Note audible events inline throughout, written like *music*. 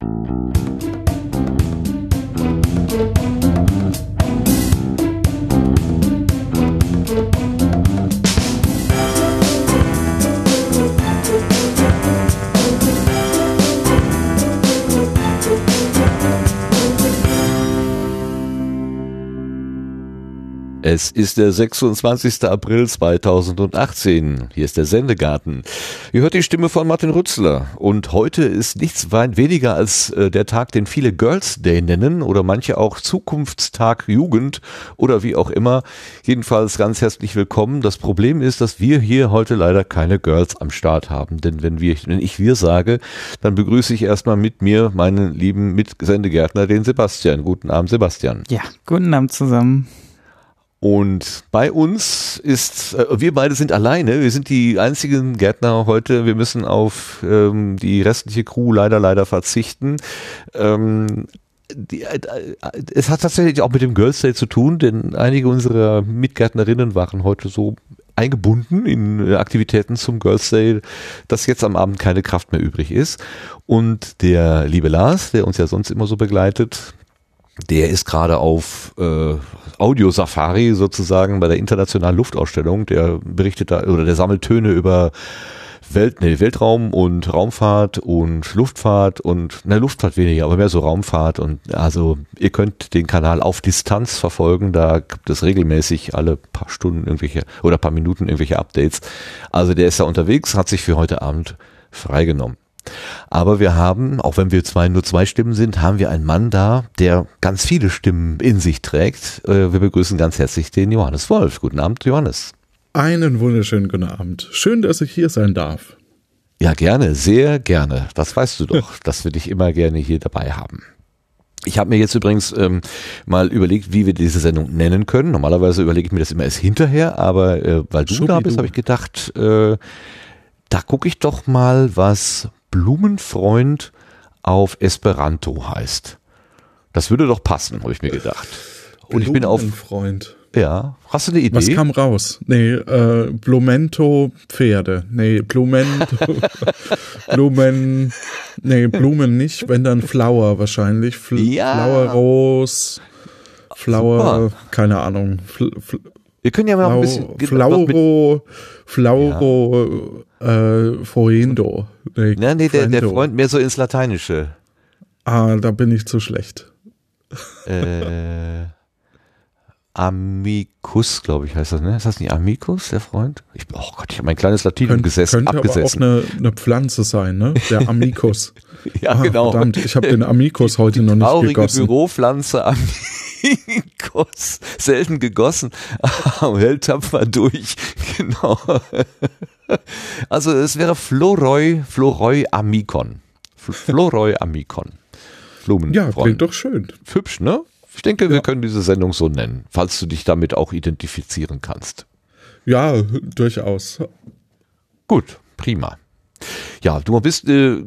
Thank you. Es ist der 26. April 2018. Hier ist der Sendegarten. Ihr hört die Stimme von Martin Rützler. Und heute ist nichts weniger als äh, der Tag, den viele Girls Day nennen oder manche auch Zukunftstag Jugend oder wie auch immer. Jedenfalls ganz herzlich willkommen. Das Problem ist, dass wir hier heute leider keine Girls am Start haben. Denn wenn, wir, wenn ich wir sage, dann begrüße ich erstmal mit mir meinen lieben Mitsendegärtner, den Sebastian. Guten Abend, Sebastian. Ja, guten Abend zusammen. Und bei uns ist, äh, wir beide sind alleine, wir sind die einzigen Gärtner heute, wir müssen auf ähm, die restliche Crew leider, leider verzichten. Ähm, die, äh, es hat tatsächlich auch mit dem Girls Day zu tun, denn einige unserer Mitgärtnerinnen waren heute so eingebunden in Aktivitäten zum Girls Day, dass jetzt am Abend keine Kraft mehr übrig ist. Und der liebe Lars, der uns ja sonst immer so begleitet, der ist gerade auf äh, Audio-Safari sozusagen bei der internationalen Luftausstellung. Der berichtet da oder der sammelt Töne über Welt, nee, Weltraum und Raumfahrt und Luftfahrt und ne, Luftfahrt weniger, aber mehr so Raumfahrt und also ihr könnt den Kanal auf Distanz verfolgen, da gibt es regelmäßig alle paar Stunden irgendwelche oder paar Minuten irgendwelche Updates. Also der ist da unterwegs, hat sich für heute Abend freigenommen. Aber wir haben, auch wenn wir zwei, nur zwei Stimmen sind, haben wir einen Mann da, der ganz viele Stimmen in sich trägt. Äh, wir begrüßen ganz herzlich den Johannes Wolf. Guten Abend, Johannes. Einen wunderschönen guten Abend. Schön, dass ich hier sein darf. Ja, gerne, sehr gerne. Das weißt du doch, *laughs* dass wir dich immer gerne hier dabei haben. Ich habe mir jetzt übrigens ähm, mal überlegt, wie wir diese Sendung nennen können. Normalerweise überlege ich mir das immer erst hinterher, aber äh, weil du da bist, habe ich gedacht, äh, da gucke ich doch mal, was Blumenfreund auf Esperanto heißt. Das würde doch passen, habe ich mir gedacht. Und ich bin auf Freund. Ja, hast du eine Idee? Was kam raus? Nee, äh, Blumento Pferde. Nee, Blumento *laughs* Blumen Nee, Blumen nicht, wenn dann Flower wahrscheinlich. Fl ja. Flower Rose. Flower, Super. keine Ahnung. Fl wir können ja mal ein bisschen. Flauro, Flauro, ja. äh, Freund. Nee, ja, nee der, der Freund mehr so ins Lateinische. Ah, da bin ich zu schlecht. Äh, Amicus, glaube ich, heißt das, ne? Ist das nicht Amicus, der Freund? Ich, oh Gott, ich habe mein kleines Latinum Könnt, gesessen, könnte abgesessen. aber auch eine, eine Pflanze sein, ne? Der Amicus. *laughs* ja, ah, genau. Verdammt, ich habe den Amicus heute noch nicht traurige gegossen. Büropflanze Amicus, *laughs* selten gegossen, *laughs* aber hält tapfer durch. *laughs* Genau. Also es wäre Floroi, Floroi Amicon. Floroi Amicon. Blumen. Ja, klingt doch schön. Hübsch, ne? Ich denke, ja. wir können diese Sendung so nennen, falls du dich damit auch identifizieren kannst. Ja, durchaus. Gut, prima. Ja, du bist äh,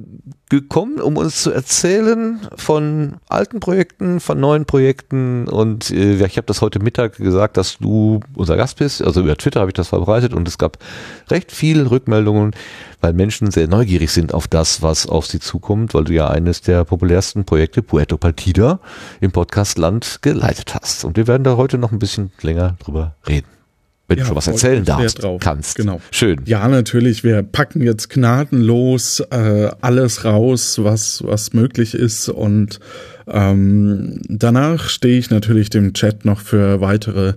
gekommen, um uns zu erzählen von alten Projekten, von neuen Projekten und äh, ich habe das heute Mittag gesagt, dass du unser Gast bist. Also über Twitter habe ich das verbreitet und es gab recht viele Rückmeldungen, weil Menschen sehr neugierig sind auf das, was auf sie zukommt, weil du ja eines der populärsten Projekte Puerto Partida im Podcastland geleitet hast. Und wir werden da heute noch ein bisschen länger drüber reden wenn ja, du schon was erzählen darfst, kannst. Genau. Schön. Ja, natürlich. Wir packen jetzt gnadenlos äh, alles raus, was was möglich ist und ähm, danach stehe ich natürlich dem Chat noch für weitere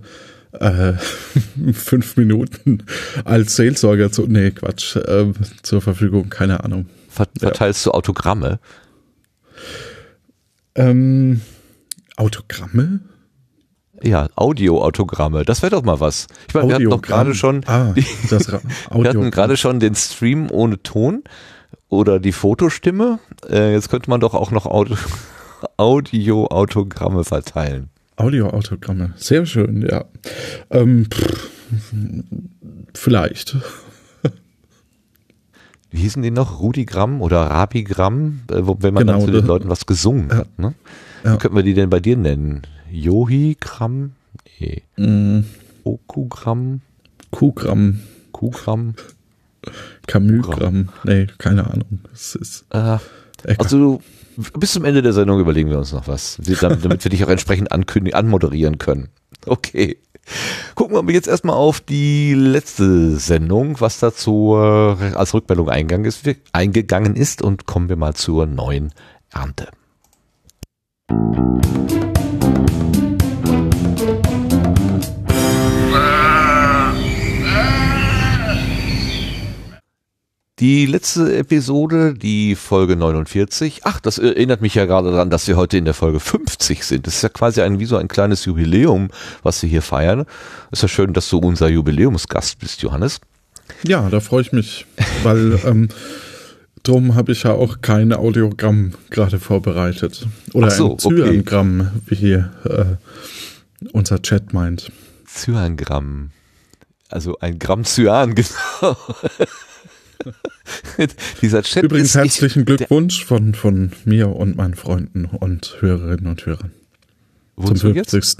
äh, *laughs* fünf Minuten als Seelsorger zu, nee, Quatsch, äh, zur Verfügung, keine Ahnung. Verteilst ja. du Autogramme? Ähm, Autogramme? Ja, Audioautogramme. Das wäre doch mal was. Ich meine, wir hatten doch gerade schon, ah, *laughs* die, wir hatten gerade schon den Stream ohne Ton oder die Fotostimme. Äh, jetzt könnte man doch auch noch *laughs* Audioautogramme verteilen. Audioautogramme, sehr schön, ja. Ähm, pff, vielleicht. *laughs* Wie hießen die noch? Rudigramm oder Rabigramm, äh, wenn man genau, dann zu den Leuten was gesungen ja. hat. Ne? Wie ja. könnten wir die denn bei dir nennen? Yohi-Gramm? Nee. Mm. Okugramm? Kugramm. Kugramm? Camus-Gramm. Nee, keine Ahnung. Es ist äh, also bis zum Ende der Sendung überlegen wir uns noch was, *laughs* damit wir dich auch entsprechend ankündigen, anmoderieren können. Okay. Gucken wir jetzt erstmal auf die letzte Sendung, was dazu als Rückmeldung eingegangen ist, eingegangen ist und kommen wir mal zur neuen Ernte. Die letzte Episode, die Folge 49. Ach, das erinnert mich ja gerade daran, dass wir heute in der Folge 50 sind. Das ist ja quasi ein, wie so ein kleines Jubiläum, was wir hier feiern. Ist ja schön, dass du unser Jubiläumsgast bist, Johannes. Ja, da freue ich mich, weil *laughs* ähm, drum habe ich ja auch kein Audiogramm gerade vorbereitet. Oder so, ein Zyangramm, okay. wie hier äh, unser Chat meint. Zyangramm. Also ein Gramm Cyan, *laughs* genau. *laughs* Dieser Chat Übrigens herzlichen Glückwunsch von, von mir und meinen Freunden und Hörerinnen und Hörern. Zum 50. Jetzt?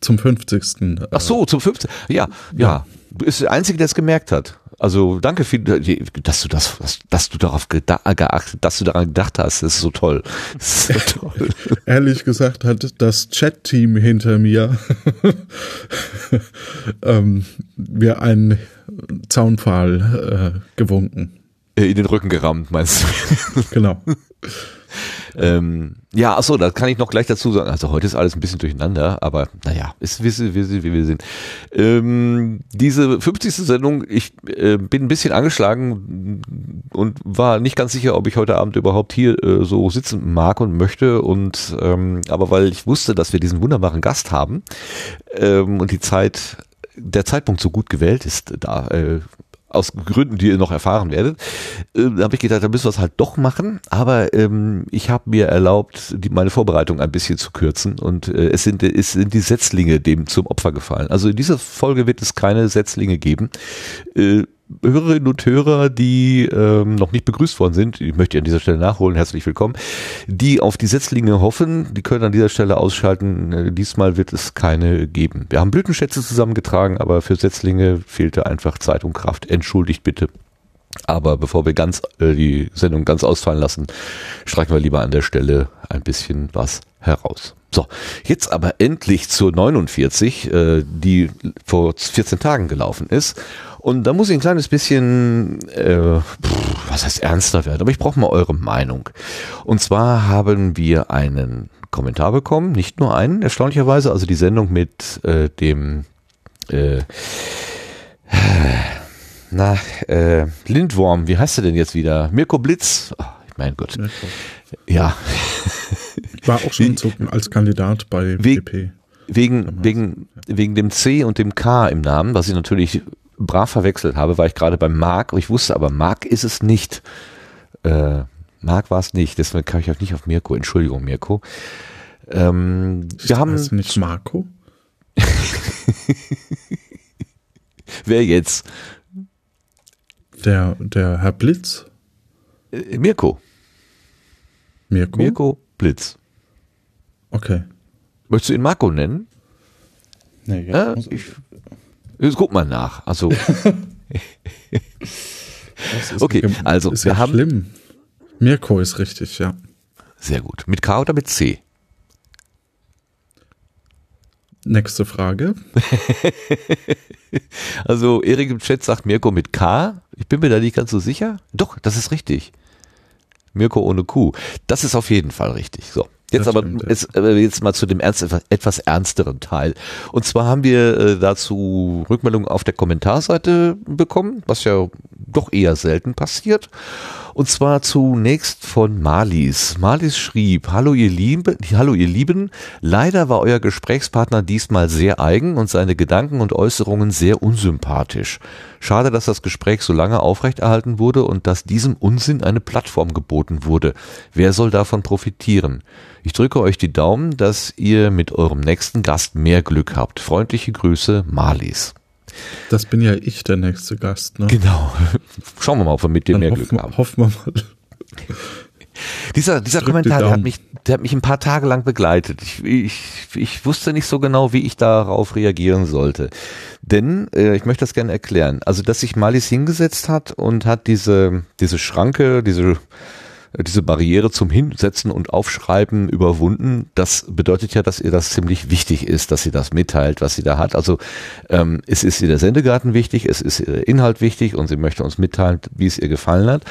Zum 50. Ach so, zum 50. Ja, ja, ja. Du bist der Einzige, der es gemerkt hat. Also danke für, dass du das, dass du darauf geachtet, dass du daran gedacht hast. Das ist so toll. Ist so *laughs* toll. Ehrlich gesagt hat das Chat-Team hinter mir *laughs* ähm, mir einen Zaunpfahl äh, gewunken. In den Rücken gerammt, meinst du? genau. *laughs* Ähm, ja, achso, da kann ich noch gleich dazu sagen. Also heute ist alles ein bisschen durcheinander, aber naja, ist wie, wie, wie wir sind. Ähm, diese 50. Sendung, ich äh, bin ein bisschen angeschlagen und war nicht ganz sicher, ob ich heute Abend überhaupt hier äh, so sitzen mag und möchte. Und ähm, aber weil ich wusste, dass wir diesen wunderbaren Gast haben ähm, und die Zeit der Zeitpunkt so gut gewählt ist, da äh, aus Gründen, die ihr noch erfahren werdet, äh, habe ich gedacht, da müssen wir es halt doch machen. Aber ähm, ich habe mir erlaubt, die, meine Vorbereitung ein bisschen zu kürzen und äh, es, sind, es sind die Setzlinge dem zum Opfer gefallen. Also in dieser Folge wird es keine Setzlinge geben. Äh, Hörerinnen und Hörer, die ähm, noch nicht begrüßt worden sind, ich möchte an dieser Stelle nachholen, herzlich willkommen, die auf die Setzlinge hoffen, die können an dieser Stelle ausschalten. Äh, diesmal wird es keine geben. Wir haben Blütenschätze zusammengetragen, aber für Setzlinge fehlte einfach Zeit und Kraft. Entschuldigt bitte. Aber bevor wir ganz äh, die Sendung ganz ausfallen lassen, streichen wir lieber an der Stelle ein bisschen was heraus. So, jetzt aber endlich zur 49, äh, die vor 14 Tagen gelaufen ist. Und da muss ich ein kleines bisschen, äh, pff, was heißt ernster werden, aber ich brauche mal eure Meinung. Und zwar haben wir einen Kommentar bekommen, nicht nur einen, erstaunlicherweise, also die Sendung mit äh, dem äh, na, äh, Lindworm, wie heißt er denn jetzt wieder? Mirko Blitz. Oh, mein Gott. Mirko. Ja. War auch schon zu, als Kandidat bei WP. Wegen, wegen, wegen dem C und dem K im Namen, was ich natürlich brav verwechselt habe, war ich gerade beim Mark. Ich wusste aber, Mark ist es nicht. Äh, Mark war es nicht. Deswegen kam ich auch nicht auf Mirko. Entschuldigung, Mirko. Ähm, wir haben heißt nicht Marco? *laughs* Wer jetzt? Der, der Herr Blitz? Äh, Mirko. Mirko? Mirko Blitz. Okay. Möchtest du ihn Marco nennen? Nee, ja. Äh, ich, Jetzt guck mal nach. Also. *laughs* okay, also ist wir ja haben. Schlimm. Mirko ist richtig, ja. Sehr gut. Mit K oder mit C? Nächste Frage. *laughs* also Erik im Chat sagt Mirko mit K. Ich bin mir da nicht ganz so sicher. Doch, das ist richtig. Mirko ohne Q. Das ist auf jeden Fall richtig. So. Jetzt aber jetzt, äh, jetzt mal zu dem ernst, etwas ernsteren Teil. Und zwar haben wir äh, dazu Rückmeldungen auf der Kommentarseite bekommen, was ja doch eher selten passiert. Und zwar zunächst von Malis. Malis schrieb, hallo ihr Lieben, hallo ihr Lieben, leider war euer Gesprächspartner diesmal sehr eigen und seine Gedanken und Äußerungen sehr unsympathisch. Schade, dass das Gespräch so lange aufrechterhalten wurde und dass diesem Unsinn eine Plattform geboten wurde. Wer soll davon profitieren? Ich drücke euch die Daumen, dass ihr mit eurem nächsten Gast mehr Glück habt. Freundliche Grüße, Malis. Das bin ja ich, der nächste Gast. Ne? Genau. *laughs* Schauen wir mal, ob wir mit dem Dann mehr Glück haben. Hoffen wir mal. *laughs* Dieser, dieser Kommentar, der hat, mich, der hat mich ein paar Tage lang begleitet. Ich, ich, ich wusste nicht so genau, wie ich darauf reagieren sollte. Denn, äh, ich möchte das gerne erklären. Also, dass sich Malis hingesetzt hat und hat diese, diese Schranke, diese diese Barriere zum Hinsetzen und Aufschreiben überwunden. Das bedeutet ja, dass ihr das ziemlich wichtig ist, dass sie das mitteilt, was sie da hat. Also ähm, es ist ihr der Sendegarten wichtig, es ist ihr Inhalt wichtig und sie möchte uns mitteilen, wie es ihr gefallen hat.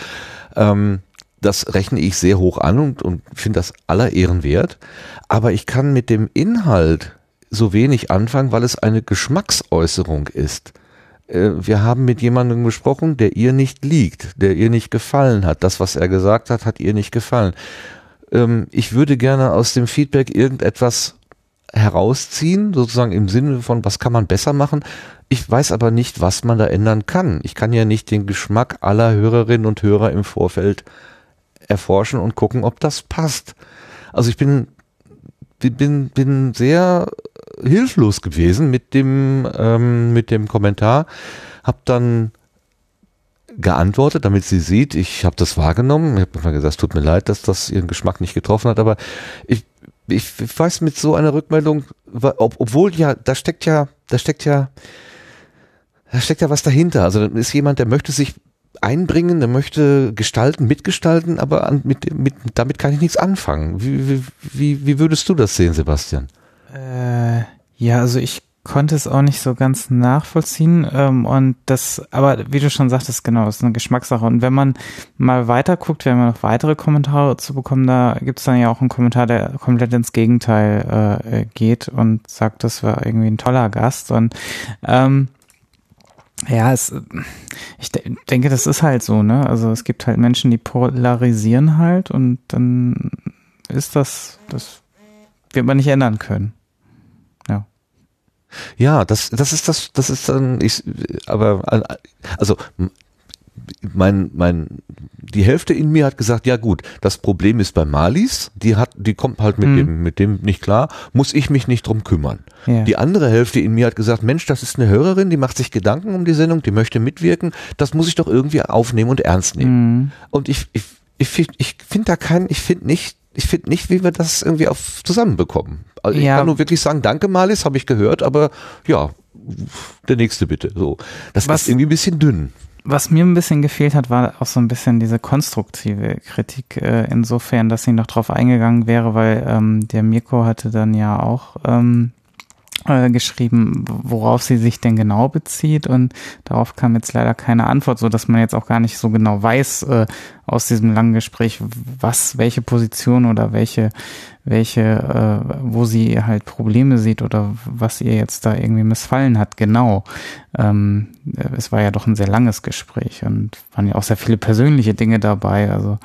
Ähm, das rechne ich sehr hoch an und, und finde das aller Ehren wert. Aber ich kann mit dem Inhalt so wenig anfangen, weil es eine Geschmacksäußerung ist. Äh, wir haben mit jemandem gesprochen, der ihr nicht liegt, der ihr nicht gefallen hat. Das, was er gesagt hat, hat ihr nicht gefallen. Ähm, ich würde gerne aus dem Feedback irgendetwas herausziehen, sozusagen im Sinne von, was kann man besser machen. Ich weiß aber nicht, was man da ändern kann. Ich kann ja nicht den Geschmack aller Hörerinnen und Hörer im Vorfeld erforschen und gucken, ob das passt. Also ich bin, bin, bin sehr hilflos gewesen mit dem, ähm, mit dem Kommentar, hab dann geantwortet, damit sie sieht, ich habe das wahrgenommen. Ich habe mal gesagt, es tut mir leid, dass das ihren Geschmack nicht getroffen hat, aber ich, ich weiß mit so einer Rückmeldung, ob, obwohl ja, da steckt ja, da steckt ja, da steckt ja was dahinter. Also da ist jemand, der möchte sich einbringen, der möchte gestalten, mitgestalten, aber an, mit, mit, damit kann ich nichts anfangen. Wie, wie, wie würdest du das sehen, Sebastian? Äh, ja, also ich konnte es auch nicht so ganz nachvollziehen ähm, und das, aber wie du schon sagtest, genau, ist eine Geschmackssache und wenn man mal weiter guckt, wenn man noch weitere Kommentare zu bekommen, da gibt es dann ja auch einen Kommentar, der komplett ins Gegenteil äh, geht und sagt, das war irgendwie ein toller Gast und ähm, ja, es, ich de denke, das ist halt so, ne? Also es gibt halt Menschen, die polarisieren halt und dann ist das, das wird man nicht ändern können. Ja. Das, das ist das, das ist dann, ich, aber, also, mein, mein, die Hälfte in mir hat gesagt, ja gut, das Problem ist bei Malis, die hat, die kommt halt mit mhm. dem, mit dem nicht klar, muss ich mich nicht drum kümmern. Ja. Die andere Hälfte in mir hat gesagt, Mensch, das ist eine Hörerin, die macht sich Gedanken um die Sendung, die möchte mitwirken, das muss ich doch irgendwie aufnehmen und ernst nehmen. Mhm. Und ich, ich, ich, ich finde da keinen, ich finde nicht, ich finde nicht, wie wir das irgendwie auf zusammenbekommen. Also ja. Ich kann nur wirklich sagen, danke Malis, habe ich gehört, aber ja, der nächste bitte. So, das Was? ist irgendwie ein bisschen dünn was mir ein bisschen gefehlt hat, war auch so ein bisschen diese konstruktive Kritik, äh, insofern, dass sie noch drauf eingegangen wäre, weil ähm, der Mirko hatte dann ja auch ähm, äh, geschrieben, worauf sie sich denn genau bezieht und darauf kam jetzt leider keine Antwort, so dass man jetzt auch gar nicht so genau weiß äh, aus diesem langen Gespräch, was, welche Position oder welche, welche, äh, wo sie halt Probleme sieht oder was ihr jetzt da irgendwie missfallen hat, genau. Ähm, es war ja doch ein sehr langes Gespräch und waren ja auch sehr viele persönliche Dinge dabei, also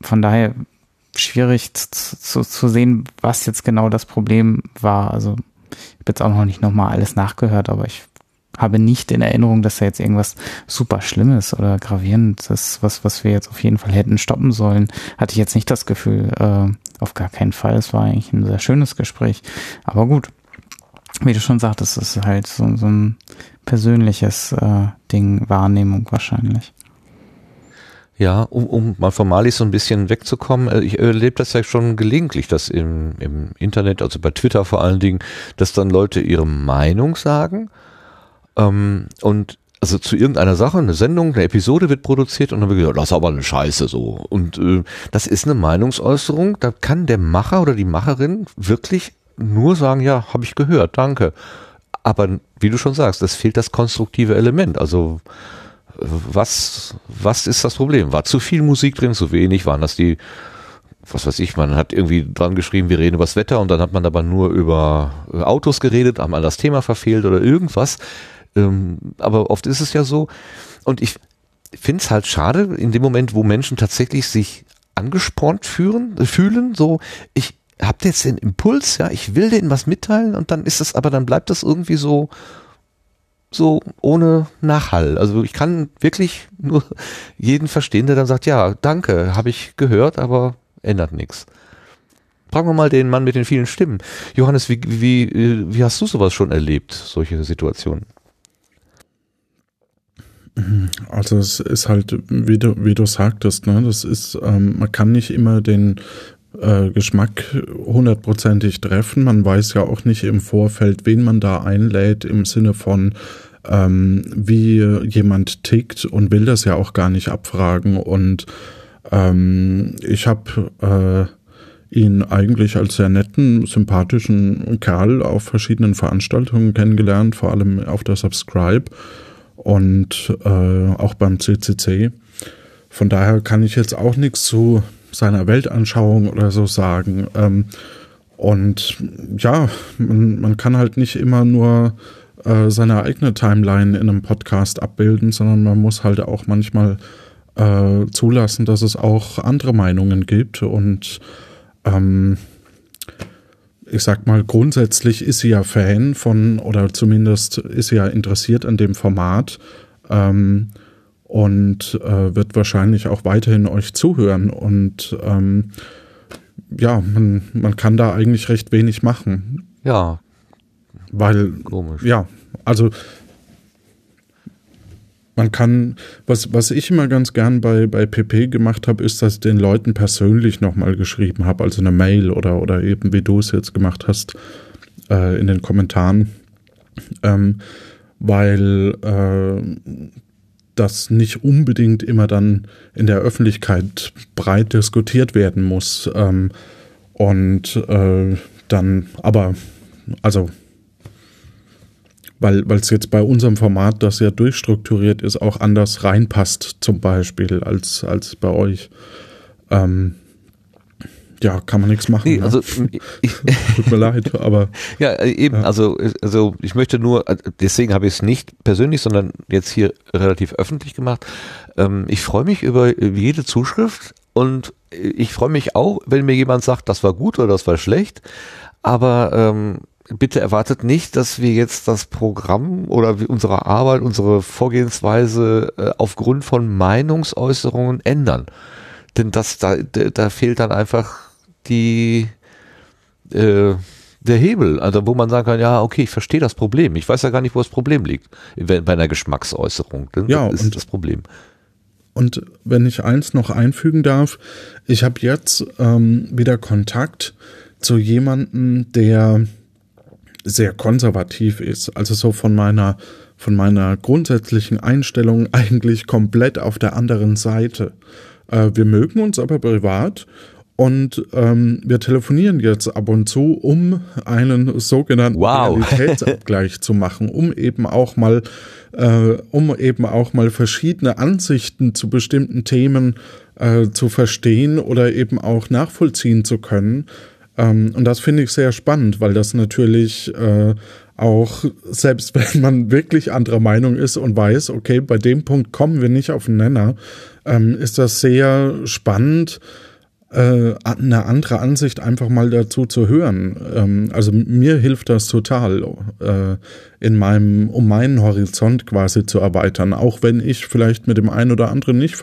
von daher schwierig zu, zu, zu sehen, was jetzt genau das Problem war. Also ich habe jetzt auch noch nicht nochmal alles nachgehört, aber ich habe nicht in Erinnerung, dass da jetzt irgendwas super Schlimmes oder Gravierendes, was, was wir jetzt auf jeden Fall hätten stoppen sollen, hatte ich jetzt nicht das Gefühl, äh, auf gar keinen Fall. Es war eigentlich ein sehr schönes Gespräch. Aber gut, wie du schon sagtest, es ist halt so, so ein persönliches äh, Ding, Wahrnehmung wahrscheinlich. Ja, um, um mal von Mali so ein bisschen wegzukommen, äh, ich erlebe das ja schon gelegentlich, dass im, im Internet, also bei Twitter vor allen Dingen, dass dann Leute ihre Meinung sagen ähm, und also zu irgendeiner Sache, eine Sendung, eine Episode wird produziert und dann wird gesagt, das ist aber eine Scheiße so. Und äh, das ist eine Meinungsäußerung, da kann der Macher oder die Macherin wirklich nur sagen, ja, habe ich gehört, danke. Aber wie du schon sagst, es fehlt das konstruktive Element. Also was, was ist das Problem? War zu viel Musik drin, zu wenig? Waren das die, was weiß ich, man hat irgendwie dran geschrieben, wir reden über das Wetter und dann hat man aber nur über Autos geredet, haben man das Thema verfehlt oder irgendwas. Ähm, aber oft ist es ja so. Und ich finde es halt schade, in dem Moment, wo Menschen tatsächlich sich angespornt fühlen, fühlen, so, ich habe jetzt den Impuls, ja, ich will denen was mitteilen und dann ist es, aber dann bleibt das irgendwie so, so ohne Nachhall. Also ich kann wirklich nur jeden verstehen, der dann sagt, ja, danke, habe ich gehört, aber ändert nichts. Fragen wir mal den Mann mit den vielen Stimmen. Johannes, wie, wie, wie hast du sowas schon erlebt, solche Situationen? Also es ist halt, wie du, wie du sagtest, ne, das ist, ähm, man kann nicht immer den äh, Geschmack hundertprozentig treffen. Man weiß ja auch nicht im Vorfeld, wen man da einlädt, im Sinne von, ähm, wie jemand tickt und will das ja auch gar nicht abfragen. Und Ähm, ich habe äh, ihn eigentlich als sehr netten, sympathischen Kerl auf verschiedenen Veranstaltungen kennengelernt, vor allem auf der Subscribe und äh, auch beim CCC. Von daher kann ich jetzt auch nichts zu seiner Weltanschauung oder so sagen. Ähm, und ja, man, man, kann halt nicht immer nur äh, seine eigene Timeline in einem Podcast abbilden, sondern man muss halt auch manchmal äh, zulassen, dass es auch andere Meinungen gibt. Und ähm, ich sag mal, grundsätzlich ist sie ja Fan von, oder zumindest ist sie ja interessiert an dem Format. Ähm, und äh, wird wahrscheinlich auch weiterhin euch zuhören. Und ähm, ja, man, man kann da eigentlich recht wenig machen. Ja. Weil, Komisch. ja, also man kann, was, was ich immer ganz gern bei, bei PP gemacht habe, ist, dass ich den Leuten persönlich nochmal geschrieben habe, also eine Mail oder, oder eben wie du es jetzt gemacht hast, äh, in den Kommentaren. Ähm, weil äh, das nicht unbedingt immer dann in der Öffentlichkeit breit diskutiert werden muss. Ähm, und äh, dann, aber, also, weil es jetzt bei unserem Format, das ja durchstrukturiert ist, auch anders reinpasst, zum Beispiel, als, als bei euch. Ähm, ja, kann man nichts machen. Nee, ne? also *laughs* ich, tut mir leid, aber *laughs* ja äh, eben. Ja. Also also ich möchte nur, äh, deswegen habe ich es nicht persönlich, sondern jetzt hier relativ öffentlich gemacht. Ähm, ich freue mich über jede Zuschrift und ich freue mich auch, wenn mir jemand sagt, das war gut oder das war schlecht. Aber ähm, bitte erwartet nicht, dass wir jetzt das Programm oder unsere Arbeit, unsere Vorgehensweise äh, aufgrund von Meinungsäußerungen ändern. Denn das, da, da fehlt dann einfach die äh, der Hebel, also wo man sagen kann, ja, okay, ich verstehe das Problem. Ich weiß ja gar nicht, wo das Problem liegt bei einer Geschmacksäußerung. Ja, das ist das Problem. Und wenn ich eins noch einfügen darf, ich habe jetzt ähm, wieder Kontakt zu jemandem, der sehr konservativ ist, also so von meiner von meiner grundsätzlichen Einstellung *laughs* eigentlich komplett auf der anderen Seite. Äh, wir mögen uns aber privat und ähm, wir telefonieren jetzt ab und zu, um einen sogenannten wow. Realitätsabgleich zu machen, um eben auch mal, äh, um eben auch mal verschiedene Ansichten zu bestimmten Themen äh, zu verstehen oder eben auch nachvollziehen zu können. Ähm, und das finde ich sehr spannend, weil das natürlich äh, auch, selbst *laughs* wenn man wirklich anderer Meinung ist und weiß, okay, bei dem Punkt kommen wir nicht auf den Nenner, ähm, ist das sehr spannend äh, eine andere Ansicht einfach mal dazu zu hören. Ähm, also mir hilft das total, äh, in meinem, um meinen Horizont quasi zu erweitern. Auch wenn ich vielleicht mit dem einen oder anderen nicht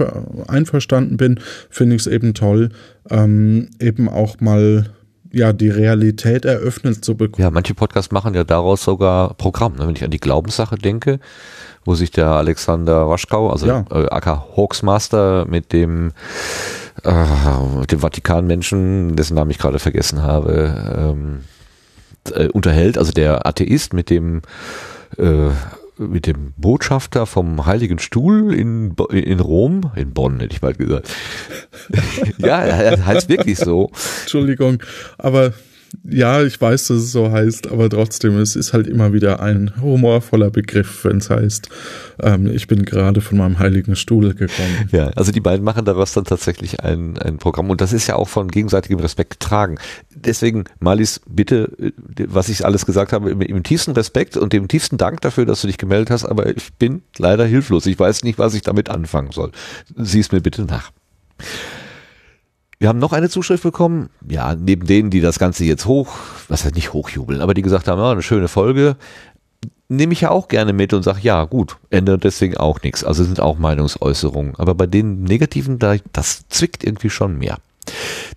einverstanden bin, finde ich es eben toll, ähm, eben auch mal ja, die Realität eröffnet zu bekommen. Ja, manche Podcasts machen ja daraus sogar Programm. Ne? Wenn ich an die Glaubenssache denke, wo sich der Alexander Waschkau, also ja. äh, aka Hawksmaster mit dem äh, dem Vatikanmenschen, dessen Namen ich gerade vergessen habe, ähm, äh, unterhält, also der Atheist mit dem äh, mit dem Botschafter vom Heiligen Stuhl in, in Rom, in Bonn hätte ich bald gesagt. *laughs* ja, er heißt wirklich so. Entschuldigung, aber ja, ich weiß, dass es so heißt, aber trotzdem, es ist halt immer wieder ein humorvoller Begriff, wenn es heißt, ähm, ich bin gerade von meinem heiligen Stuhl gekommen. Ja, also die beiden machen daraus dann tatsächlich ein, ein Programm und das ist ja auch von gegenseitigem Respekt getragen. Deswegen, Malis, bitte, äh, was ich alles gesagt habe, im, im tiefsten Respekt und dem tiefsten Dank dafür, dass du dich gemeldet hast, aber ich bin leider hilflos. Ich weiß nicht, was ich damit anfangen soll. Sieh es mir bitte nach. Wir haben noch eine Zuschrift bekommen, ja, neben denen, die das Ganze jetzt hoch, was heißt nicht hochjubeln, aber die gesagt haben, ja, eine schöne Folge, nehme ich ja auch gerne mit und sage, ja, gut, ändert deswegen auch nichts. Also sind auch Meinungsäußerungen. Aber bei den negativen, da, das zwickt irgendwie schon mehr.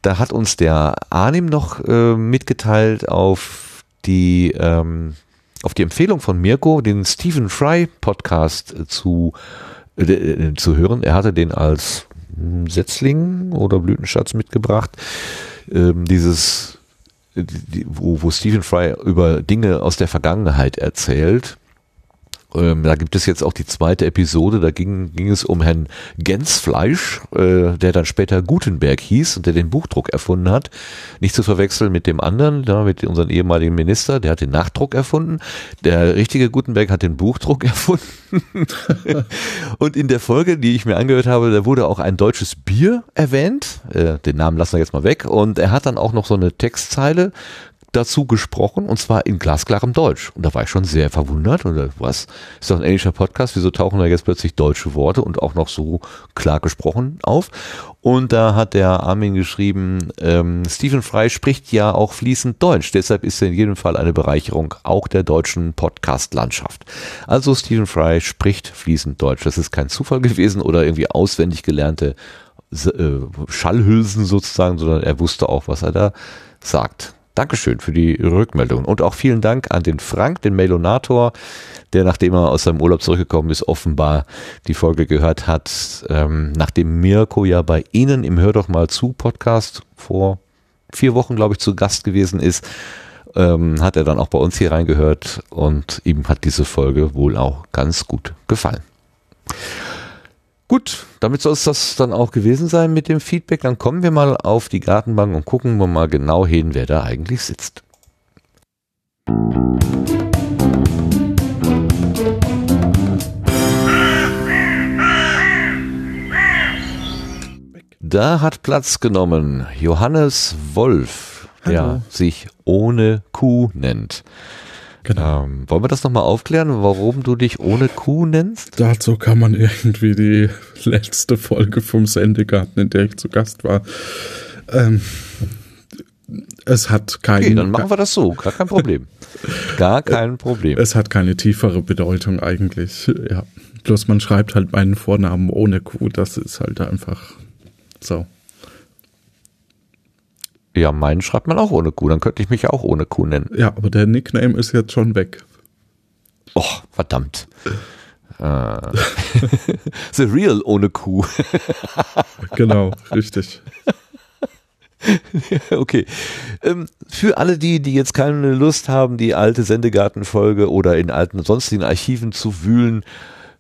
Da hat uns der Arnim noch äh, mitgeteilt auf die, ähm, auf die Empfehlung von Mirko, den Stephen Fry Podcast äh, zu, äh, äh, zu hören. Er hatte den als Setzling oder Blütenschatz mitgebracht. Ähm, dieses, die, wo, wo Stephen Fry über Dinge aus der Vergangenheit erzählt. Ähm, da gibt es jetzt auch die zweite Episode, da ging, ging es um Herrn Gensfleisch, äh, der dann später Gutenberg hieß und der den Buchdruck erfunden hat. Nicht zu verwechseln mit dem anderen, da, mit unserem ehemaligen Minister, der hat den Nachdruck erfunden. Der richtige Gutenberg hat den Buchdruck *laughs* erfunden. und in der Folge, die ich mir angehört habe, da wurde auch ein deutsches Bier erwähnt. Äh, den Namen lassen wir jetzt mal weg. Und er hat dann auch noch so eine Textzeile dazu gesprochen und zwar in glasklarem Deutsch. Und da war ich schon sehr verwundert. Und was ist doch ein englischer Podcast? Wieso tauchen da jetzt plötzlich deutsche Worte und auch noch so klar gesprochen auf? Und da hat der Armin geschrieben, ähm, Stephen Fry spricht ja auch fließend Deutsch. Deshalb ist er in jedem Fall eine Bereicherung auch der deutschen Podcast-Landschaft. Also Stephen Fry spricht fließend Deutsch. Das ist kein Zufall gewesen oder irgendwie auswendig gelernte äh, Schallhülsen sozusagen, sondern er wusste auch, was er da sagt. Dankeschön für die Rückmeldung. Und auch vielen Dank an den Frank, den Melonator, der nachdem er aus seinem Urlaub zurückgekommen ist, offenbar die Folge gehört hat. Ähm, nachdem Mirko ja bei Ihnen im Hör doch mal zu Podcast vor vier Wochen, glaube ich, zu Gast gewesen ist, ähm, hat er dann auch bei uns hier reingehört und ihm hat diese Folge wohl auch ganz gut gefallen. Gut, damit soll es das dann auch gewesen sein mit dem Feedback. Dann kommen wir mal auf die Gartenbank und gucken wir mal genau hin, wer da eigentlich sitzt. Da hat Platz genommen Johannes Wolf, Hallo. der sich ohne Kuh nennt. Genau. Ähm, wollen wir das nochmal aufklären, warum du dich ohne Kuh nennst? Dazu kann man irgendwie die letzte Folge vom Sendegarten, in der ich zu Gast war. Ähm, es hat keinen. Okay, dann machen wir das so, gar kein Problem. *laughs* Gar kein Problem. Es hat keine tiefere Bedeutung eigentlich. Ja. Bloß man schreibt halt meinen Vornamen ohne Kuh, das ist halt einfach so. Ja, meinen schreibt man auch ohne Q, dann könnte ich mich auch ohne Q nennen. Ja, aber der Nickname ist jetzt schon weg. Och, verdammt. Äh. *laughs* The Real ohne Q. *laughs* genau, richtig. *laughs* okay. Ähm, für alle die, die jetzt keine Lust haben, die alte Sendegartenfolge oder in alten sonstigen Archiven zu wühlen,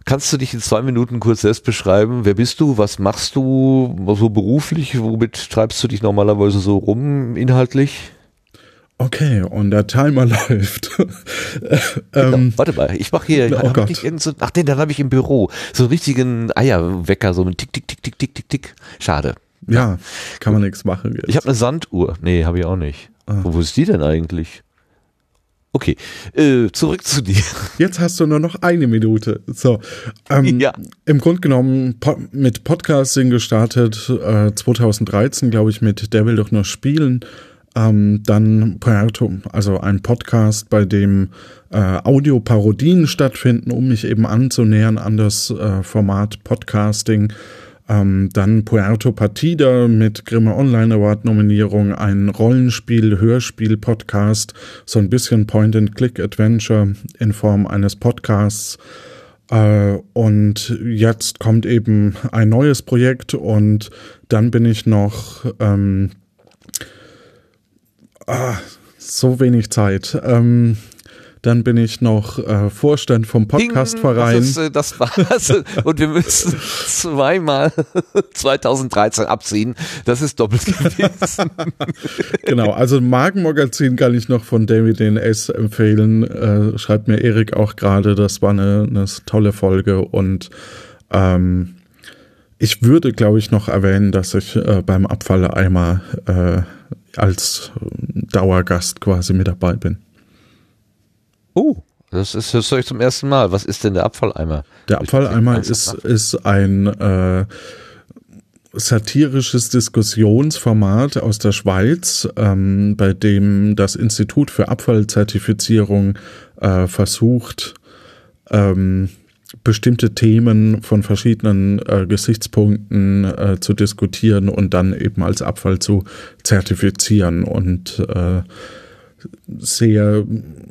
Kannst du dich in zwei Minuten kurz selbst beschreiben? Wer bist du? Was machst du so beruflich? Womit treibst du dich normalerweise so rum inhaltlich? Okay, und der Timer *laughs* läuft. genau, ähm, warte mal, ich mache hier, oh Gott. Ich so, ach den, dann habe ich im Büro so einen richtigen Eierwecker, so ein Tick, Tick, Tick, Tick, Tick, Tick, Tick. Schade. Ja, kann man nichts machen. Jetzt. Ich habe eine Sanduhr. Nee, habe ich auch nicht. Ah. Wo ist die denn eigentlich? Okay, äh, zurück zu dir. *laughs* Jetzt hast du nur noch eine Minute. So, ähm, ja. im Grunde genommen po mit Podcasting gestartet, äh, 2013, glaube ich, mit Der will doch nur spielen. Ähm, dann Puerto, also ein Podcast, bei dem äh, Audioparodien stattfinden, um mich eben anzunähern an das äh, Format Podcasting. Ähm, dann Puerto Partida mit Grimme Online Award Nominierung, ein Rollenspiel, Hörspiel, Podcast, so ein bisschen Point-and-Click-Adventure in Form eines Podcasts. Äh, und jetzt kommt eben ein neues Projekt und dann bin ich noch ähm, ah, so wenig Zeit. Ähm, dann bin ich noch äh, Vorstand vom Podcastverein. Das, äh, das war's. Und wir müssen zweimal *laughs* 2013 abziehen. Das ist doppelt gewesen. *laughs* genau, also Magenmagazin kann ich noch von David DNS empfehlen. Äh, schreibt mir Erik auch gerade, das war eine, eine tolle Folge und ähm, ich würde, glaube ich, noch erwähnen, dass ich äh, beim Abfalleimer äh, als Dauergast quasi mit dabei bin. Oh, das ist das höre ich zum ersten Mal. Was ist denn der Abfalleimer? Der Abfalleimer ist, ist ein äh, satirisches Diskussionsformat aus der Schweiz, ähm, bei dem das Institut für Abfallzertifizierung äh, versucht, ähm, bestimmte Themen von verschiedenen äh, Gesichtspunkten äh, zu diskutieren und dann eben als Abfall zu zertifizieren. Und äh, sehr,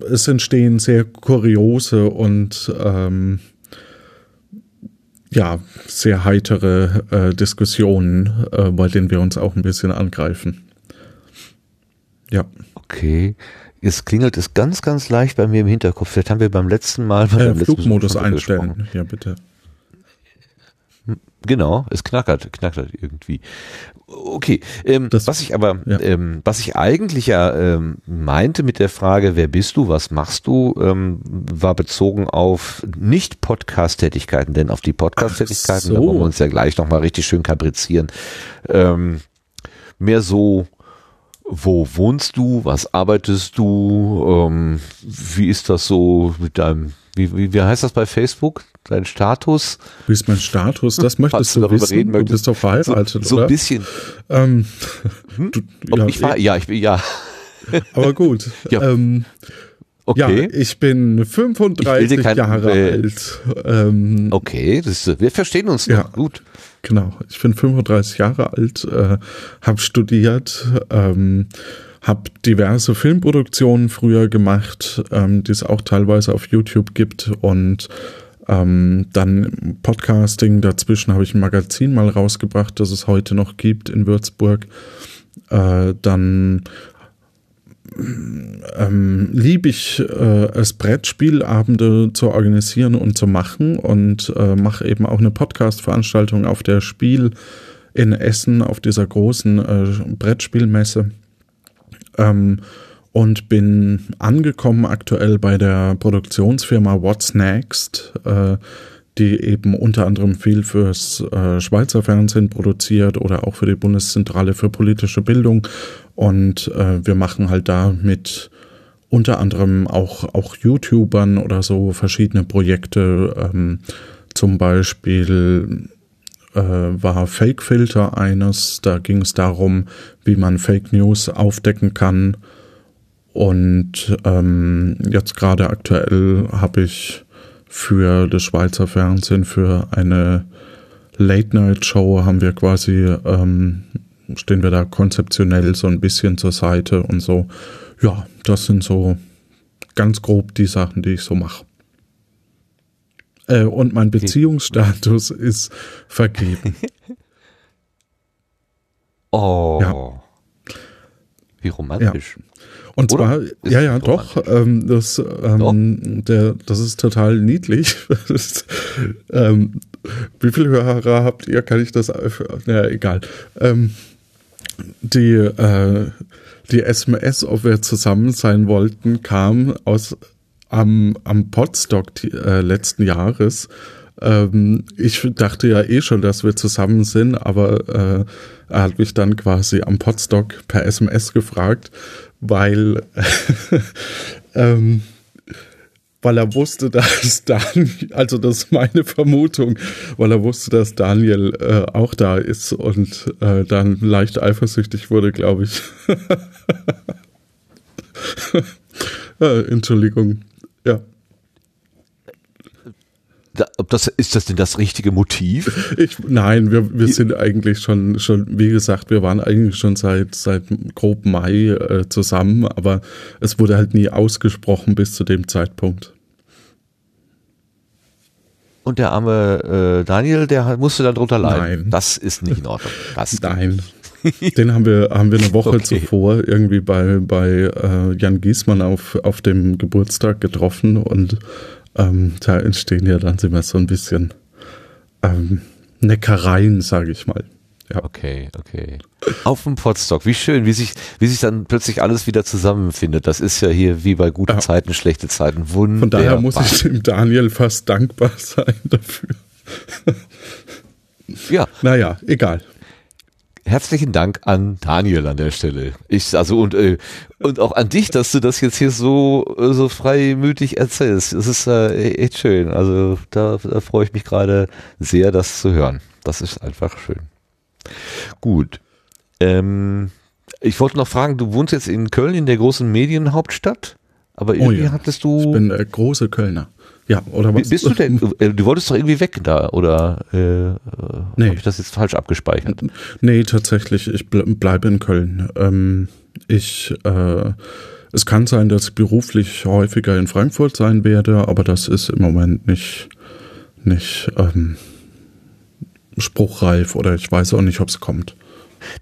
es entstehen sehr kuriose und ähm, ja, sehr heitere äh, Diskussionen, äh, bei denen wir uns auch ein bisschen angreifen. Ja. Okay. Jetzt klingelt es ganz, ganz leicht bei mir im Hinterkopf. Vielleicht haben wir beim letzten Mal äh, Flugmodus einstellen. Ja, bitte. Genau, es knackert, knackert irgendwie. Okay, ähm, was ich aber, ja. ähm, was ich eigentlich ja ähm, meinte mit der Frage, wer bist du, was machst du, ähm, war bezogen auf nicht Podcast-Tätigkeiten, denn auf die Podcast-Tätigkeiten, so. da wollen wir uns ja gleich nochmal richtig schön kaprizieren. Ähm, mehr so, wo wohnst du, was arbeitest du, ähm, wie ist das so mit deinem, wie, wie, wie heißt das bei Facebook? Dein Status? Wie ist mein Status? Das möchtest du, du wissen? Reden möchtest. Du bist doch verheiratet, so, so ein bisschen. Ähm, hm? du, ja, ich war, ja, ich bin, ja. Aber gut. *laughs* ja. Ähm, Okay. Ja, ich bin 35 ich kein, Jahre äh, alt. Ähm, okay, das, wir verstehen uns ja, gut. Genau, ich bin 35 Jahre alt, äh, habe studiert, ähm, habe diverse Filmproduktionen früher gemacht, ähm, die es auch teilweise auf YouTube gibt und ähm, dann Podcasting, dazwischen habe ich ein Magazin mal rausgebracht, das es heute noch gibt in Würzburg. Äh, dann ähm, liebe ich äh, es, Brettspielabende zu organisieren und zu machen und äh, mache eben auch eine Podcast-Veranstaltung auf der Spiel in Essen auf dieser großen äh, Brettspielmesse. Ähm, und bin angekommen aktuell bei der Produktionsfirma What's Next, äh, die eben unter anderem viel fürs äh, Schweizer Fernsehen produziert oder auch für die Bundeszentrale für politische Bildung. Und äh, wir machen halt da mit unter anderem auch, auch YouTubern oder so verschiedene Projekte. Ähm, zum Beispiel war Fake Filter eines. Da ging es darum, wie man Fake News aufdecken kann und ähm, jetzt gerade aktuell habe ich für das Schweizer Fernsehen, für eine Late-Night-Show haben wir quasi, ähm, stehen wir da konzeptionell so ein bisschen zur Seite und so. Ja, das sind so ganz grob die Sachen, die ich so mache. Äh, und mein Beziehungsstatus *laughs* ist vergeben. *laughs* oh. Ja. Wie romantisch. Ja. Und Oder? zwar, ist ja, ja, doch, ähm, das, ähm, doch. Der, das ist total niedlich. *laughs* ähm, wie viele Hörer habt ihr? Kann ich das? Ja, egal. Ähm, die, äh, die SMS, ob wir zusammen sein wollten, kam aus am, am Podstock äh, letzten Jahres. Ähm, ich dachte ja eh schon, dass wir zusammen sind, aber äh, er hat mich dann quasi am Podstock per SMS gefragt, weil, *laughs* ähm, weil er wusste, dass Daniel, also das ist meine Vermutung, weil er wusste, dass Daniel äh, auch da ist und äh, dann leicht eifersüchtig wurde, glaube ich. *laughs* äh, Entschuldigung. Ja ob das, ist das denn das richtige Motiv? Ich, nein, wir, wir sind eigentlich schon, schon, wie gesagt, wir waren eigentlich schon seit, seit grob Mai äh, zusammen, aber es wurde halt nie ausgesprochen bis zu dem Zeitpunkt. Und der arme äh, Daniel, der musste dann drunter leiden. Nein. Das ist nicht in Ordnung. Das *laughs* nein. Den haben wir, haben wir eine Woche okay. zuvor irgendwie bei, bei äh, Jan Giesmann auf, auf dem Geburtstag getroffen und ähm, da entstehen ja dann immer so ein bisschen ähm, Neckereien, sage ich mal. Ja. Okay, okay. Auf dem Potstock, wie schön, wie sich, wie sich dann plötzlich alles wieder zusammenfindet. Das ist ja hier wie bei guten ja. Zeiten, schlechte Zeiten. Wunderbar. Von daher muss ich dem Daniel fast dankbar *laughs* sein dafür. ja. Naja, egal herzlichen Dank an Daniel an der Stelle. Ich, also und, äh, und auch an dich, dass du das jetzt hier so, so freimütig erzählst. Das ist äh, echt schön. Also da, da freue ich mich gerade sehr, das zu hören. Das ist einfach schön. Gut. Ähm, ich wollte noch fragen, du wohnst jetzt in Köln, in der großen Medienhauptstadt, aber irgendwie oh ja. hattest du. Ich bin äh, große Kölner. Ja, oder was? Bist du denn, äh, du wolltest doch irgendwie weg da, oder äh, nee. habe ich das jetzt falsch abgespeichert? Nee, tatsächlich, ich bleibe in Köln. Ähm, ich, äh, es kann sein, dass ich beruflich häufiger in Frankfurt sein werde, aber das ist im Moment nicht, nicht ähm, spruchreif oder ich weiß auch nicht, ob es kommt.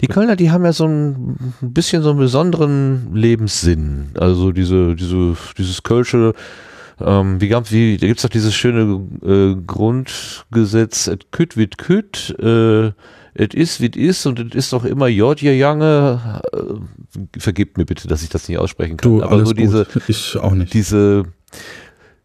Die Kölner, die haben ja so ein bisschen so einen besonderen Lebenssinn. Also diese, diese, dieses Kölsche, ähm, wie, wie, da gibt's doch dieses schöne äh, Grundgesetz, et küt wit küt, äh, es ist, wie es ist und es ist doch immer J, Jange. Äh, vergebt mir bitte, dass ich das nicht aussprechen kann. Du, aber so diese, ich auch nicht. Diese,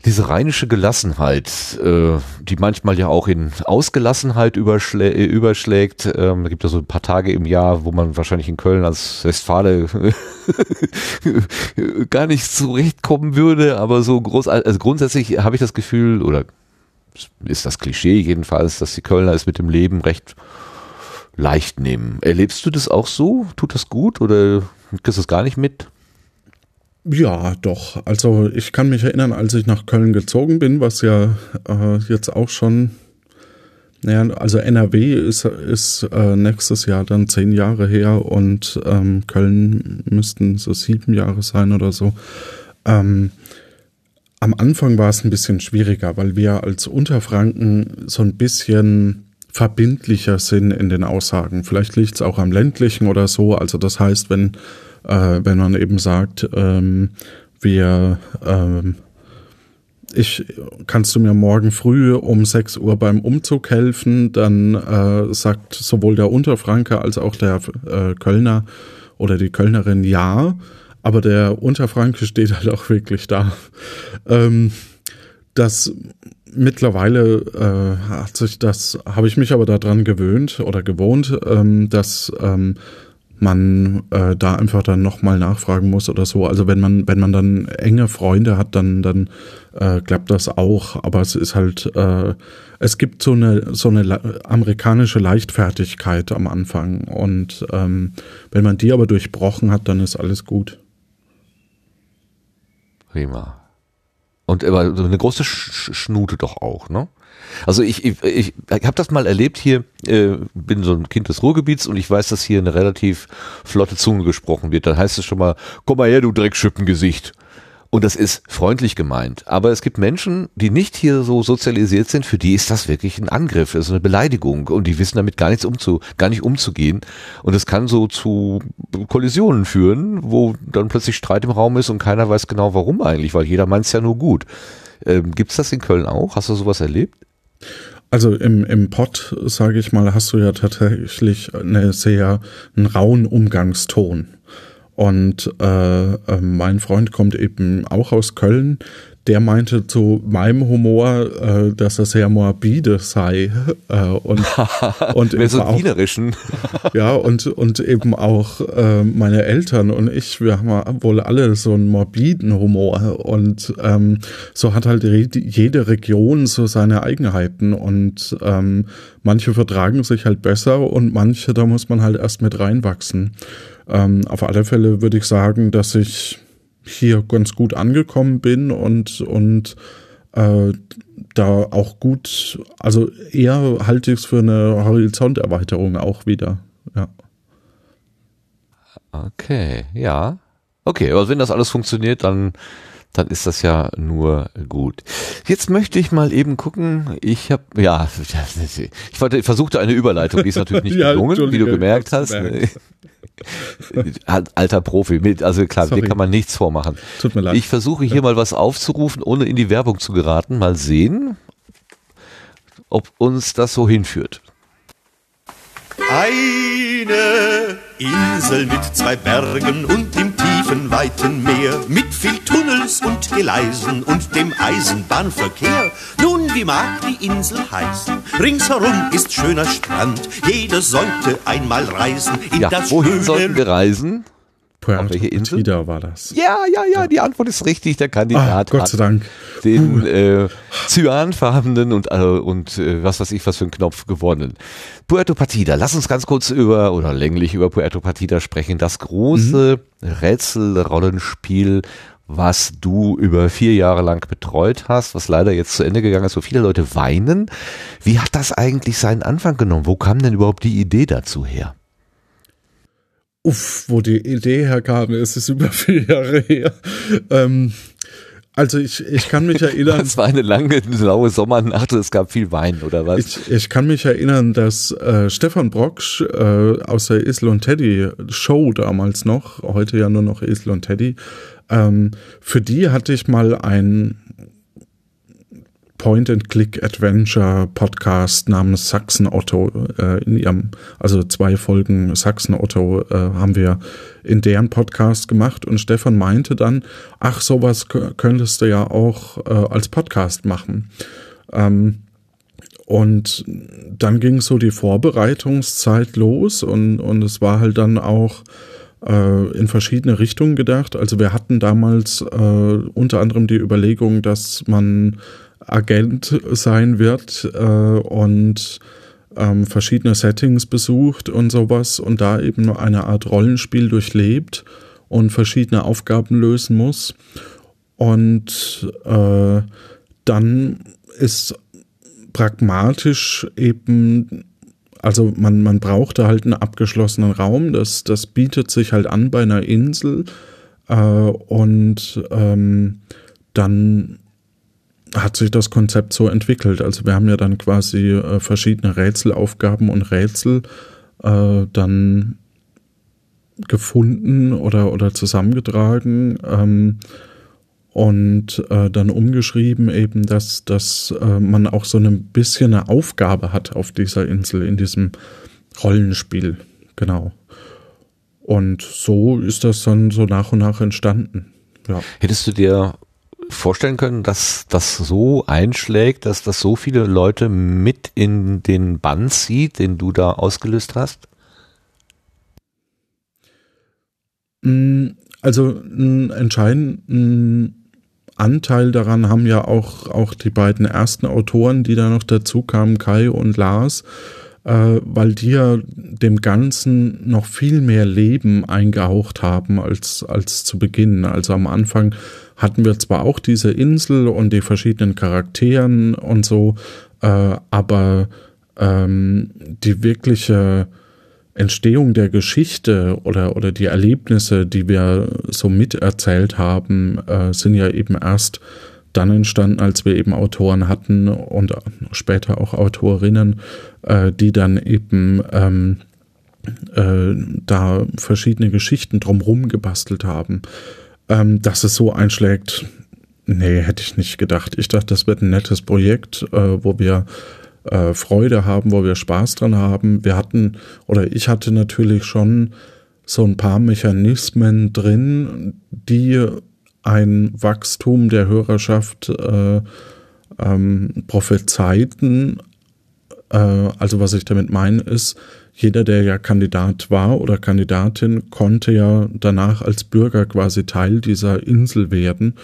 diese rheinische Gelassenheit, äh, die manchmal ja auch in Ausgelassenheit überschlä äh, überschlägt. Ähm, da gibt es so ein paar Tage im Jahr, wo man wahrscheinlich in Köln als Westfale *laughs* gar nicht zurechtkommen würde, aber so groß, also grundsätzlich habe ich das Gefühl, oder ist das Klischee jedenfalls, dass die Kölner es mit dem Leben recht leicht nehmen. Erlebst du das auch so? Tut das gut oder kriegst du es gar nicht mit? Ja, doch. Also ich kann mich erinnern, als ich nach Köln gezogen bin, was ja äh, jetzt auch schon, naja, also NRW ist, ist äh, nächstes Jahr dann zehn Jahre her und ähm, Köln müssten so sieben Jahre sein oder so. Ähm, am Anfang war es ein bisschen schwieriger, weil wir als Unterfranken so ein bisschen verbindlicher sind in den Aussagen. Vielleicht liegt es auch am ländlichen oder so. Also das heißt, wenn äh, wenn man eben sagt, ähm, wir, ähm, ich, kannst du mir morgen früh um 6 Uhr beim Umzug helfen, dann äh, sagt sowohl der Unterfranke als auch der äh, Kölner oder die Kölnerin ja, aber der Unterfranke steht halt auch wirklich da. Ähm, das mittlerweile äh, hat sich das, habe ich mich aber daran gewöhnt oder gewohnt, ähm, dass ähm, man äh, da einfach dann nochmal nachfragen muss oder so. Also wenn man, wenn man dann enge Freunde hat, dann, dann äh, klappt das auch. Aber es ist halt, äh, es gibt so eine, so eine amerikanische Leichtfertigkeit am Anfang. Und ähm, wenn man die aber durchbrochen hat, dann ist alles gut. Prima. Und aber so eine große Sch Schnute doch auch, ne? Also ich, ich, ich, habe das mal erlebt hier, äh, bin so ein Kind des Ruhrgebiets und ich weiß, dass hier eine relativ flotte Zunge gesprochen wird. Dann heißt es schon mal, komm mal her, du Dreckschippengesicht. Und das ist freundlich gemeint. Aber es gibt Menschen, die nicht hier so sozialisiert sind, für die ist das wirklich ein Angriff, das ist eine Beleidigung und die wissen damit gar nichts umzu, gar nicht umzugehen. Und es kann so zu Kollisionen führen, wo dann plötzlich Streit im Raum ist und keiner weiß genau warum eigentlich, weil jeder meint es ja nur gut. Ähm, Gibt es das in Köln auch? Hast du sowas erlebt? Also im, im Pott, sage ich mal, hast du ja tatsächlich eine sehr einen rauen Umgangston. Und äh, äh, mein Freund kommt eben auch aus Köln der meinte zu meinem Humor, äh, dass er sehr morbide sei äh, und *laughs* und Mehr so auch, *laughs* ja und und eben auch äh, meine Eltern und ich, wir haben wohl alle so einen morbiden Humor und ähm, so hat halt jede Region so seine Eigenheiten und ähm, manche vertragen sich halt besser und manche da muss man halt erst mit reinwachsen. Ähm, auf alle Fälle würde ich sagen, dass ich hier ganz gut angekommen bin und, und äh, da auch gut, also eher halte ich es für eine Horizonterweiterung auch wieder, ja. Okay, ja. Okay, aber wenn das alles funktioniert, dann, dann ist das ja nur gut. Jetzt möchte ich mal eben gucken. Ich habe, ja, *laughs* ich versuchte eine Überleitung, die ist natürlich nicht *laughs* gelungen, wie du gemerkt hast. *laughs* Alter Profi, also klar, Sorry. dir kann man nichts vormachen. Tut mir leid. Ich versuche hier ja. mal was aufzurufen, ohne in die Werbung zu geraten. Mal sehen, ob uns das so hinführt. Eine Insel mit zwei Bergen und im tiefen, weiten Meer, mit viel Tunnels und Gleisen und dem Eisenbahnverkehr. Nun, wie mag die Insel heißen? Ringsherum ist schöner Strand, jeder sollte einmal reisen in ja, das wohin sollten wir reisen? Puerto welche Insel? Partida war das. Ja, ja, ja, die Antwort ist richtig. Der Kandidat Ach, Gott sei Dank. den äh, cyanfarbenen und, äh, und äh, was weiß ich, was für ein Knopf gewonnen. Puerto Partida. Lass uns ganz kurz über, oder länglich über Puerto Partida sprechen. Das große mhm. Rätselrollenspiel, was du über vier Jahre lang betreut hast, was leider jetzt zu Ende gegangen ist, wo viele Leute weinen. Wie hat das eigentlich seinen Anfang genommen? Wo kam denn überhaupt die Idee dazu her? Uff, wo die Idee herkam, ist es über vier Jahre her. Ähm, Also ich, ich kann mich *laughs* erinnern. Es war eine lange, laue Sommernacht und es gab viel Wein, oder was? Ich, ich kann mich erinnern, dass äh, Stefan Brocksch äh, aus der Isel und Teddy Show damals noch, heute ja nur noch Isel und Teddy, ähm, für die hatte ich mal ein Point-and-Click-Adventure-Podcast namens Sachsen Otto äh, in ihrem, also zwei Folgen Sachsen Otto äh, haben wir in deren Podcast gemacht und Stefan meinte dann, ach, sowas könntest du ja auch äh, als Podcast machen. Ähm, und dann ging so die Vorbereitungszeit los und, und es war halt dann auch äh, in verschiedene Richtungen gedacht. Also wir hatten damals äh, unter anderem die Überlegung, dass man Agent sein wird äh, und ähm, verschiedene Settings besucht und sowas und da eben eine Art Rollenspiel durchlebt und verschiedene Aufgaben lösen muss. Und äh, dann ist pragmatisch eben, also man, man brauchte halt einen abgeschlossenen Raum, das, das bietet sich halt an bei einer Insel äh, und ähm, dann hat sich das Konzept so entwickelt. Also wir haben ja dann quasi äh, verschiedene Rätselaufgaben und Rätsel äh, dann gefunden oder, oder zusammengetragen ähm, und äh, dann umgeschrieben eben, dass, dass äh, man auch so ein bisschen eine Aufgabe hat auf dieser Insel, in diesem Rollenspiel. Genau. Und so ist das dann so nach und nach entstanden. Ja. Hättest du dir vorstellen können, dass das so einschlägt, dass das so viele Leute mit in den Bann zieht, den du da ausgelöst hast? Mm, also einen entscheidenden Anteil daran haben ja auch, auch die beiden ersten Autoren, die da noch dazu kamen, Kai und Lars, äh, weil die ja dem Ganzen noch viel mehr Leben eingehaucht haben als, als zu Beginn. Also am Anfang hatten wir zwar auch diese Insel und die verschiedenen Charakteren und so, äh, aber ähm, die wirkliche Entstehung der Geschichte oder, oder die Erlebnisse, die wir so miterzählt haben, äh, sind ja eben erst dann entstanden, als wir eben Autoren hatten und später auch Autorinnen, äh, die dann eben ähm, äh, da verschiedene Geschichten drumherum gebastelt haben. Ähm, dass es so einschlägt, nee, hätte ich nicht gedacht. Ich dachte, das wird ein nettes Projekt, äh, wo wir äh, Freude haben, wo wir Spaß dran haben. Wir hatten, oder ich hatte natürlich schon so ein paar Mechanismen drin, die ein Wachstum der Hörerschaft äh, ähm, prophezeiten. Äh, also was ich damit meine ist, jeder, der ja Kandidat war oder Kandidatin, konnte ja danach als Bürger quasi Teil dieser Insel werden.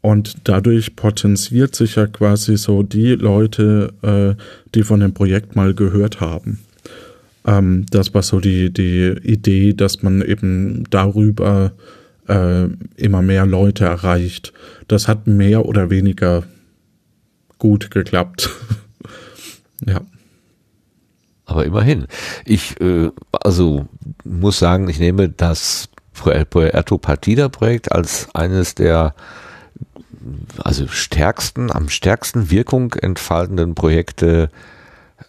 Und dadurch potenziert sich ja quasi so die Leute, äh, die von dem Projekt mal gehört haben. Ähm, das war so die, die Idee, dass man eben darüber äh, immer mehr Leute erreicht. Das hat mehr oder weniger gut geklappt. *laughs* ja. Aber immerhin. Ich äh, also muss sagen, ich nehme das Puerto Partida Projekt als eines der also stärksten, am stärksten Wirkung entfaltenden Projekte,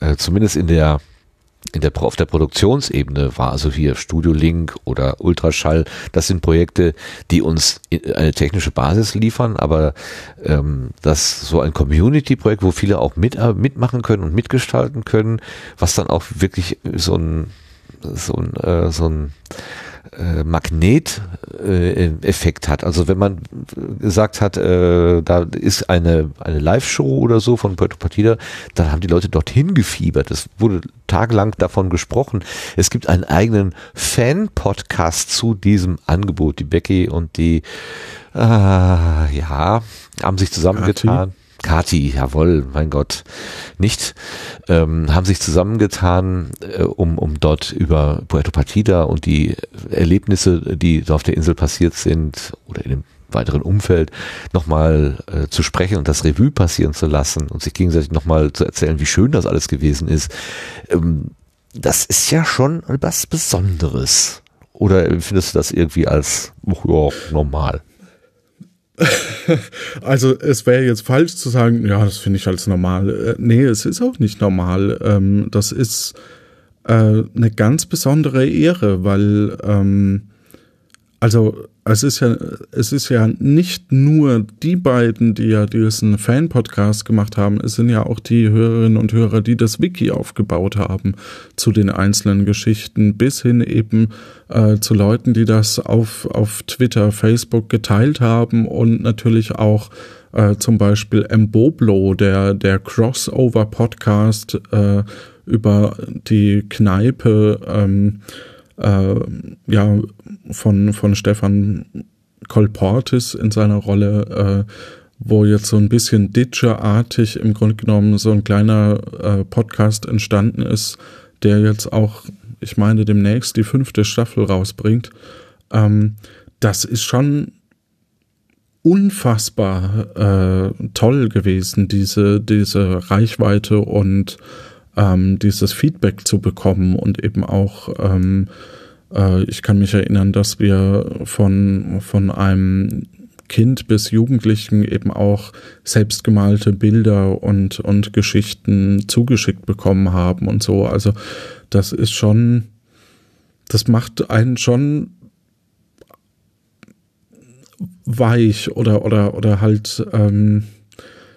äh, zumindest in der in der, auf der Produktionsebene war, also hier Studio Link oder Ultraschall, das sind Projekte, die uns eine technische Basis liefern, aber ähm, das so ein Community-Projekt, wo viele auch mit, äh, mitmachen können und mitgestalten können, was dann auch wirklich so ein so ein, äh, so ein äh, Magneteffekt hat. Also wenn man gesagt hat, äh, da ist eine, eine Live-Show oder so von Puerto Partida, dann haben die Leute dorthin gefiebert. Es wurde tagelang davon gesprochen. Es gibt einen eigenen Fan-Podcast zu diesem Angebot. Die Becky und die, äh, ja, haben sich zusammengetan. Kati, jawohl, mein Gott, nicht, ähm, haben sich zusammengetan, äh, um, um dort über Puerto Partida und die Erlebnisse, die auf der Insel passiert sind oder in dem weiteren Umfeld nochmal äh, zu sprechen und das Revue passieren zu lassen und sich gegenseitig nochmal zu erzählen, wie schön das alles gewesen ist. Ähm, das ist ja schon was Besonderes. Oder findest du das irgendwie als oh, ja, normal? *laughs* also es wäre jetzt falsch zu sagen, ja, das finde ich als normal. Äh, nee, es ist auch nicht normal. Ähm, das ist äh, eine ganz besondere Ehre, weil ähm, also es ist ja, es ist ja nicht nur die beiden, die ja diesen Fan-Podcast gemacht haben, es sind ja auch die Hörerinnen und Hörer, die das Wiki aufgebaut haben zu den einzelnen Geschichten, bis hin eben äh, zu Leuten, die das auf, auf Twitter, Facebook geteilt haben und natürlich auch äh, zum Beispiel Mboblo, der, der Crossover-Podcast äh, über die Kneipe, ähm, äh, ja, von, von Stefan Kolportis in seiner Rolle, äh, wo jetzt so ein bisschen Ditcher-artig im Grunde genommen so ein kleiner äh, Podcast entstanden ist, der jetzt auch, ich meine, demnächst die fünfte Staffel rausbringt. Ähm, das ist schon unfassbar äh, toll gewesen, diese, diese Reichweite und ähm, dieses Feedback zu bekommen und eben auch, ähm, äh, ich kann mich erinnern, dass wir von, von einem Kind bis Jugendlichen eben auch selbstgemalte Bilder und, und Geschichten zugeschickt bekommen haben und so. Also das ist schon, das macht einen schon weich oder, oder, oder halt, ähm,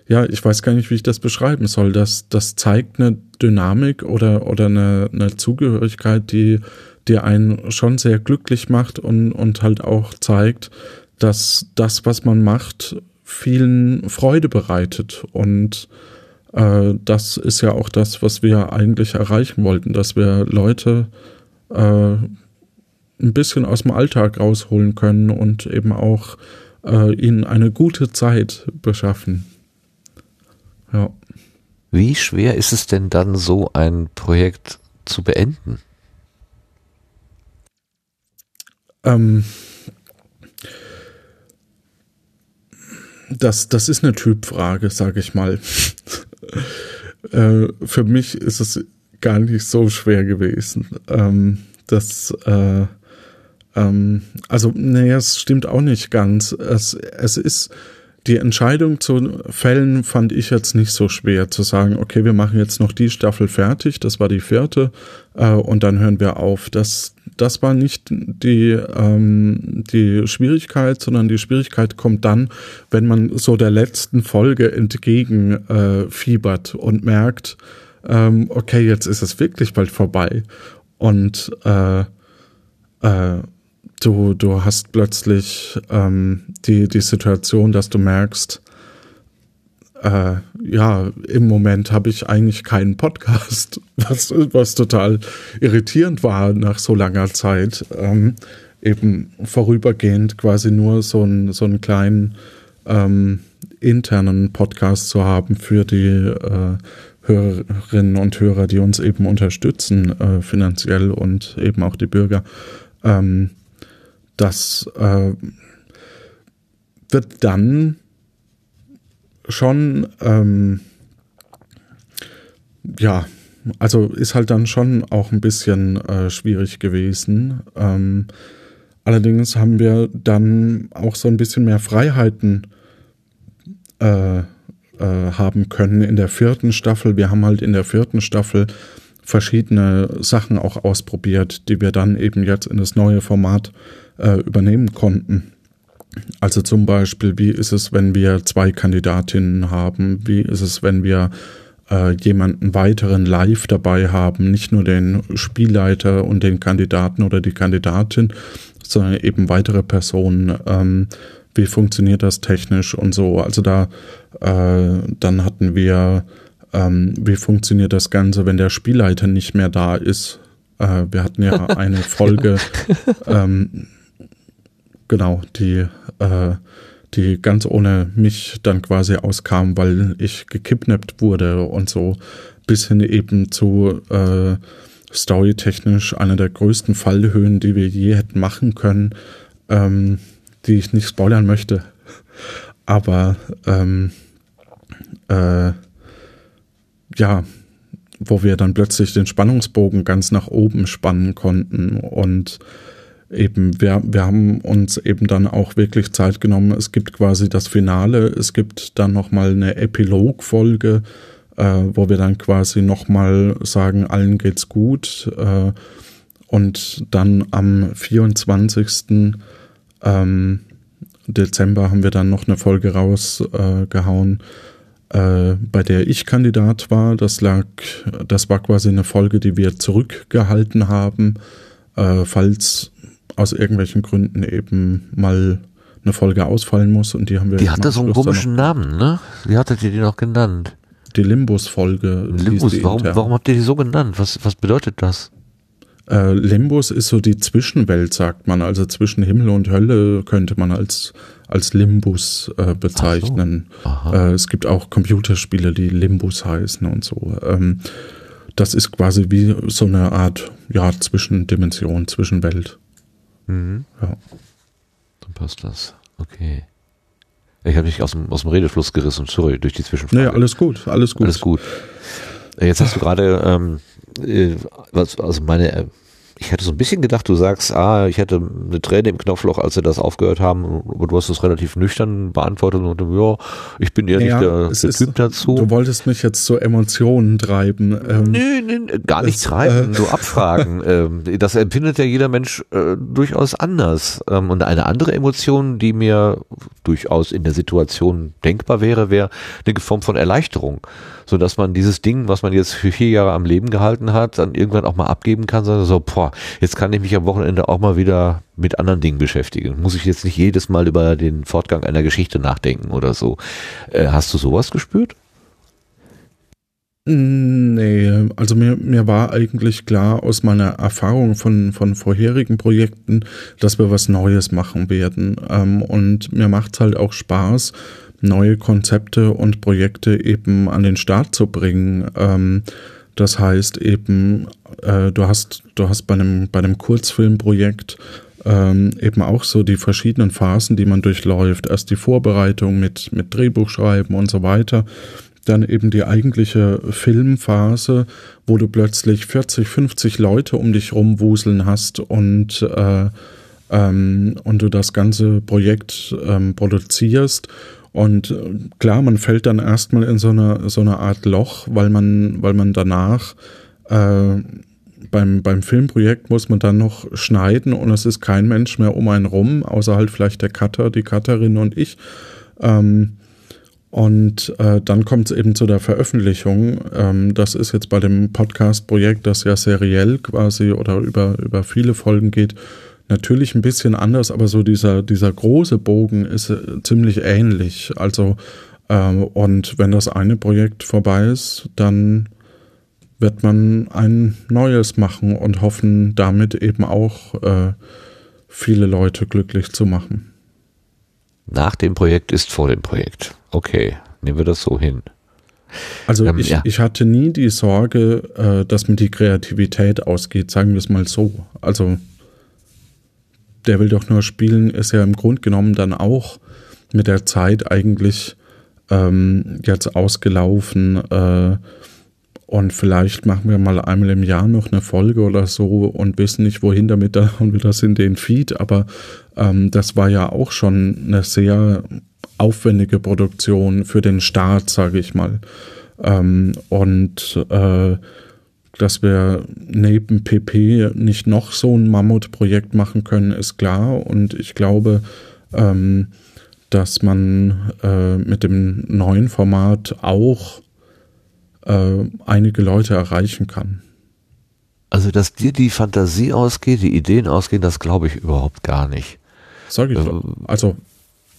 ja, ich weiß gar nicht, wie ich das beschreiben soll. Das, das zeigt eine Dynamik oder, oder eine, eine Zugehörigkeit, die, die einen schon sehr glücklich macht und, und halt auch zeigt, dass das, was man macht, vielen Freude bereitet. Und äh, das ist ja auch das, was wir eigentlich erreichen wollten, dass wir Leute äh, ein bisschen aus dem Alltag rausholen können und eben auch äh, ihnen eine gute Zeit beschaffen. Ja. Wie schwer ist es denn dann, so ein Projekt zu beenden? Ähm, das, das ist eine Typfrage, sage ich mal. *laughs* äh, für mich ist es gar nicht so schwer gewesen. Ähm, das, äh, ähm, also, nee, es stimmt auch nicht ganz. Es, es ist die Entscheidung zu fällen fand ich jetzt nicht so schwer zu sagen, okay, wir machen jetzt noch die Staffel fertig, das war die vierte, äh, und dann hören wir auf. Das, das war nicht die, ähm, die Schwierigkeit, sondern die Schwierigkeit kommt dann, wenn man so der letzten Folge entgegen äh, fiebert und merkt, ähm, okay, jetzt ist es wirklich bald vorbei. Und äh, äh, du, du hast plötzlich ähm, die, die Situation, dass du merkst, äh, ja, im Moment habe ich eigentlich keinen Podcast, *laughs* was, was total irritierend war nach so langer Zeit. Ähm, eben vorübergehend quasi nur so, ein, so einen kleinen ähm, internen Podcast zu haben für die äh, Hörerinnen und Hörer, die uns eben unterstützen, äh, finanziell und eben auch die Bürger. Ähm, das äh, wird dann schon, ähm, ja, also ist halt dann schon auch ein bisschen äh, schwierig gewesen. Ähm, allerdings haben wir dann auch so ein bisschen mehr Freiheiten äh, äh, haben können in der vierten Staffel. Wir haben halt in der vierten Staffel verschiedene Sachen auch ausprobiert, die wir dann eben jetzt in das neue Format äh, übernehmen konnten. Also zum Beispiel, wie ist es, wenn wir zwei Kandidatinnen haben? Wie ist es, wenn wir äh, jemanden weiteren live dabei haben? Nicht nur den Spielleiter und den Kandidaten oder die Kandidatin, sondern eben weitere Personen. Ähm, wie funktioniert das technisch und so? Also da, äh, dann hatten wir ähm, wie funktioniert das Ganze, wenn der Spielleiter nicht mehr da ist? Äh, wir hatten ja *laughs* eine Folge, ähm, genau, die, äh, die ganz ohne mich dann quasi auskam, weil ich gekidnappt wurde und so, bis hin eben zu äh, storytechnisch einer der größten Fallhöhen, die wir je hätten machen können, ähm, die ich nicht spoilern möchte. Aber ähm, äh, ja, wo wir dann plötzlich den Spannungsbogen ganz nach oben spannen konnten und eben, wir, wir haben uns eben dann auch wirklich Zeit genommen. Es gibt quasi das Finale, es gibt dann nochmal eine Epilogfolge, äh, wo wir dann quasi nochmal sagen, allen geht's gut. Äh, und dann am 24. Ähm, Dezember haben wir dann noch eine Folge rausgehauen, äh, bei der ich Kandidat war. Das lag, das war quasi eine Folge, die wir zurückgehalten haben, äh, falls aus irgendwelchen Gründen eben mal eine Folge ausfallen muss und die haben wir. Die hatte so einen komischen Namen, ne? Wie hattet ihr die noch genannt? Die Limbus-Folge. Limbus, warum, warum habt ihr die so genannt? Was, was bedeutet das? Äh, Limbus ist so die Zwischenwelt, sagt man. Also zwischen Himmel und Hölle könnte man als, als Limbus äh, bezeichnen. So. Äh, es gibt auch Computerspiele, die Limbus heißen und so. Ähm, das ist quasi wie so eine Art ja, Zwischendimension, Zwischenwelt. Mhm. Ja. Dann passt das. Okay. Ich habe mich aus dem, aus dem Redefluss gerissen, sorry, durch die Zwischenfrage. Nee, alles gut, alles gut. Alles gut. Jetzt hast du *laughs* gerade, ähm, äh, was, also meine ich hätte so ein bisschen gedacht, du sagst, ah, ich hätte eine Träne im Knopfloch, als sie das aufgehört haben, aber du hast es relativ nüchtern beantwortet und ja, ich bin eher ja, nicht der, der ist, Typ dazu. Du wolltest mich jetzt zu Emotionen treiben. Ähm, nee, nee, gar nicht es, treiben, äh, so abfragen. *laughs* ähm, das empfindet ja jeder Mensch äh, durchaus anders. Ähm, und eine andere Emotion, die mir durchaus in der Situation denkbar wäre, wäre eine Form von Erleichterung so dass man dieses Ding, was man jetzt für vier Jahre am Leben gehalten hat, dann irgendwann auch mal abgeben kann, sondern so, boah, jetzt kann ich mich am Wochenende auch mal wieder mit anderen Dingen beschäftigen. Muss ich jetzt nicht jedes Mal über den Fortgang einer Geschichte nachdenken oder so. Äh, hast du sowas gespürt? Nee, also mir, mir war eigentlich klar aus meiner Erfahrung von, von vorherigen Projekten, dass wir was Neues machen werden. Ähm, und mir macht's halt auch Spaß, neue Konzepte und Projekte eben an den Start zu bringen. Ähm, das heißt eben, äh, du hast, du hast bei einem, bei einem Kurzfilmprojekt ähm, eben auch so die verschiedenen Phasen, die man durchläuft. Erst die Vorbereitung mit, mit Drehbuchschreiben und so weiter. Dann eben die eigentliche Filmphase, wo du plötzlich 40, 50 Leute um dich rumwuseln hast und, äh, ähm, und du das ganze Projekt ähm, produzierst und äh, klar, man fällt dann erstmal in so eine, so eine Art Loch, weil man, weil man danach äh, beim, beim Filmprojekt muss man dann noch schneiden und es ist kein Mensch mehr um einen rum, außer halt vielleicht der Cutter, die Cutterin und ich. Ähm, und äh, dann kommt es eben zu der Veröffentlichung. Ähm, das ist jetzt bei dem Podcast-Projekt, das ja seriell quasi oder über, über viele Folgen geht, Natürlich ein bisschen anders, aber so dieser, dieser große Bogen ist äh, ziemlich ähnlich. Also, äh, und wenn das eine Projekt vorbei ist, dann wird man ein neues machen und hoffen, damit eben auch äh, viele Leute glücklich zu machen. Nach dem Projekt ist vor dem Projekt. Okay, nehmen wir das so hin. Also ähm, ich, ja. ich hatte nie die Sorge, äh, dass mir die Kreativität ausgeht, sagen wir es mal so. Also der will doch nur spielen, ist ja im Grunde genommen dann auch mit der Zeit eigentlich ähm, jetzt ausgelaufen. Äh, und vielleicht machen wir mal einmal im Jahr noch eine Folge oder so und wissen nicht, wohin damit, da und wieder in den Feed. Aber ähm, das war ja auch schon eine sehr aufwendige Produktion für den Start, sage ich mal. Ähm, und äh, dass wir neben PP nicht noch so ein Mammutprojekt machen können, ist klar. Und ich glaube, ähm, dass man äh, mit dem neuen Format auch äh, einige Leute erreichen kann. Also, dass dir die Fantasie ausgeht, die Ideen ausgehen, das glaube ich überhaupt gar nicht. Sag ich doch. Ähm, also,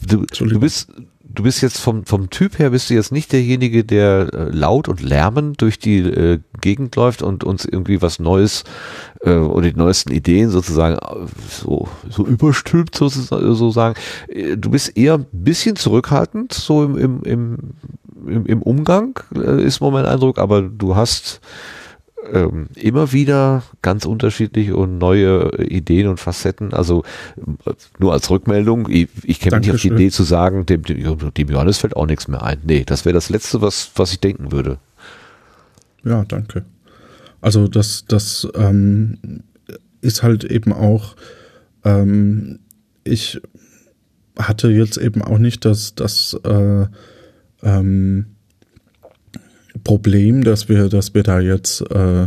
du, du bist, du bist jetzt vom, vom Typ her bist du jetzt nicht derjenige, der äh, laut und lärmend durch die äh, Gegend läuft und uns irgendwie was Neues äh, oder die neuesten Ideen sozusagen äh, so, so überstülpt sozusagen. Äh, du bist eher ein bisschen zurückhaltend, so im, im, im, im Umgang, ist mein Eindruck, aber du hast ähm, immer wieder ganz unterschiedliche und neue Ideen und Facetten. Also nur als Rückmeldung, ich, ich käme nicht auf die Idee zu sagen, dem, dem, dem Johannes fällt auch nichts mehr ein. Nee, das wäre das Letzte, was, was ich denken würde. Ja, danke. Also das, das ähm, ist halt eben auch ähm, ich hatte jetzt eben auch nicht das, das äh, ähm, Problem, dass wir, dass wir da jetzt, äh,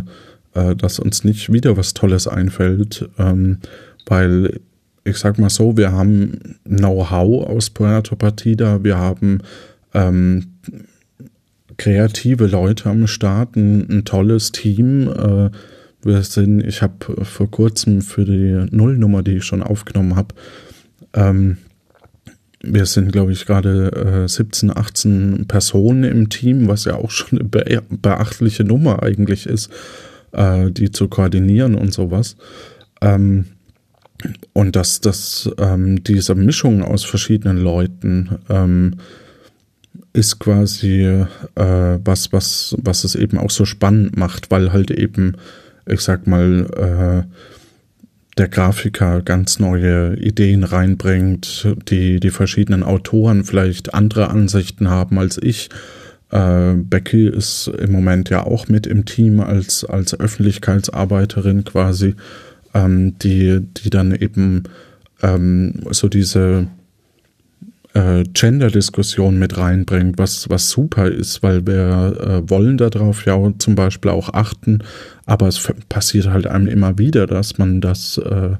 äh, dass uns nicht wieder was Tolles einfällt, ähm, weil ich sag mal so, wir haben Know-how aus Puerto Partida, wir haben ähm, kreative Leute am Start, ein, ein tolles Team. Äh, wir sind, ich habe vor kurzem für die Nullnummer, die ich schon aufgenommen habe, ähm, wir sind, glaube ich, gerade äh, 17, 18 Personen im Team, was ja auch schon eine be beachtliche Nummer eigentlich ist, äh, die zu koordinieren und sowas. Ähm, und dass das ähm, diese Mischung aus verschiedenen Leuten ähm, ist quasi äh, was, was, was es eben auch so spannend macht, weil halt eben, ich sag mal, äh, der Grafiker ganz neue Ideen reinbringt, die die verschiedenen Autoren vielleicht andere Ansichten haben als ich. Äh, Becky ist im Moment ja auch mit im Team als, als Öffentlichkeitsarbeiterin quasi, ähm, die, die dann eben ähm, so diese äh, Gender-Diskussion mit reinbringt, was, was super ist, weil wir äh, wollen darauf ja zum Beispiel auch achten, aber es passiert halt einem immer wieder, dass man das äh,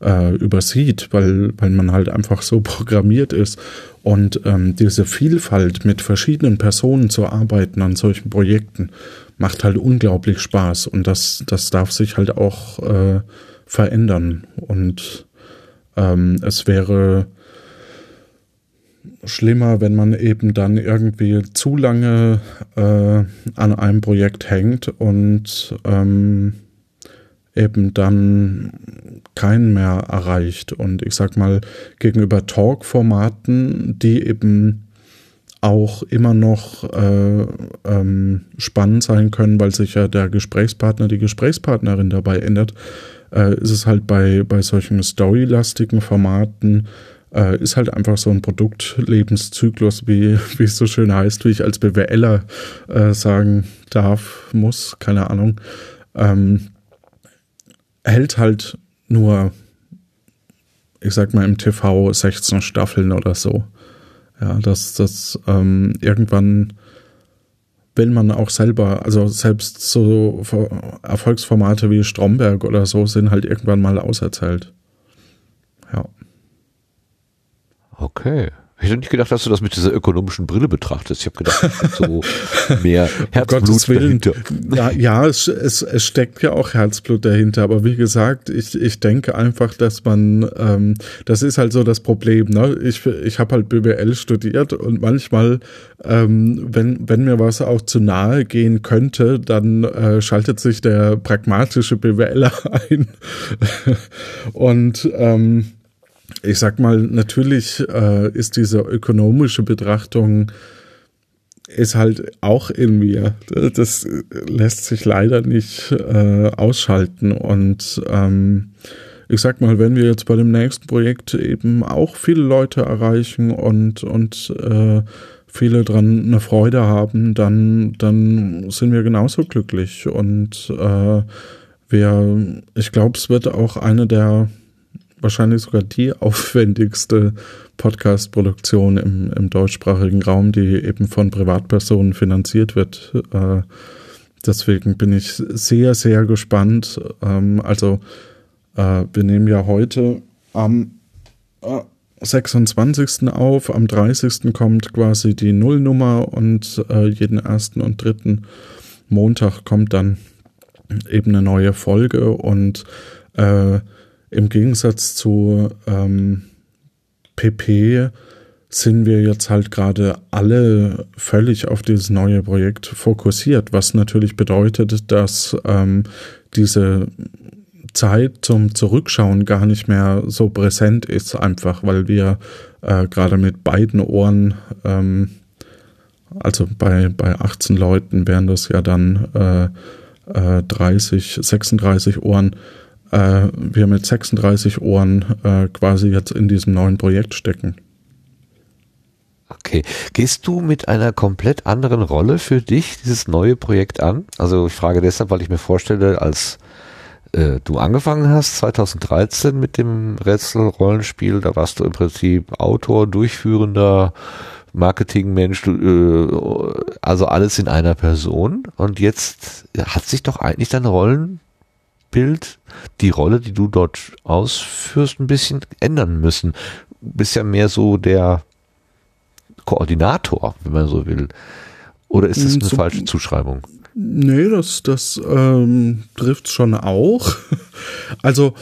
äh, übersieht, weil, weil man halt einfach so *laughs* programmiert ist. Und ähm, diese Vielfalt mit verschiedenen Personen zu arbeiten an solchen Projekten macht halt unglaublich Spaß und das, das darf sich halt auch äh, verändern. Und ähm, es wäre schlimmer, wenn man eben dann irgendwie zu lange äh, an einem Projekt hängt und ähm, eben dann keinen mehr erreicht. Und ich sag mal, gegenüber Talk-Formaten, die eben auch immer noch äh, ähm, spannend sein können, weil sich ja der Gesprächspartner, die Gesprächspartnerin dabei ändert, äh, ist es halt bei, bei solchen storylastigen Formaten äh, ist halt einfach so ein Produktlebenszyklus, wie, *laughs* wie es so schön heißt, wie ich als BWLer äh, sagen darf, muss, keine Ahnung, ähm, hält halt nur, ich sag mal, im TV 16 Staffeln oder so. Ja, dass das ähm, irgendwann will man auch selber, also selbst so Erfolgsformate wie Stromberg oder so sind halt irgendwann mal auserzählt. Ja. Okay. Ich hätte nicht gedacht, dass du das mit dieser ökonomischen Brille betrachtest. Ich habe gedacht, so *laughs* mehr Herzblut dahinter. Ja, ja es, es, es steckt ja auch Herzblut dahinter. Aber wie gesagt, ich, ich denke einfach, dass man, ähm, das ist halt so das Problem. Ne? Ich, ich habe halt BWL studiert und manchmal, ähm, wenn, wenn mir was auch zu nahe gehen könnte, dann äh, schaltet sich der pragmatische BWLer *laughs* ein. und ähm, ich sag mal, natürlich äh, ist diese ökonomische Betrachtung ist halt auch in mir. Das lässt sich leider nicht äh, ausschalten. Und ähm, ich sag mal, wenn wir jetzt bei dem nächsten Projekt eben auch viele Leute erreichen und, und äh, viele dran eine Freude haben, dann, dann sind wir genauso glücklich. Und äh, wir, ich glaube, es wird auch eine der wahrscheinlich sogar die *laughs* aufwendigste Podcast-Produktion im, im deutschsprachigen Raum, die eben von Privatpersonen finanziert wird. Äh, deswegen bin ich sehr, sehr gespannt. Ähm, also äh, wir nehmen ja heute am äh, 26. auf, am 30. kommt quasi die Nullnummer und äh, jeden ersten und dritten Montag kommt dann eben eine neue Folge und äh, im Gegensatz zu ähm, PP sind wir jetzt halt gerade alle völlig auf dieses neue Projekt fokussiert, was natürlich bedeutet, dass ähm, diese Zeit zum Zurückschauen gar nicht mehr so präsent ist, einfach weil wir äh, gerade mit beiden Ohren, ähm, also bei, bei 18 Leuten wären das ja dann äh, äh, 30, 36 Ohren, äh, wir mit 36 Ohren äh, quasi jetzt in diesem neuen Projekt stecken. Okay. Gehst du mit einer komplett anderen Rolle für dich dieses neue Projekt an? Also ich frage deshalb, weil ich mir vorstelle, als äh, du angefangen hast, 2013 mit dem Rätsel-Rollenspiel, da warst du im Prinzip Autor, Durchführender, Marketingmensch, äh, also alles in einer Person. Und jetzt hat sich doch eigentlich dein Rollenbild, die Rolle, die du dort ausführst, ein bisschen ändern müssen. Du bist ja mehr so der Koordinator, wenn man so will. Oder ist das hm, eine so, falsche Zuschreibung? Nee, das, das ähm, trifft schon auch. *laughs* Also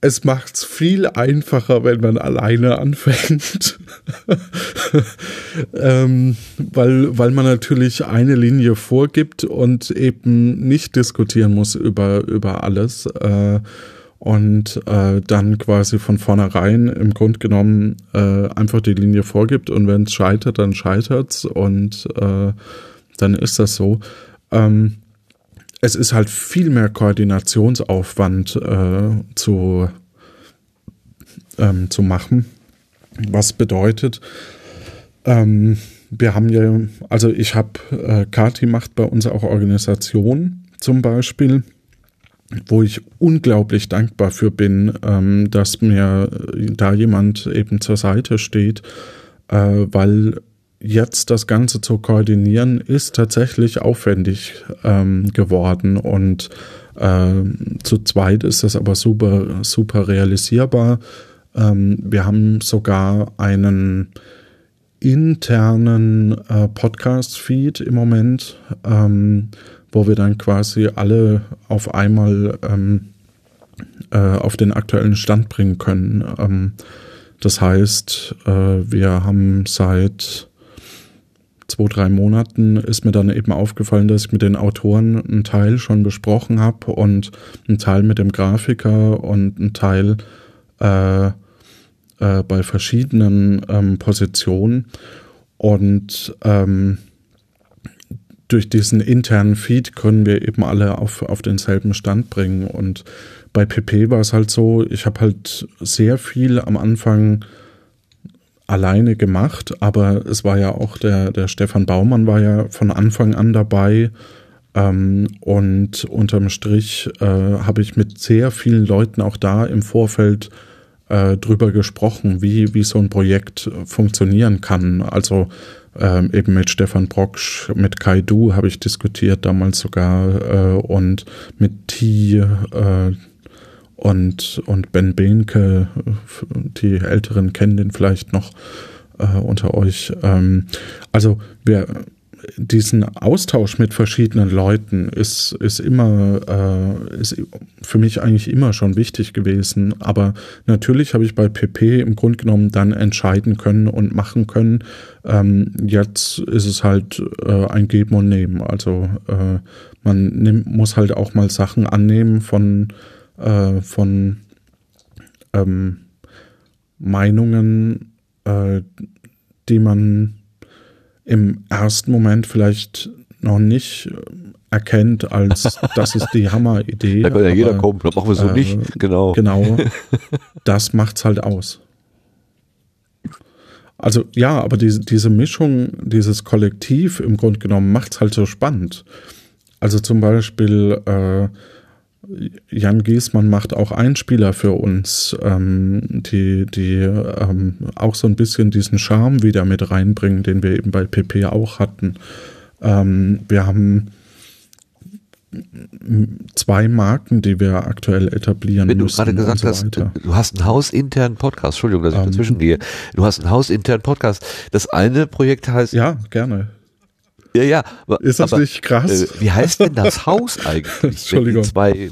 es macht es viel einfacher, wenn man alleine anfängt. *laughs* ähm, weil, weil man natürlich eine Linie vorgibt und eben nicht diskutieren muss über, über alles. Äh, und äh, dann quasi von vornherein im Grunde genommen äh, einfach die Linie vorgibt und wenn es scheitert, dann scheitert's und äh, dann ist das so. Ähm, es ist halt viel mehr Koordinationsaufwand äh, zu, ähm, zu machen, was bedeutet, ähm, wir haben ja, also ich habe, äh, Kati macht bei uns auch Organisation zum Beispiel wo ich unglaublich dankbar für bin, ähm, dass mir da jemand eben zur Seite steht, äh, weil jetzt das Ganze zu koordinieren ist tatsächlich aufwendig ähm, geworden und äh, zu zweit ist das aber super, super realisierbar. Ähm, wir haben sogar einen internen äh, Podcast-Feed im Moment. Ähm, wo wir dann quasi alle auf einmal ähm, äh, auf den aktuellen Stand bringen können. Ähm, das heißt, äh, wir haben seit zwei, drei Monaten ist mir dann eben aufgefallen, dass ich mit den Autoren einen Teil schon besprochen habe und einen Teil mit dem Grafiker und einen Teil äh, äh, bei verschiedenen ähm, Positionen. Und ähm, durch diesen internen Feed können wir eben alle auf, auf denselben Stand bringen. Und bei PP war es halt so, ich habe halt sehr viel am Anfang alleine gemacht, aber es war ja auch der, der Stefan Baumann war ja von Anfang an dabei. Ähm, und unterm Strich äh, habe ich mit sehr vielen Leuten auch da im Vorfeld äh, drüber gesprochen, wie, wie so ein Projekt funktionieren kann. Also ähm, eben mit Stefan Brocksch, mit Kai Du habe ich diskutiert damals sogar äh, und mit T äh, und, und Ben Behnke, die Älteren kennen den vielleicht noch äh, unter euch. Ähm, also wir diesen Austausch mit verschiedenen Leuten ist, ist immer, äh, ist für mich eigentlich immer schon wichtig gewesen. Aber natürlich habe ich bei PP im Grunde genommen dann entscheiden können und machen können. Ähm, jetzt ist es halt äh, ein Geben und Nehmen. Also äh, man nimmt, muss halt auch mal Sachen annehmen von, äh, von ähm, Meinungen, äh, die man im ersten Moment vielleicht noch nicht erkennt, als *laughs* das ist die Hammeridee. Da kann ja jeder kommen, das machen wir so äh, nicht. Genau. Genau. *laughs* Das macht's halt aus. Also ja, aber diese, diese Mischung, dieses Kollektiv im Grunde genommen macht's halt so spannend. Also zum Beispiel äh, Jan Giesmann macht auch Einspieler für uns, ähm, die, die ähm, auch so ein bisschen diesen Charme wieder mit reinbringen, den wir eben bei PP auch hatten. Ähm, wir haben zwei Marken, die wir aktuell etablieren Wenn du gerade gesagt so hast, du hast einen hausinternen Podcast, Entschuldigung, dass ich um, dazwischen gehe. Du hast einen hausinternen Podcast. Das eine Projekt heißt. Ja, gerne. Ja, ja. Aber, ist das aber, nicht krass? Äh, wie heißt denn das Haus eigentlich? *laughs* Entschuldigung. die zwei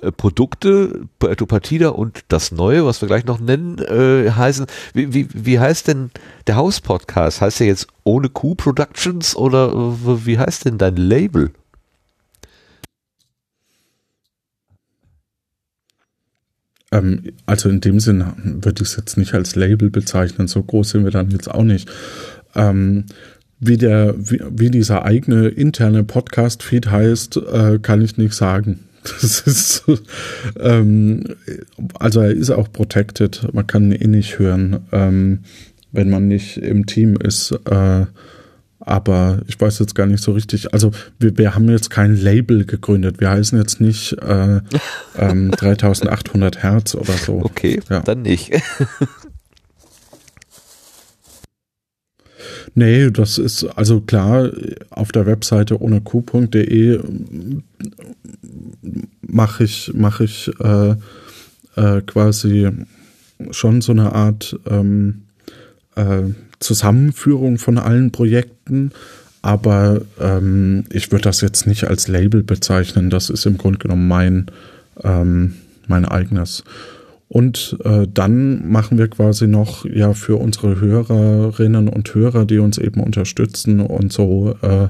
äh, Produkte, Puerto Partida und das Neue, was wir gleich noch nennen, äh, heißen. Wie, wie, wie heißt denn der Hauspodcast? Heißt der jetzt ohne Q Productions oder äh, wie heißt denn dein Label? Ähm, also in dem Sinne würde ich es jetzt nicht als Label bezeichnen. So groß sind wir dann jetzt auch nicht. Ähm, wie, der, wie, wie dieser eigene interne Podcast-Feed heißt, äh, kann ich nicht sagen. *laughs* Das ist, ähm, also er ist auch protected. Man kann ihn eh nicht hören, ähm, wenn man nicht im Team ist. Äh, aber ich weiß jetzt gar nicht so richtig. Also wir, wir haben jetzt kein Label gegründet. Wir heißen jetzt nicht äh, ähm, *laughs* 3800 Hertz oder so. Okay, ja. dann nicht. *laughs* Nee, das ist also klar, auf der Webseite ohne q.de mache ich, mach ich äh, äh, quasi schon so eine Art ähm, äh, Zusammenführung von allen Projekten, aber ähm, ich würde das jetzt nicht als Label bezeichnen. Das ist im Grunde genommen mein, ähm, mein eigenes. Und äh, dann machen wir quasi noch ja für unsere Hörerinnen und Hörer, die uns eben unterstützen und so äh,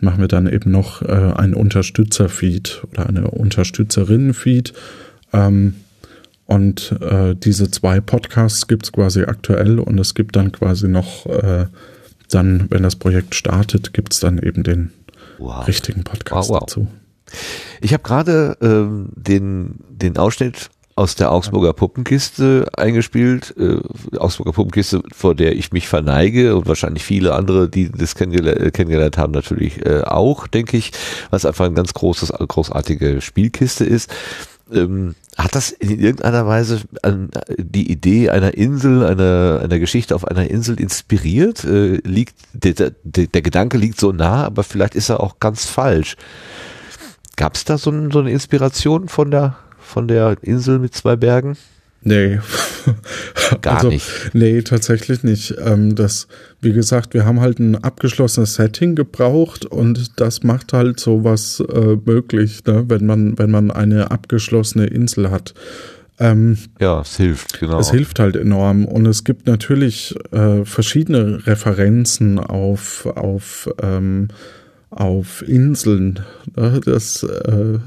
machen wir dann eben noch äh, ein Unterstützerfeed oder eine Unterstützerinnenfeed. Ähm, und äh, diese zwei Podcasts gibt's quasi aktuell und es gibt dann quasi noch äh, dann, wenn das Projekt startet, gibt's dann eben den wow. richtigen Podcast wow, wow. dazu. Ich habe gerade ähm, den, den Ausschnitt aus der Augsburger Puppenkiste eingespielt. Äh, Augsburger Puppenkiste, vor der ich mich verneige und wahrscheinlich viele andere, die das kennengelernt, äh, kennengelernt haben, natürlich äh, auch, denke ich, was einfach ein ganz großes, großartige Spielkiste ist. Ähm, hat das in irgendeiner Weise an die Idee einer Insel, einer, einer Geschichte auf einer Insel inspiriert? Äh, liegt, der, der, der Gedanke liegt so nah, aber vielleicht ist er auch ganz falsch. Gab es da so, so eine Inspiration von der von der Insel mit zwei Bergen? Nee. *laughs* Gar also, nicht. Nee, tatsächlich nicht. Ähm, das, wie gesagt, wir haben halt ein abgeschlossenes Setting gebraucht und das macht halt sowas äh, möglich, ne? wenn man, wenn man eine abgeschlossene Insel hat. Ähm, ja, es hilft, genau. Es hilft halt enorm. Und es gibt natürlich äh, verschiedene Referenzen auf, auf ähm, auf Inseln. Ne? Das äh,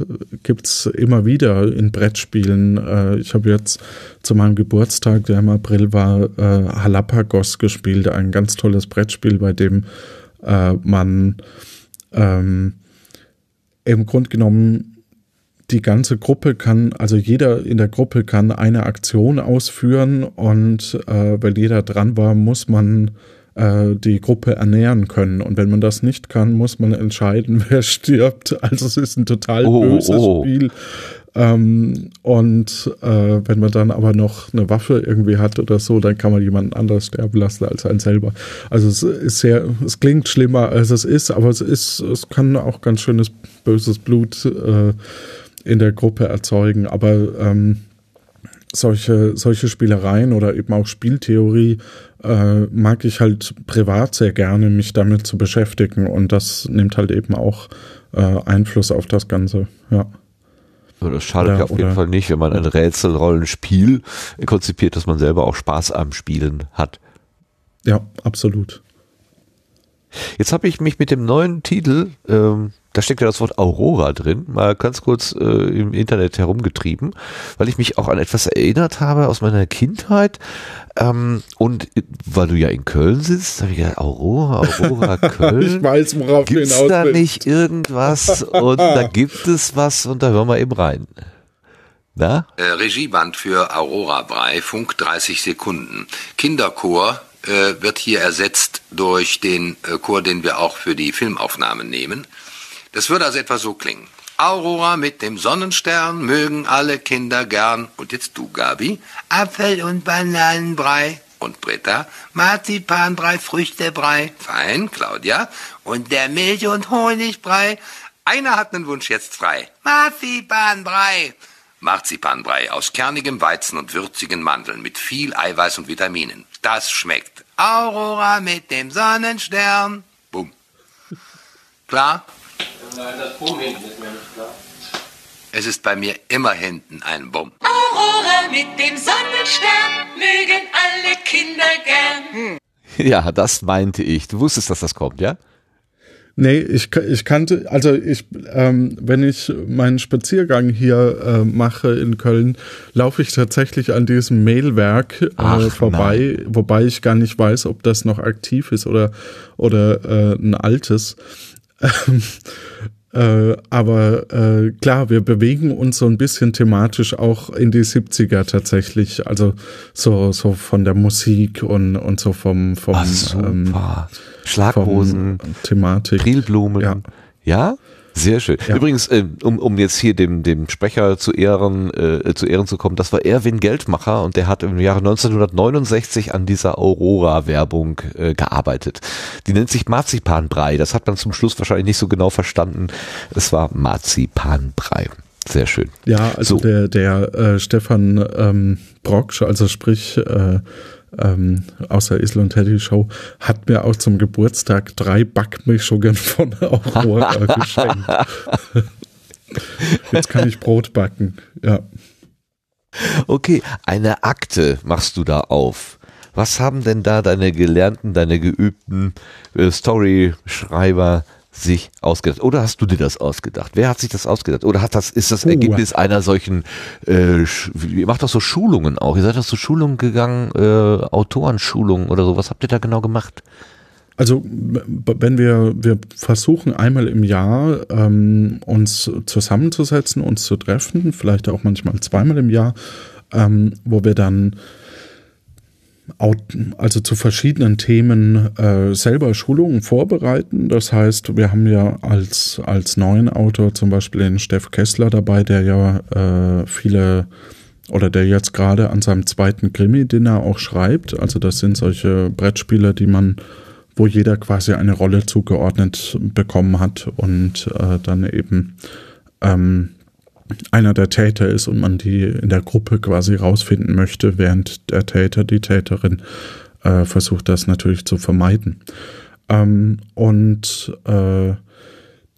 gibt's immer wieder in Brettspielen. Äh, ich habe jetzt zu meinem Geburtstag, der im April war, äh, Halapagos gespielt, ein ganz tolles Brettspiel, bei dem äh, man ähm, im Grunde genommen die ganze Gruppe kann, also jeder in der Gruppe kann eine Aktion ausführen und äh, weil jeder dran war, muss man äh, die Gruppe ernähren können. Und wenn man das nicht kann, muss man entscheiden, *laughs* wer stirbt. Also es ist ein total oh, böses oh. Spiel. Ähm, und äh, wenn man dann aber noch eine Waffe irgendwie hat oder so, dann kann man jemanden anders sterben lassen als einen selber. Also es ist sehr, es klingt schlimmer als es ist, aber es ist, es kann auch ganz schönes böses Blut äh, in der Gruppe erzeugen. Aber ähm, solche, solche Spielereien oder eben auch Spieltheorie äh, mag ich halt privat sehr gerne, mich damit zu beschäftigen und das nimmt halt eben auch äh, Einfluss auf das Ganze, ja. Das schadet ja auf jeden Fall nicht, wenn man ein Rätselrollenspiel konzipiert, dass man selber auch Spaß am Spielen hat. Ja, absolut. Jetzt habe ich mich mit dem neuen Titel ähm, da steckt ja das Wort Aurora drin, mal ganz kurz äh, im Internet herumgetrieben, weil ich mich auch an etwas erinnert habe aus meiner Kindheit. Ähm, und weil du ja in Köln sitzt, habe ich gedacht, Aurora, Aurora, *laughs* Köln. ich weiß, worauf Gibt's du hinaus da nicht irgendwas und da *laughs* gibt es was und da hören wir eben rein. Na? Äh, Regieband für Aurora Brei, Funk 30 Sekunden. Kinderchor äh, wird hier ersetzt durch den äh, Chor, den wir auch für die Filmaufnahmen nehmen. Das würde also etwa so klingen. Aurora mit dem Sonnenstern mögen alle Kinder gern. Und jetzt du, Gabi. Apfel- und Bananenbrei. Und Britta, Marzipanbrei, Früchtebrei. Fein, Claudia. Und der Milch- und Honigbrei. Einer hat einen Wunsch jetzt frei. Marzipanbrei. Marzipanbrei aus kernigem Weizen und würzigen Mandeln mit viel Eiweiß und Vitaminen. Das schmeckt. Aurora mit dem Sonnenstern. Bumm. Klar? Nein, das Bumm hinten ist mir nicht klar. Es ist bei mir immer hinten ein Bumm. Aurora mit dem Sonnenstern mögen alle Kinder gern. Hm. Ja, das meinte ich. Du wusstest, dass das kommt, ja? Nee, ich, ich kannte, also ich, ähm, wenn ich meinen Spaziergang hier äh, mache in Köln, laufe ich tatsächlich an diesem Mailwerk äh, Ach, vorbei, nein. wobei ich gar nicht weiß, ob das noch aktiv ist oder, oder äh, ein altes. Ähm, äh, aber äh, klar, wir bewegen uns so ein bisschen thematisch auch in die 70er tatsächlich. Also so, so von der Musik und, und so vom, vom Ach, super. Ähm, Schlaghosen, Thematik. Prilblumen. Ja. ja? Sehr schön. Ja. Übrigens, äh, um, um jetzt hier dem, dem Sprecher zu Ehren, äh, zu Ehren zu kommen, das war Erwin Geldmacher und der hat im Jahre 1969 an dieser Aurora-Werbung äh, gearbeitet. Die nennt sich Marzipanbrei. Das hat man zum Schluss wahrscheinlich nicht so genau verstanden. Es war Marzipanbrei. Sehr schön. Ja, also So. der, der äh, Stefan ähm, Brocksch, also sprich äh, ähm, aus der Isel und Teddy Show, hat mir auch zum Geburtstag drei Backmischungen *laughs* von Aurora geschenkt. *laughs* Jetzt kann ich Brot backen. Ja. Okay, eine Akte machst du da auf. Was haben denn da deine gelernten, deine geübten äh, Story-Schreiber sich ausgedacht? Oder hast du dir das ausgedacht? Wer hat sich das ausgedacht? Oder hat das, ist das Uh. Ergebnis einer solchen, äh, ihr macht doch so Schulungen auch. Ihr seid doch zu Schulungen gegangen, äh, Autorenschulungen oder so. Was habt ihr da genau gemacht? Also wenn wir, wir versuchen einmal im Jahr ähm, uns zusammenzusetzen, uns zu treffen, vielleicht auch manchmal zweimal im Jahr, ähm, wo wir dann also zu verschiedenen Themen äh, selber Schulungen vorbereiten. Das heißt, wir haben ja als, als neuen Autor zum Beispiel den Steff Kessler dabei, der ja äh, viele oder der jetzt gerade an seinem zweiten Krimi-Dinner auch schreibt. Also das sind solche Brettspiele, die man, wo jeder quasi eine Rolle zugeordnet bekommen hat und äh, dann eben ähm, einer der Täter ist und man die in der Gruppe quasi rausfinden möchte, während der Täter, die Täterin äh, versucht das natürlich zu vermeiden. Ähm, und äh,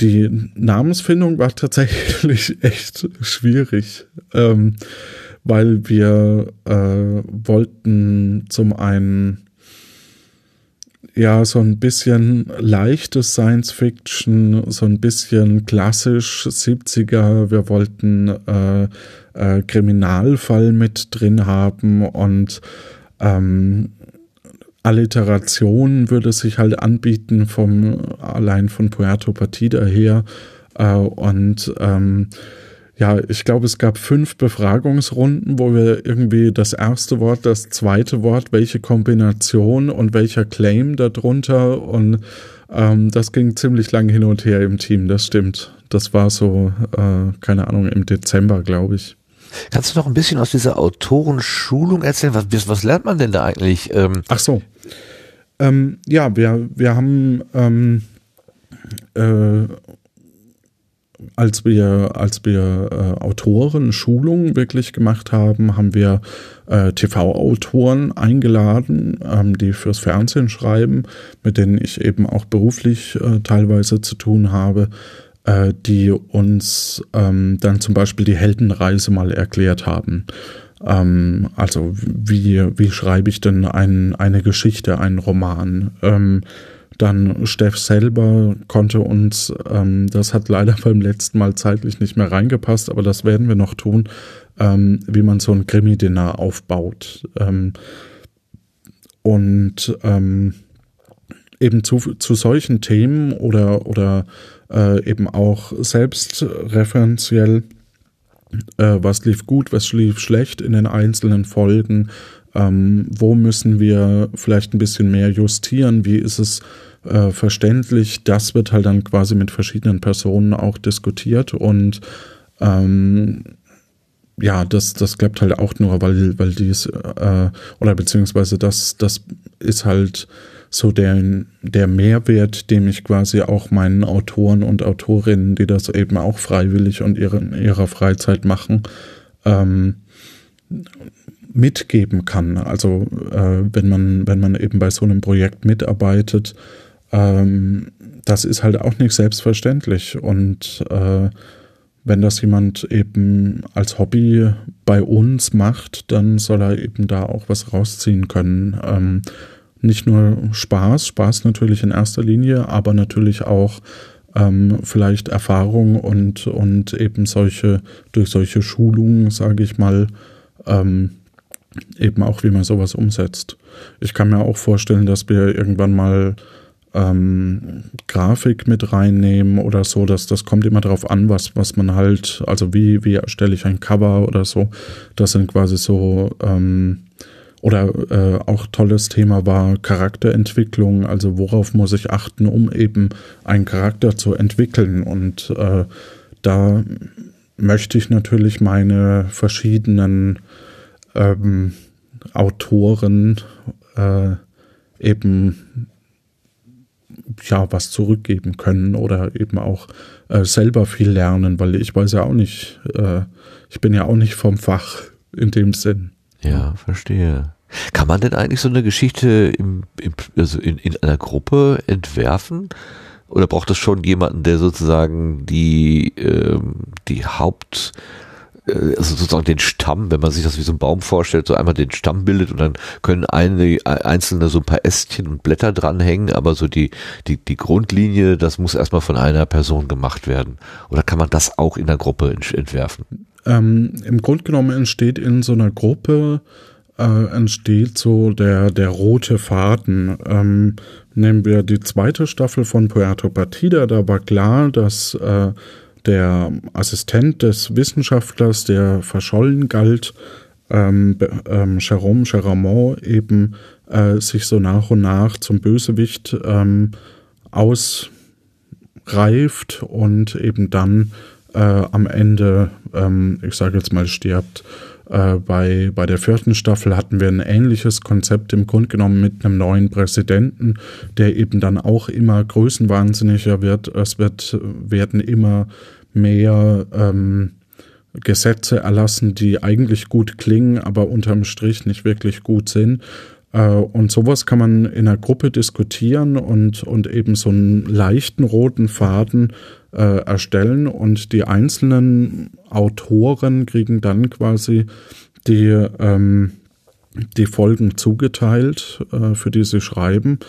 die Namensfindung war tatsächlich *laughs* echt schwierig, ähm, weil wir äh, wollten zum einen ja so ein bisschen leichtes Science Fiction, so ein bisschen klassisch 70er. Wir wollten äh, äh, Kriminalfall mit drin haben und ähm, Alliteration würde sich halt anbieten vom allein von Puerto Partida her äh, und ähm, ja, ich glaube, es gab fünf Befragungsrunden, wo wir irgendwie das erste Wort, das zweite Wort, welche Kombination und welcher Claim darunter und ähm, das ging ziemlich lang hin und her im Team, das stimmt. Das war so, äh, keine Ahnung, im Dezember, glaube ich. Kannst du noch ein bisschen aus dieser Autorenschulung erzählen? Was, was lernt man denn da eigentlich? Ähm, Ach so. Ähm, ja, wir, wir haben, ähm, äh, als wir, als wir äh, Autoren-Schulungen wirklich gemacht haben, haben wir äh, TV-Autoren eingeladen, ähm, die fürs Fernsehen schreiben, mit denen ich eben auch beruflich äh, teilweise zu tun habe, äh, die uns ähm, dann zum Beispiel die Heldenreise mal erklärt haben. Ähm, also wie, wie schreibe ich denn ein, eine Geschichte, einen Roman? Dann Steff selber konnte uns, ähm, das hat leider *laughs* beim letzten Mal zeitlich nicht mehr reingepasst, aber das werden wir noch tun, ähm, wie man so ein Krimi-Dinner aufbaut. Ähm, und ähm, eben zu, zu solchen Themen oder, oder äh, eben auch selbstreferenziell, äh, was lief gut, was lief schlecht in den einzelnen Folgen, ähm, wo müssen wir vielleicht ein bisschen mehr justieren, wie ist es äh, verständlich, das wird halt dann quasi mit verschiedenen Personen auch diskutiert und ähm, ja, das, das klappt halt auch nur, weil, weil dies, äh, oder beziehungsweise das, das ist halt so der, der Mehrwert, den ich quasi auch meinen Autoren und Autorinnen, die das eben auch freiwillig und ihre, in ihrer Freizeit machen, ähm, mitgeben kann. Also äh, wenn man, wenn man eben bei so einem Projekt mitarbeitet, ähm, das ist halt auch nicht selbstverständlich. Und äh, wenn das jemand eben als Hobby bei uns macht, dann soll er eben da auch was rausziehen können. Ähm, nicht nur Spaß, Spaß natürlich in erster Linie, aber natürlich auch ähm, vielleicht Erfahrung und, und eben solche, durch solche Schulungen, sage ich mal, ähm, eben auch, wie man sowas umsetzt. Ich kann mir auch vorstellen, dass wir irgendwann mal ähm, Grafik mit reinnehmen oder so, dass das kommt immer darauf an, was, was man halt, also wie, wie erstelle ich ein Cover oder so. Das sind quasi so ähm, oder äh, auch tolles Thema war Charakterentwicklung, also worauf muss ich achten, um eben einen Charakter zu entwickeln. Und äh, da möchte ich natürlich meine verschiedenen ähm, Autoren äh, eben ja was zurückgeben können oder eben auch äh, selber viel lernen, weil ich weiß ja auch nicht, äh, ich bin ja auch nicht vom Fach in dem Sinn. Ja, verstehe. Kann man denn eigentlich so eine Geschichte im, im, also in, in einer Gruppe entwerfen? Oder braucht es schon jemanden, der sozusagen die, ähm, die Haupt, also sozusagen den Stamm, wenn man sich das wie so ein Baum vorstellt, so einmal den Stamm bildet und dann können eine, einzelne so ein paar Ästchen und Blätter dranhängen, aber so die, die, die Grundlinie, das muss erstmal von einer Person gemacht werden. Oder kann man das auch in der Gruppe entwerfen? Ähm, Im Grunde genommen entsteht in so einer Gruppe äh, entsteht so der, der rote Faden. Ähm, nehmen wir die zweite Staffel von Puerto Partida, da war klar, dass äh, der Assistent des Wissenschaftlers, der verschollen galt, ähm, ähm, Jérôme Charamont eben äh, sich so nach und nach zum Bösewicht ähm, ausreift und eben dann äh, am Ende, ähm, ich sage jetzt mal, stirbt. Äh, bei, bei der vierten Staffel hatten wir ein ähnliches Konzept im Grunde genommen mit einem neuen Präsidenten, der eben dann auch immer größenwahnsinniger wird. Es wird, werden immer mehr ähm, Gesetze erlassen, die eigentlich gut klingen, aber unterm Strich nicht wirklich gut sind. Äh, und sowas kann man in einer Gruppe diskutieren und, und eben so einen leichten roten Faden äh, erstellen und die einzelnen Autoren kriegen dann quasi die, ähm, die Folgen zugeteilt, äh, für die sie schreiben.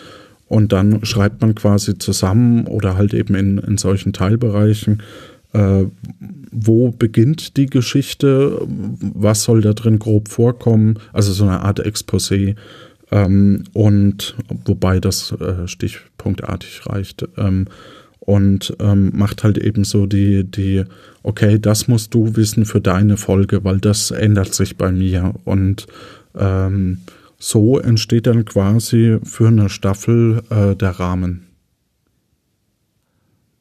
Und dann schreibt man quasi zusammen oder halt eben in, in solchen Teilbereichen, äh, wo beginnt die Geschichte, was soll da drin grob vorkommen, also so eine Art Exposé. Ähm, und wobei das äh, stichpunktartig reicht. Ähm, und ähm, macht halt eben so die, die, okay, das musst du wissen für deine Folge, weil das ändert sich bei mir. Und ähm, so entsteht dann quasi für eine Staffel äh, der Rahmen.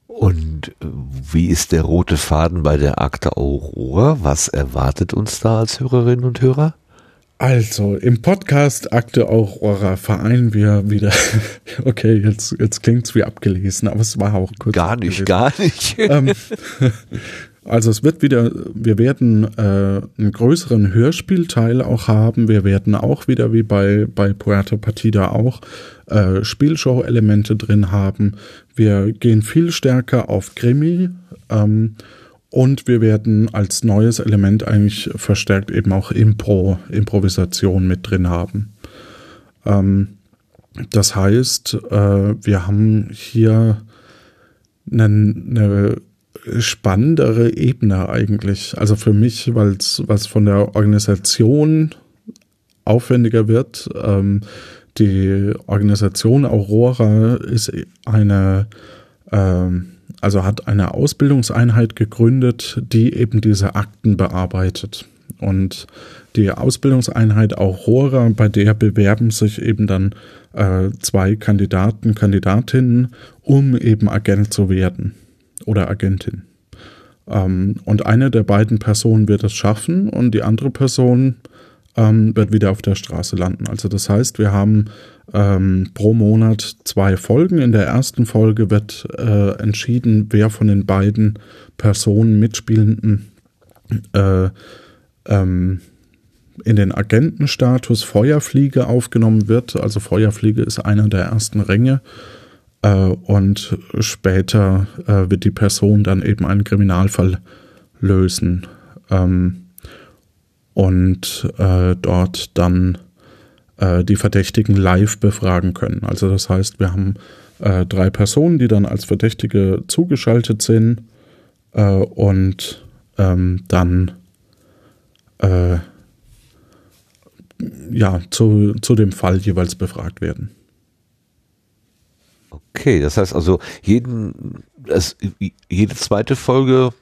Und äh, wie ist der rote Faden bei der Akte Aurora? Was erwartet uns da als Hörerinnen und Hörer? Also, im Podcast Akte Aurora vereinen wir wieder. *laughs* Okay, jetzt, jetzt klingt's wie abgelesen, aber es war auch kurz. Gar nicht, gar nicht. *laughs* Ähm, also es wird wieder, wir werden äh, einen größeren Hörspielteil auch haben. Wir werden auch wieder wie bei, bei Puerto Partida auch äh, Spielshow-Elemente drin haben. Wir gehen viel stärker auf Krimi. Ähm, und wir werden als neues Element eigentlich verstärkt eben auch Impro, Improvisation mit drin haben. Ähm, das heißt, äh, wir haben hier eine, eine spannendere Ebene eigentlich. Also für mich, weil es was von der Organisation aufwendiger wird. Ähm, die Organisation Aurora ist eine ähm, also hat eine Ausbildungseinheit gegründet, die eben diese Akten bearbeitet. Und die Ausbildungseinheit Aurora, bei der bewerben sich eben dann äh, zwei Kandidaten, Kandidatinnen, um eben Agent zu werden oder Agentin. Ähm, und eine der beiden Personen wird es schaffen und die andere Person ähm, wird wieder auf der Straße landen. Also das heißt, wir haben ähm, pro Monat zwei Folgen. In der ersten Folge wird äh, entschieden, wer von den beiden Personen Mitspielenden äh, ähm, in den Agentenstatus Feuerfliege aufgenommen wird. Also Feuerfliege ist einer der ersten Ränge. Äh, und später äh, wird die Person dann eben einen Kriminalfall lösen. Ähm, und äh, dort dann äh, die Verdächtigen live befragen können. Also das heißt, wir haben äh, drei Personen, die dann als Verdächtige zugeschaltet sind äh, und ähm, dann äh, ja, zu, zu dem Fall jeweils befragt werden. Okay, das heißt also, jeden, es, jede zweite Folge,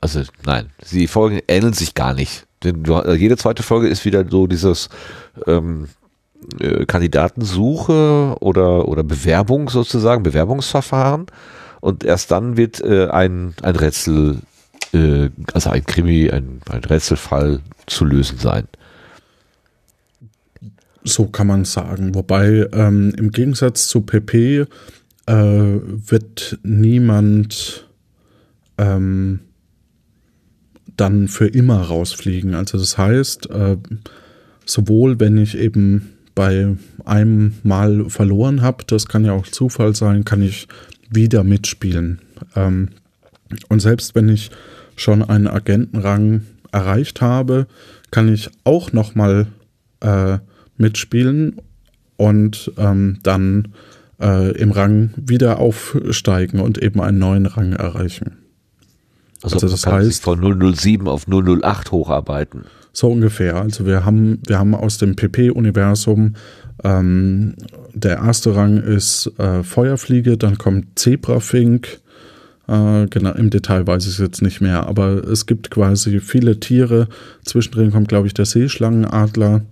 also nein, die Folgen ähneln sich gar nicht jede zweite Folge ist wieder so dieses ähm, äh, Kandidatensuche oder, oder Bewerbung sozusagen, Bewerbungsverfahren. Und erst dann wird äh, ein, ein Rätsel, äh, also ein Krimi, ein, ein Rätselfall zu lösen sein. So kann man sagen. Wobei ähm, im Gegensatz zu PP äh, wird niemand ähm, dann für immer rausfliegen. Also das heißt, äh, sowohl wenn ich eben bei einem Mal verloren habe, das kann ja auch Zufall sein, kann ich wieder mitspielen. Ähm, und selbst wenn ich schon einen Agentenrang erreicht habe, kann ich auch noch mal äh, mitspielen und ähm, dann äh, im Rang wieder aufsteigen und eben einen neuen Rang erreichen. Also, also das heißt von 007 auf 008 hocharbeiten. So ungefähr. Also wir haben wir haben aus dem PP-Universum ähm, der erste Rang ist äh, Feuerfliege, dann kommt Zebrafink. Äh, genau, im Detail weiß ich es jetzt nicht mehr, aber es gibt quasi viele Tiere. Zwischendrin kommt, glaube ich, der Seeschlangenadler.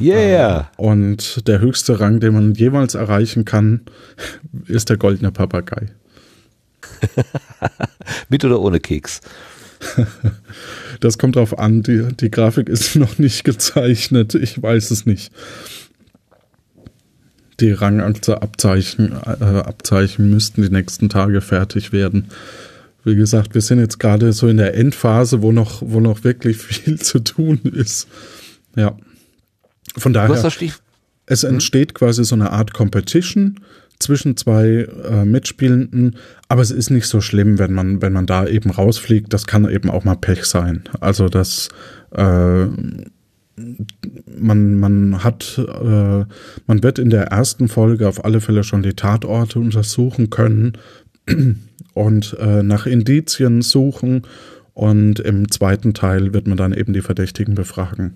Yeah! Äh, und der höchste Rang, den man jemals erreichen kann, *laughs* ist der goldene Papagei. *laughs* *laughs* Mit oder ohne Keks? *laughs* Das kommt drauf an. Die, die Grafik ist *laughs* noch nicht gezeichnet. Ich weiß es nicht. Die Rangabzeichen äh, Abzeichen müssten die nächsten Tage fertig werden. Wie gesagt, wir sind jetzt gerade so in der Endphase, wo noch, wo noch wirklich viel zu tun ist. Ja. Von daher, es hm? entsteht quasi so eine Art Competition zwischen zwei äh, Mitspielenden, aber es ist nicht so schlimm, wenn man, wenn man da eben rausfliegt. Das kann eben auch mal Pech sein. Also das äh, man, man hat, äh, man wird in der ersten Folge auf alle Fälle schon die Tatorte untersuchen können *clears throat* und äh, nach Indizien suchen und im zweiten Teil wird man dann eben die Verdächtigen befragen.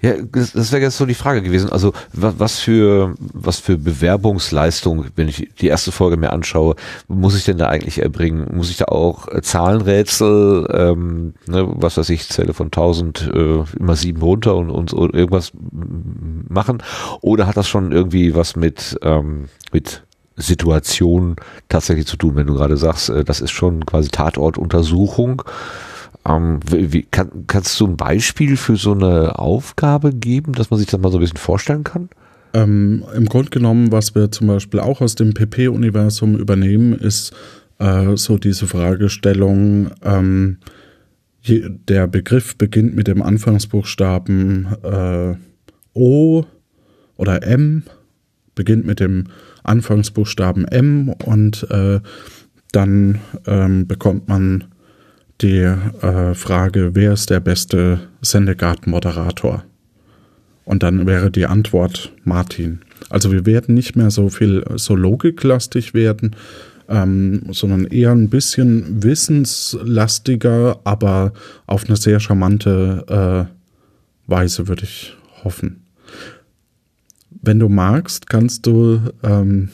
Ja, das, wäre jetzt so die Frage gewesen. Also was, für was für Bewerbungsleistung, wenn ich die erste Folge mir anschaue, muss ich denn da eigentlich erbringen? Muss ich da auch äh, Zahlenrätsel, ähm, ne, was weiß ich, Zähle von 1000 äh, immer sieben runter und, und, und irgendwas machen? Oder hat das schon irgendwie was mit mit mit Situation tatsächlich zu tun, wenn du gerade sagst, äh, das ist schon quasi Tatortuntersuchung. Ähm, wie, kann, kannst du ein Beispiel für so eine Aufgabe geben, dass man sich das mal so ein bisschen vorstellen kann? Ähm, Im Grunde genommen, was wir zum Beispiel auch aus dem PP-Universum übernehmen, ist äh, so diese Fragestellung, ähm, je, der Begriff beginnt mit dem Anfangsbuchstaben äh, O oder M, beginnt mit dem Anfangsbuchstaben M und äh, dann ähm, bekommt man die äh, Frage, wer ist der beste Sendegarten-Moderator? Und dann wäre die Antwort Martin. Also wir werden nicht mehr so viel so logiklastig werden, ähm, sondern eher ein bisschen wissenslastiger, aber auf eine sehr charmante äh, Weise, würde ich hoffen. Wenn du magst, kannst du ähm,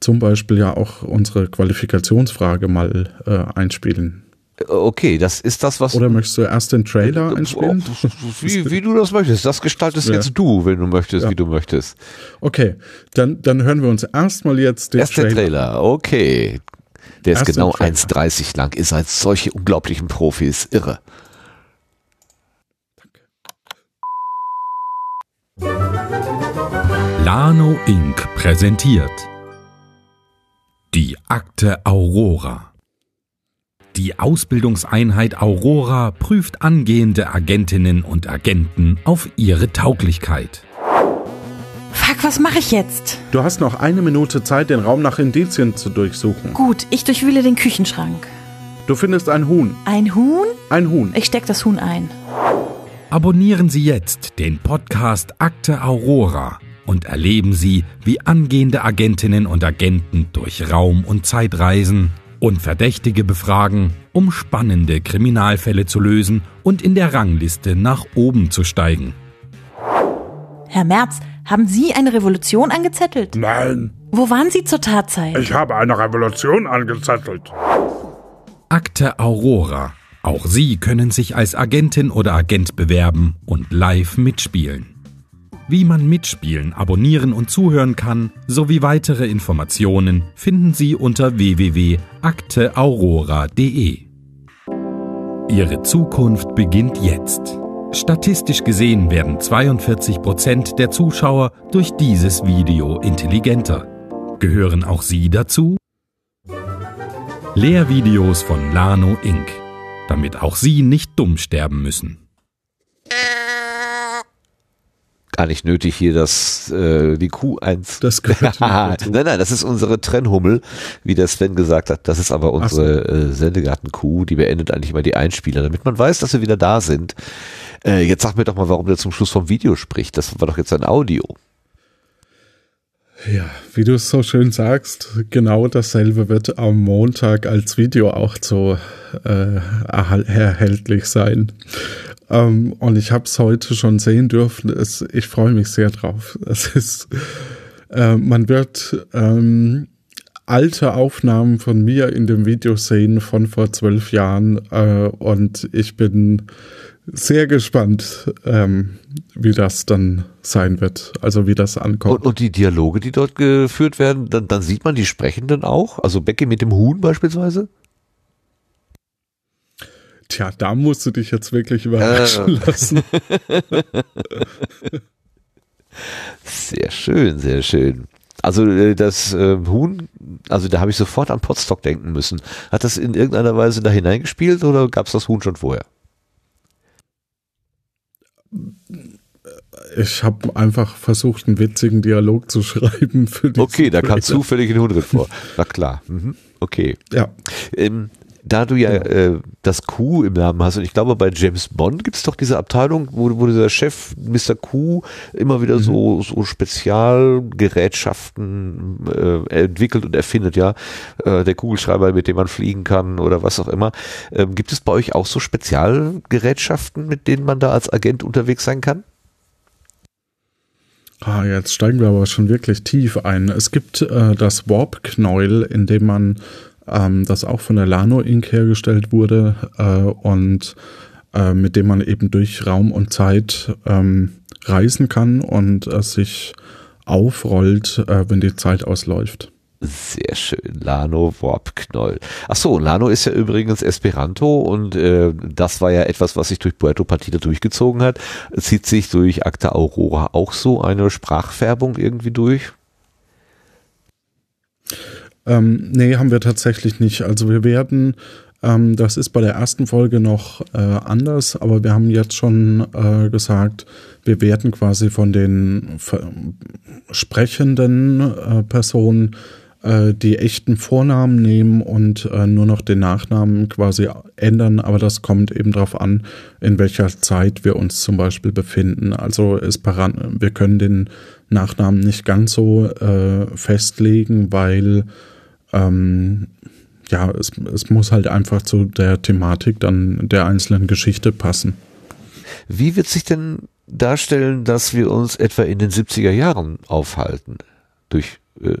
zum Beispiel ja auch unsere Qualifikationsfrage mal äh, einspielen. Okay, das ist das, was. Oder möchtest du erst den Trailer einspielen? Wie, *laughs* wie du das möchtest. Das gestaltest ja. jetzt du, wenn du möchtest, ja. wie du möchtest. Okay, dann, dann hören wir uns erstmal jetzt den erst Trailer. Erst der Trailer, okay. Der ist erst genau 1,30 lang. Ihr seid solche unglaublichen Profis. Irre. Danke. Lano Inc. präsentiert die Akte Aurora. Die Ausbildungseinheit Aurora prüft angehende Agentinnen und Agenten auf ihre Tauglichkeit. Fuck, was mache ich jetzt? Du hast noch eine Minute Zeit, den Raum nach Indizien zu durchsuchen. Gut, ich durchwühle den Küchenschrank. Du findest ein Huhn. Ein Huhn? Ein Huhn. Ich steck das Huhn ein. Abonnieren Sie jetzt den Podcast Akte Aurora und erleben Sie, wie angehende Agentinnen und Agenten durch Raum und Zeit reisen und Verdächtige befragen, um spannende Kriminalfälle zu lösen und in der Rangliste nach oben zu steigen. Herr Merz, haben Sie eine Revolution angezettelt? Nein. Wo waren Sie zur Tatzeit? Ich habe eine Revolution angezettelt. Akte Aurora Auch Sie können sich als Agentin oder Agent bewerben und live mitspielen. Wie man mitspielen, abonnieren und zuhören kann, sowie weitere Informationen finden Sie unter www.akteaurora.de. Ihre Zukunft beginnt jetzt. Statistisch gesehen werden 42 Prozent der Zuschauer durch dieses Video intelligenter. Gehören auch Sie dazu? Lehrvideos von Lano Inc damit auch Sie nicht dumm sterben müssen. Gar nicht nötig hier das äh, die Q1. Das *laughs* gehört nein, nein, das ist unsere Trennhummel, wie der Sven gesagt hat. Das ist aber unsere so. äh, Sendegarten-Q, die beendet eigentlich immer die Einspieler, damit man weiß, dass wir wieder da sind. Äh, jetzt sag mir doch mal, warum der zum Schluss vom Video spricht. Das war doch jetzt ein Audio. Ja, wie du es so schön sagst, genau dasselbe wird am Montag als Video auch so äh, erhältlich sein. Ähm, und ich habe es heute schon sehen dürfen. Es, ich freue mich sehr drauf. *laughs* Es ist, äh, man wird ähm, alte Aufnahmen von mir in dem Video sehen von vor zwölf Jahren äh, und ich bin sehr gespannt, ähm, wie das dann sein wird, also wie das ankommt. Und, und die Dialoge, die dort geführt werden, dann, dann sieht man die Sprechenden auch? Also Becky mit dem Huhn beispielsweise? Tja, da musst du dich jetzt wirklich überraschen lassen. sehr schön, sehr schön. Also äh, das äh, Huhn, also da habe ich sofort an Potstock denken müssen. Hat das in irgendeiner Weise da hineingespielt oder gab es das Huhn schon vorher? Ich habe einfach versucht, einen witzigen Dialog zu schreiben. Für okay, da kam zufällig ein Hund drin vor. Na klar. Mhm. Okay. Ja. Ähm, da du ja äh, das Q im Namen hast, und ich glaube, bei James Bond gibt es doch diese Abteilung, wo, wo dieser Chef Mr. Q immer wieder mhm. so, so Spezialgerätschaften äh, entwickelt und erfindet, ja. Äh, der Kugelschreiber, mit dem man fliegen kann oder was auch immer. Ähm, gibt es bei euch auch so Spezialgerätschaften, mit denen man da als Agent unterwegs sein kann? Ah, jetzt steigen wir aber schon wirklich tief ein. Es gibt äh, das Warp-Knäuel, in dem man ähm, das auch von der Lano Inc. hergestellt wurde äh, und äh, mit dem man eben durch Raum und Zeit ähm, reisen kann und äh, sich aufrollt, äh, wenn die Zeit ausläuft. Sehr schön, Lano Warp Knoll. Ach so, Lano ist ja übrigens Esperanto und äh, das war ja etwas, was sich durch Puerto Partida durchgezogen hat. Zieht sich durch Acta Aurora auch so eine Sprachfärbung irgendwie durch? Ähm, nee, haben wir tatsächlich nicht. Also wir werden, ähm, das ist bei der ersten Folge noch äh, anders, aber wir haben jetzt schon äh, gesagt, wir werden quasi von den sprechenden äh, Personen äh, die echten Vornamen nehmen und äh, nur noch den Nachnamen quasi ändern, aber das kommt eben darauf an, in welcher Zeit wir uns zum Beispiel befinden. Also ist wir können den Nachnamen nicht ganz so äh, festlegen, weil ähm, ja, es, es muss halt einfach zu der Thematik dann der einzelnen Geschichte passen. Wie wird sich denn darstellen, dass wir uns etwa in den 70er Jahren aufhalten? Durch äh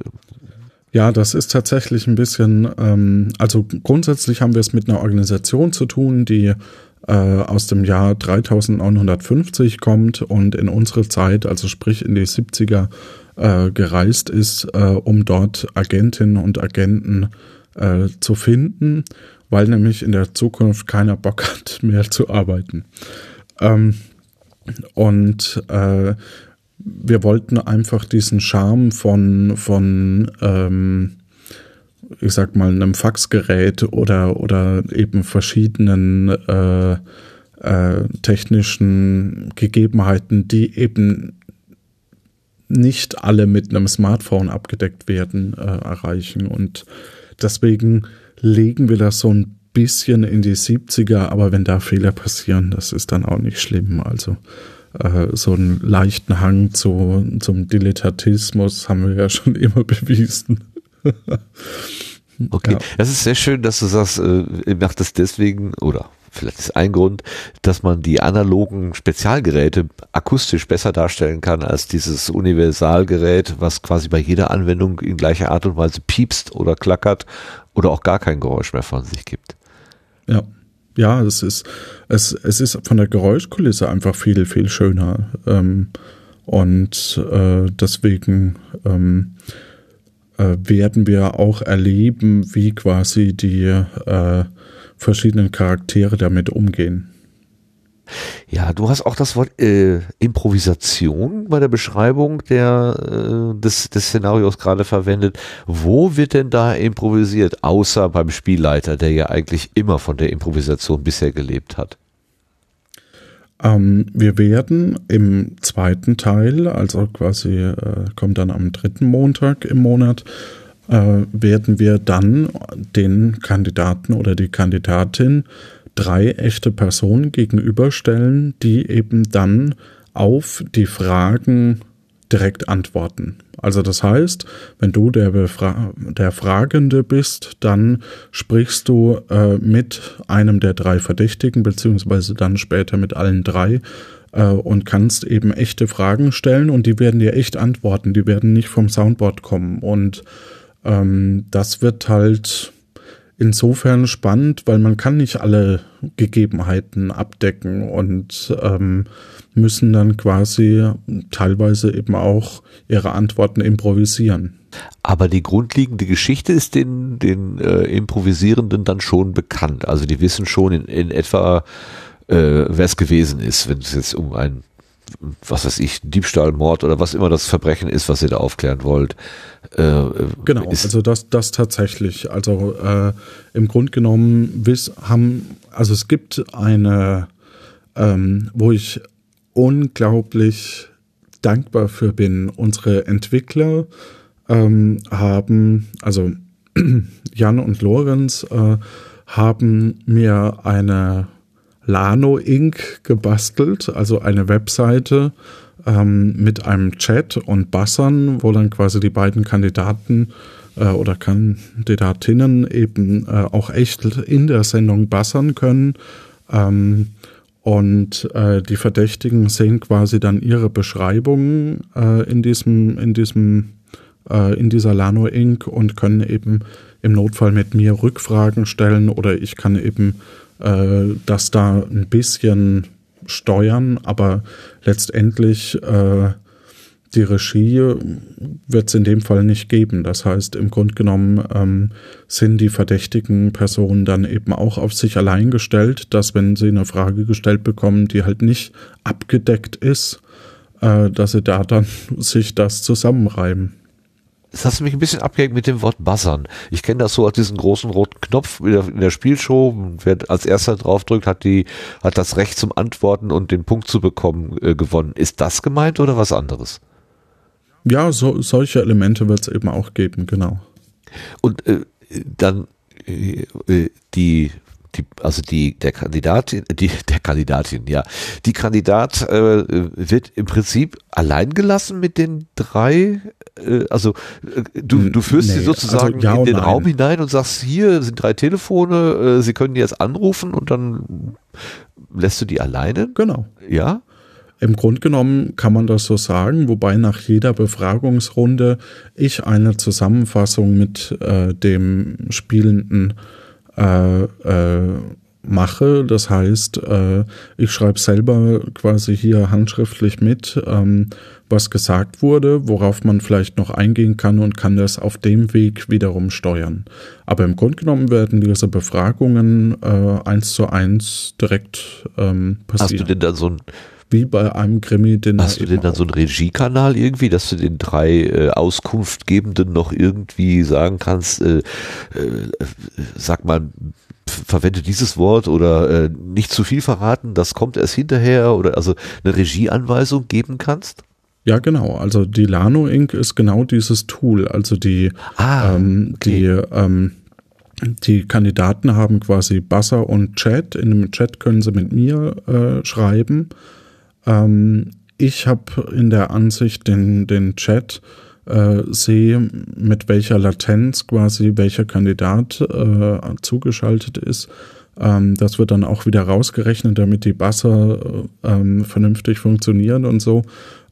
ja, das ist tatsächlich ein bisschen, ähm, also grundsätzlich haben wir es mit einer Organisation zu tun, die äh, aus dem Jahr 3950 kommt und in unsere Zeit, also sprich in die 70er, äh, gereist ist, äh, um dort Agentinnen und Agenten äh, zu finden, weil nämlich in der Zukunft keiner Bock hat, *laughs* mehr zu arbeiten. Ähm, und äh, wir wollten einfach diesen Charme von, von ähm, ich sag mal, einem Faxgerät oder, oder eben verschiedenen äh, äh, technischen Gegebenheiten, die eben nicht alle mit einem Smartphone abgedeckt werden, äh, erreichen. Und deswegen legen wir das so ein bisschen in die 70er, aber wenn da Fehler passieren, das ist dann auch nicht schlimm. Also äh, so einen leichten Hang zu, zum Dilettantismus haben wir ja schon *laughs* immer bewiesen. okay, ja. das ist sehr schön, dass du sagst, äh, ihr macht das deswegen, oder vielleicht ist ein Grund, dass man die analogen Spezialgeräte akustisch besser darstellen kann als dieses Universalgerät, was quasi bei jeder Anwendung in gleicher Art und Weise piepst oder klackert oder auch gar kein Geräusch mehr von sich gibt. Ja. ja, es ist, es, es ist von der Geräuschkulisse einfach viel, viel schöner. Ähm, und äh, deswegen ähm, äh, werden wir auch erleben, wie quasi die äh, verschiedenen Charaktere damit umgehen. Ja, du hast auch das Wort äh, Improvisation bei der Beschreibung der, äh, des, des Szenarios gerade verwendet. Wo wird denn da improvisiert, außer beim Spielleiter, der ja eigentlich immer von der Improvisation bisher gelebt hat? Ähm, wir werden im zweiten Teil, also quasi äh, kommt dann am dritten Montag im Monat, werden wir dann den Kandidaten oder die Kandidatin drei echte Personen gegenüberstellen, die eben dann auf die Fragen direkt antworten. Also das heißt, wenn du der, Befra der Fragende bist, dann sprichst du äh, mit einem der drei Verdächtigen, beziehungsweise dann später mit allen drei äh, und kannst eben echte Fragen stellen und die werden dir echt antworten. Die werden nicht vom Soundboard kommen. Und ähm, das wird halt insofern spannend, weil man kann nicht alle Gegebenheiten abdecken und ähm, müssen dann quasi teilweise eben auch ihre Antworten improvisieren. Aber die grundlegende Geschichte ist den, den äh, Improvisierenden dann schon bekannt. Also die wissen schon in, in etwa, äh, wer es gewesen ist, wenn es jetzt um ein was weiß ich, Diebstahl, Mord oder was immer das Verbrechen ist, was ihr da aufklären wollt. Äh, genau, also das, das tatsächlich. Also äh, im Grunde genommen haben, also es gibt eine, ähm, wo ich unglaublich dankbar für bin. Unsere Entwickler ähm, haben, also *clears throat* Jan und Lorenz äh, haben mir eine Lano Inc. gebastelt, also eine Webseite ähm, mit einem Chat und Bassern, wo dann quasi die beiden Kandidaten äh, oder Kandidatinnen eben äh, auch echt in der Sendung bassern können. Ähm, und äh, die Verdächtigen sehen quasi dann ihre Beschreibungen äh, in diesem, in diesem, äh, in dieser Lano Inc. und können eben im Notfall mit mir Rückfragen stellen oder ich kann eben äh, das da ein bisschen steuern, aber letztendlich äh, die Regie wird es in dem Fall nicht geben. Das heißt, im Grunde genommen ähm, sind die verdächtigen Personen dann eben auch auf sich allein gestellt, dass wenn sie eine Frage gestellt bekommen, die halt nicht abgedeckt ist, äh, dass sie da dann *laughs* sich das zusammenreiben. Das hast du mich ein bisschen abgehängt mit dem Wort Buzzern. Ich kenne das so als diesen großen roten Knopf in der, Spielshow. Wer als erster draufdrückt, hat die, hat das Recht zum Antworten und den Punkt zu bekommen äh, gewonnen. Ist das gemeint oder was anderes? Ja, so, solche Elemente wird es eben auch geben, genau. Und äh, dann äh, äh die die, also die, der Kandidatin, die, der Kandidatin, ja, die Kandidat äh, wird im Prinzip allein gelassen mit den drei, äh, also äh, du, du führst nee, sie sozusagen also ja in den nein. Raum hinein und sagst, hier sind drei Telefone, äh, sie können jetzt anrufen und dann lässt du die alleine? Genau. Ja? Im Grunde genommen kann man das so sagen, wobei nach jeder Befragungsrunde ich eine Zusammenfassung mit äh, dem Spielenden äh, äh, mache. Das heißt, äh, ich schreibe selber quasi hier handschriftlich mit, ähm, was gesagt wurde, worauf man vielleicht noch eingehen kann und kann das auf dem Weg wiederum steuern. Aber im Grunde genommen werden diese Befragungen äh, eins zu eins direkt ähm, passieren. Hast du denn da so ein wie bei einem Krimi. Den Hast du denn dann so einen Regiekanal irgendwie, dass du den drei äh, Auskunftgebenden noch irgendwie sagen kannst, äh, äh, sag mal, verwende dieses Wort oder äh, nicht zu viel verraten, das kommt erst hinterher oder also eine Regieanweisung geben kannst? Ja, genau. Also die Lano Inc. ist genau dieses Tool. Also die, ah, ähm, okay. die, ähm, die Kandidaten haben quasi Buzzer und Chat. In dem Chat können sie mit mir äh, schreiben ähm, ich habe in der Ansicht den, den Chat äh, sehe, mit welcher Latenz quasi welcher Kandidat äh, zugeschaltet ist. Ähm, das wird dann auch wieder rausgerechnet, damit die Buzzer äh, ähm, vernünftig funktionieren und so.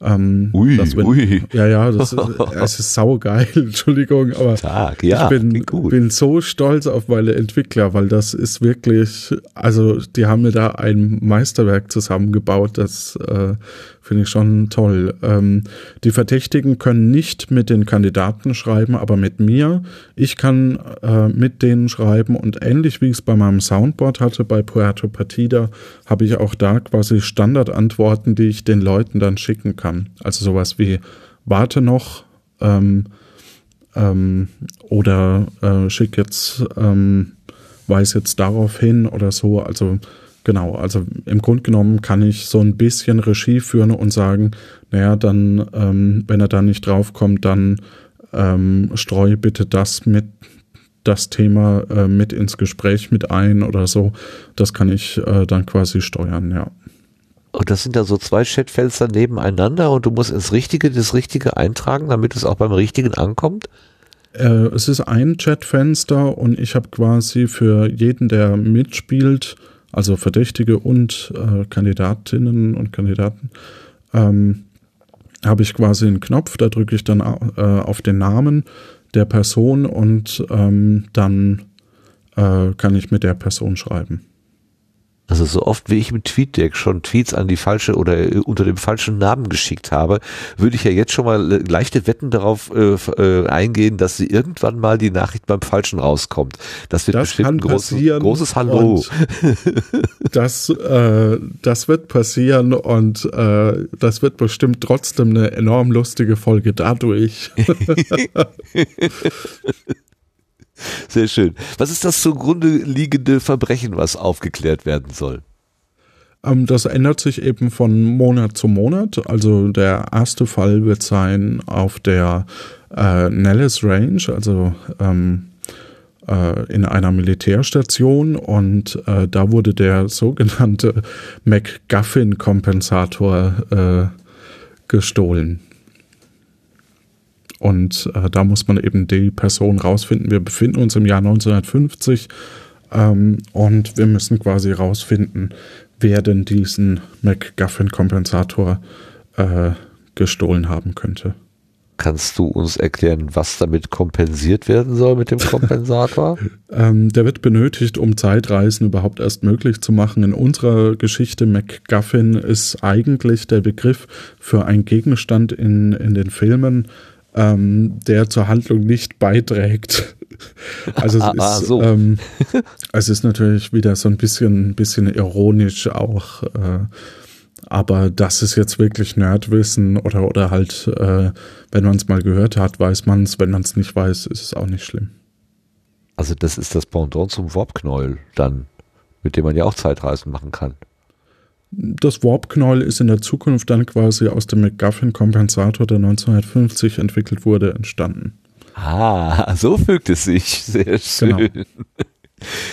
Ähm, Ui, wenn, ui. Ja, ja, das ist, es ist saugeil, *laughs* Entschuldigung, aber Tag, ja, ich bin, bin so stolz auf meine Entwickler, weil das ist wirklich, also die haben mir da ein Meisterwerk zusammengebaut, das äh, finde ich schon toll. Ähm, die Verdächtigen können nicht mit den Kandidaten schreiben, aber mit mir. Ich kann äh, mit denen schreiben und ähnlich wie ich es bei meinem Soundboard hatte, bei Puerto Partida, habe ich auch da quasi Standardantworten, die ich den Leuten dann schicken kann. Also sowas wie warte noch ähm, ähm, oder äh, schick jetzt, ähm, weis jetzt darauf hin oder so. Also genau, also im Grunde genommen kann ich so ein bisschen Regie führen und sagen, naja, dann, ähm, wenn er da nicht draufkommt, dann ähm, streu bitte das mit das Thema äh, mit ins Gespräch mit ein oder so. Das kann ich äh, dann quasi steuern, ja. Und das sind da so zwei Chatfenster nebeneinander und du musst ins Richtige das Richtige eintragen, damit es auch beim Richtigen ankommt? Äh, es ist ein Chatfenster und ich habe quasi für jeden, der mitspielt, also Verdächtige und äh, Kandidatinnen und Kandidaten, ähm, habe ich quasi einen Knopf, da drücke ich dann äh, auf den Namen der Person und ähm, dann äh, kann ich mit der Person schreiben. Also so oft wie ich mit TweetDeck schon Tweets an die falsche oder äh, unter dem falschen Namen geschickt habe, würde ich ja jetzt schon mal äh, leichte Wetten darauf äh, äh, eingehen, dass sie irgendwann mal die Nachricht beim Falschen rauskommt. Das wird Das bestimmt ein großes, passieren großes Hallo. *laughs* Das, äh, das wird passieren und äh, das wird bestimmt trotzdem eine enorm lustige Folge dadurch. *laughs* *laughs* Sehr schön. Was ist das zugrunde liegende Verbrechen, was aufgeklärt werden soll? Ähm, das ändert sich eben von Monat zu Monat. Also der erste Fall wird sein auf der äh, Nellis Range, also ähm, äh, in einer Militärstation und äh, da wurde der sogenannte *laughs* MacGuffin-Kompensator äh, gestohlen. Und äh, da muss man eben die Person rausfinden. Wir befinden uns im Jahr 1950 ähm, und wir müssen quasi rausfinden, wer denn diesen MacGuffin-Kompensator äh, gestohlen haben könnte. Kannst du uns erklären, was damit kompensiert werden soll mit dem Kompensator? *laughs* Ähm, der wird benötigt, um Zeitreisen überhaupt erst möglich zu machen. In unserer Geschichte MacGuffin ist eigentlich der Begriff für einen Gegenstand in, in den Filmen, ähm, der zur Handlung nicht beiträgt. *laughs* Also es, Ah, ah, ist, so. ähm, *laughs* es ist natürlich wieder so ein bisschen, bisschen ironisch auch, äh, aber das ist jetzt wirklich Nerdwissen oder, oder halt, äh, wenn man es mal gehört hat, weiß man es, wenn man es nicht weiß, ist es auch nicht schlimm. Also das ist das Pendant zum Warpknäuel dann, mit dem man ja auch Zeitreisen machen kann. Das Warp-Knäuel ist in der Zukunft dann quasi aus dem McGuffin-Kompensator, der 1950 entwickelt wurde, entstanden. Ah, so fügt es sich. Sehr schön. Genau.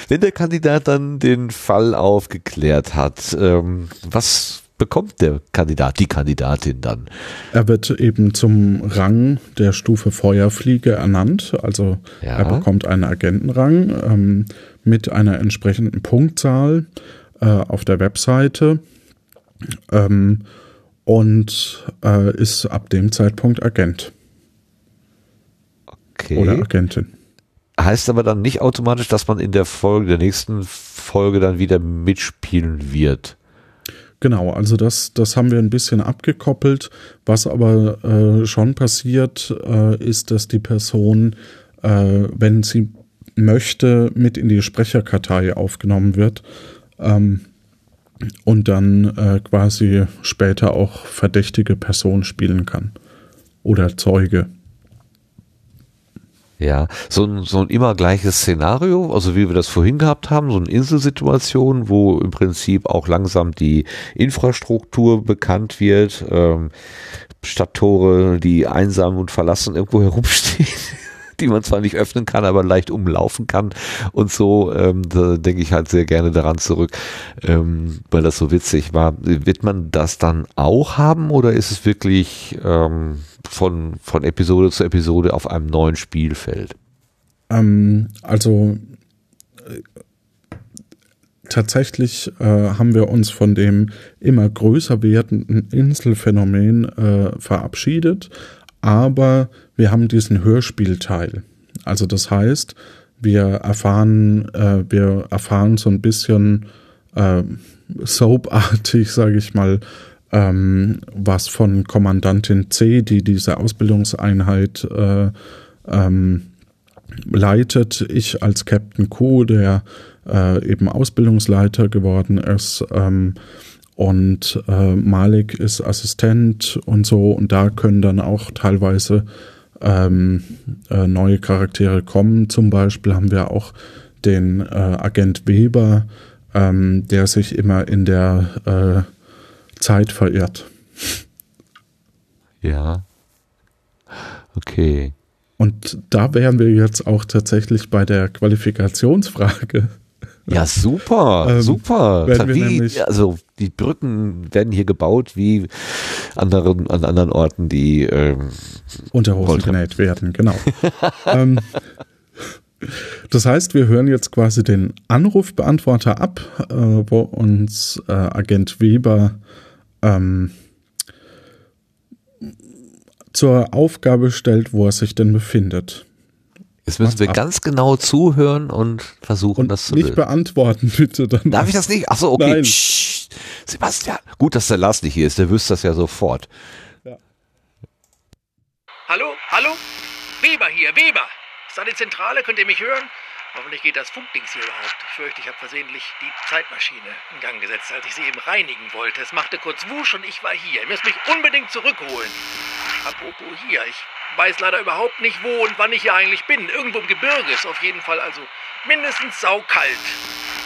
Wenn der Kandidat dann den Fall aufgeklärt hat, ähm, was bekommt der Kandidat, die Kandidatin dann? Er wird eben zum Rang der Stufe Feuerfliege ernannt. Also Ja. er bekommt einen Agentenrang ähm, mit einer entsprechenden Punktzahl äh, auf der Webseite ähm, und äh, ist ab dem Zeitpunkt Agent Okay. oder Agentin. Heißt aber dann nicht automatisch, dass man in der Folge, der nächsten Folge dann wieder mitspielen wird. Genau, also das, das haben wir ein bisschen abgekoppelt. Was aber äh, schon passiert, äh, ist, dass die Person, äh, wenn sie möchte, mit in die Sprecherkartei aufgenommen wird ähm, und dann äh, quasi später auch verdächtige Person spielen kann oder Zeuge. Ja, so ein, so ein immer gleiches Szenario, also wie wir das vorhin gehabt haben, so eine Inselsituation, wo im Prinzip auch langsam die Infrastruktur bekannt wird, ähm, Stadttore, die einsam und verlassen irgendwo *laughs* herumstehen, die man zwar nicht öffnen kann, aber leicht umlaufen kann und so, ähm, da denke ich halt sehr gerne daran zurück, ähm, weil das so witzig war. Wird man das dann auch haben oder ist es wirklich ähm, von, von Episode zu Episode auf einem neuen Spielfeld? Ähm, also äh, tatsächlich äh, haben wir uns von dem immer größer werdenden Inselphänomen äh, verabschiedet, aber wir haben diesen Hörspielteil. Also das heißt, wir erfahren, äh, wir erfahren so ein bisschen äh, soapartig, *laughs* sage ich mal, ähm, was von Kommandantin C, die diese Ausbildungseinheit äh, ähm, leitet. Ich als Captain Q, der äh, eben Ausbildungsleiter geworden ist. Ähm, und äh, Malik ist Assistent und so. Und da können dann auch teilweise ähm, äh, neue Charaktere kommen. Zum Beispiel haben wir auch den äh, Agent Weber, ähm, der sich immer in der äh, Zeit verirrt. Ja. Okay. Und da wären wir jetzt auch tatsächlich bei der Qualifikationsfrage. Ja, super, Ähm, super. Wie, also die Brücken werden hier gebaut wie anderen, an anderen Orten, die ähm, Unterhosen genäht werden, genau. *laughs* ähm, das heißt, wir hören jetzt quasi den Anrufbeantworter ab, äh, wo uns äh, Agent Weber ähm, zur Aufgabe stellt, wo er sich denn befindet. Jetzt müssen wir ab. ganz genau zuhören und versuchen, Und das zu nicht lösen. beantworten, *laughs* bitte. Dann Darf ich das nicht? Ach so, okay. Nein. Psst. Sebastian, gut, dass der Lars nicht hier ist, der wüsste das ja sofort. Hallo? Hallo? Weber hier, Weber! Ist da die Zentrale? Könnt ihr mich hören? Hoffentlich geht das Funkdings hier überhaupt. Ich fürchte, ich habe versehentlich die Zeitmaschine in Gang gesetzt, als ich sie eben reinigen wollte. Es machte kurz Wusch und ich war hier. Ihr müsst mich unbedingt zurückholen. Apropos hier, ich weiß leider überhaupt nicht, wo und wann ich hier eigentlich bin. Irgendwo im Gebirge ist auf jeden Fall also mindestens saukalt.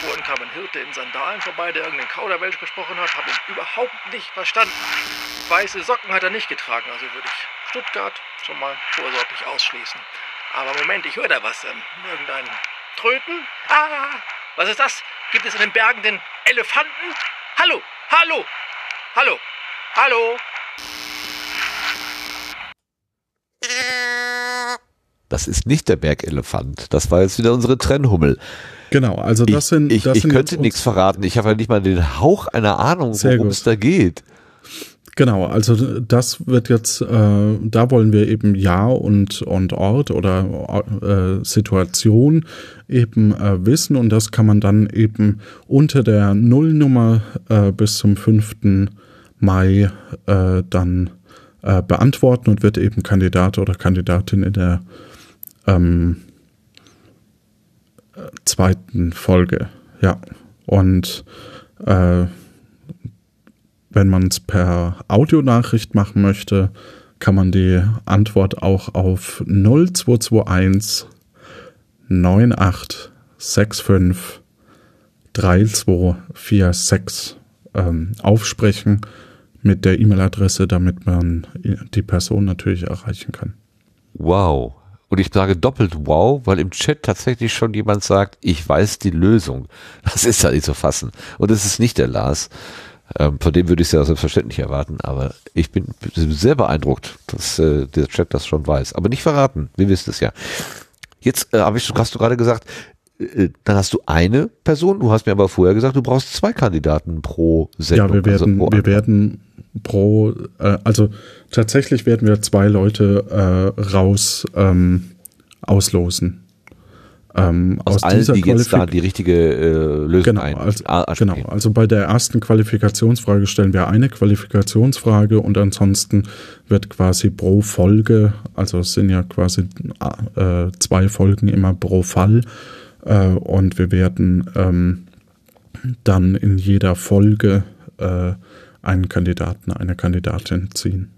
Vorhin kam ein Hirte in Sandalen vorbei, der irgendeinen Kauderwelsch gesprochen hat. Habe ihn überhaupt nicht verstanden. Weiße Socken hat er nicht getragen, also würde ich Stuttgart schon mal vorsorglich ausschließen. Aber Moment, ich höre da was. Ähm, irgendein Tröten? Ah, was ist das? Gibt es in den Bergen den Elefanten? Hallo, hallo, hallo, hallo. Das ist nicht der Bergelefant. Das war jetzt wieder unsere Trennhummel. Genau, also das ich sind. ich, das ich sind könnte nichts verraten. Ich habe ja nicht mal den Hauch einer Ahnung, worum es da geht. Genau, also das wird jetzt, äh, da wollen wir eben Jahr und, und Ort oder äh, Situation eben äh, wissen und das kann man dann eben unter der Nullnummer äh, bis zum 5. Mai äh, dann äh, beantworten und wird eben Kandidat oder Kandidatin in der ähm, äh, zweiten Folge. Ja, und äh, wenn man es per Audionachricht machen möchte, kann man die Antwort auch auf 0221 9865 3246 ähm, aufsprechen mit der E-Mail-Adresse, damit man die Person natürlich erreichen kann. Wow. Und ich sage doppelt wow, weil im Chat tatsächlich schon jemand sagt, ich weiß die Lösung. Das ist ja nicht zu fassen. Und es ist nicht der Lars. Ähm, von dem würde ich es ja selbstverständlich erwarten, aber ich bin sehr beeindruckt, dass äh, der Chat das schon weiß. Aber nicht verraten, wir wissen es ja. Jetzt äh, ich, hast du gerade gesagt, äh, dann hast du eine Person, du hast mir aber vorher gesagt, du brauchst zwei Kandidaten pro Sendung. Ja, wir werden, also wir werden pro, äh, also tatsächlich werden wir zwei Leute äh, raus ähm, auslosen. Ähm, aus, allen, die jetzt da die richtige äh, Lösung Genau, ein, also, genau, also bei der ersten Qualifikationsfrage stellen wir eine Qualifikationsfrage und ansonsten wird quasi pro Folge, also es sind ja quasi äh, zwei Folgen immer pro Fall äh, und wir werden ähm, dann in jeder Folge äh, einen Kandidaten, eine Kandidatin ziehen.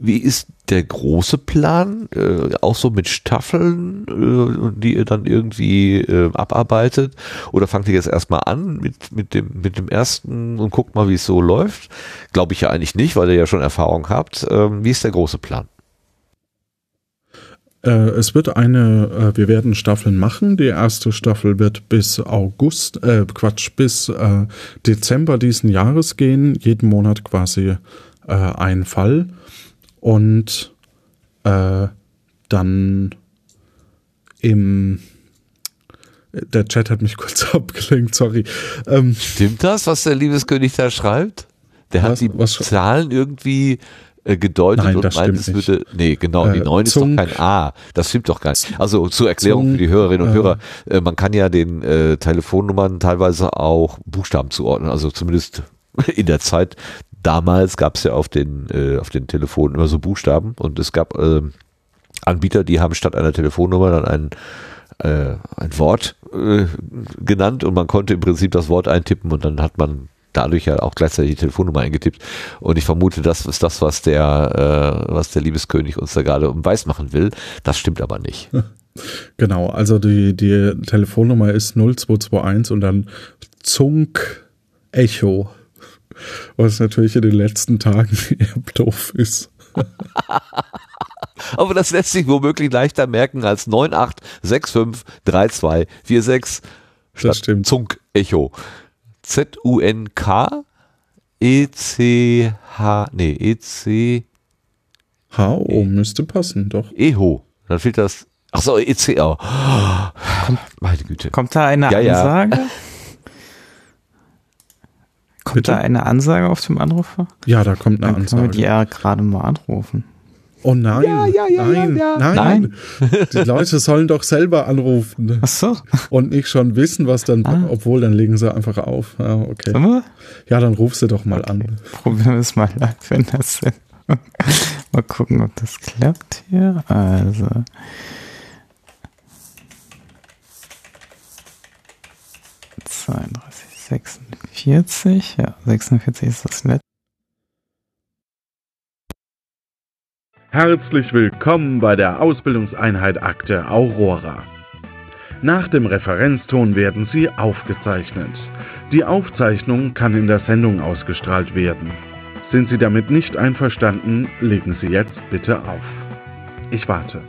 Wie ist der große Plan? Äh, auch so mit Staffeln, äh, die ihr dann irgendwie äh, abarbeitet? Oder fangt ihr jetzt erstmal an mit, mit, dem, mit dem ersten und guckt mal, wie es so läuft? Glaube ich ja eigentlich nicht, weil ihr ja schon Erfahrung habt. Ähm, wie ist der große Plan? Äh, es wird eine, äh, wir werden Staffeln machen. Die erste Staffel wird bis August, äh, Quatsch, bis äh, Dezember diesen Jahres gehen. Jeden Monat quasi äh, ein Fall. Und äh, dann im Der Chat hat mich *laughs* kurz abgelenkt, sorry. Ähm, Stimmt das, was der Liebeskönig da schreibt? Der hat Was- die was- Zahlen irgendwie äh, gedeutet Nein, und das meint, es würde. Nee, genau, die Äh, 9 ist doch kein A. Das stimmt doch gar nicht. Also zur Erklärung Zunk- für die Hörerinnen und äh, Hörer, äh, man kann ja den äh, Telefonnummern teilweise auch Buchstaben zuordnen, also zumindest *laughs* in der Zeit. Damals gab es ja auf den, äh, auf den Telefonen immer so Buchstaben und es gab ähm, Anbieter, die haben statt einer Telefonnummer dann ein, äh, ein Wort äh, genannt und man konnte im Prinzip das Wort eintippen und dann hat man dadurch ja auch gleichzeitig die Telefonnummer eingetippt. Und ich vermute, das ist das, was der, äh, was der Liebeskönig uns da gerade um weiß machen will. Das stimmt aber nicht. *laughs* genau, also die, die Telefonnummer ist 0221 und dann Zunk Echo. Was natürlich in den letzten Tagen *laughs* eher doof ist. *laughs* Aber das lässt sich womöglich leichter merken als 98653246 statt stimmt. Zunk Echo. Z-U-N-K E-C-H, nee, E-C HO müsste passen, doch. Eho. Dann fehlt das. Ach so, ECO. Meine Güte. Kommt da eine Ja, ja. Ansage? Kommt Bitte? da eine Ansage auf dem Anrufer? Ja, da kommt eine Dann können wir die Ansage. ja gerade mal anrufen. Oh nein, Ja, ja, ja, nein, ja, ja. nein, Nein. Die Leute sollen doch selber anrufen Ach so, und nicht schon wissen, was dann, Ah. obwohl dann legen sie einfach auf. Ja, okay. sollen wir? Ja, dann ruf sie doch mal an. Probieren wir es mal live in der Sendung. mal gucken, ob das klappt hier. Also. zweiunddreißig, 46, ja, 46 ist das letzte. Herzlich willkommen bei der Ausbildungseinheit Akte Aurora. Nach dem Referenzton werden Sie aufgezeichnet. Die Aufzeichnung kann in der Sendung ausgestrahlt werden. Sind Sie damit nicht einverstanden, legen Sie jetzt bitte auf. Ich warte.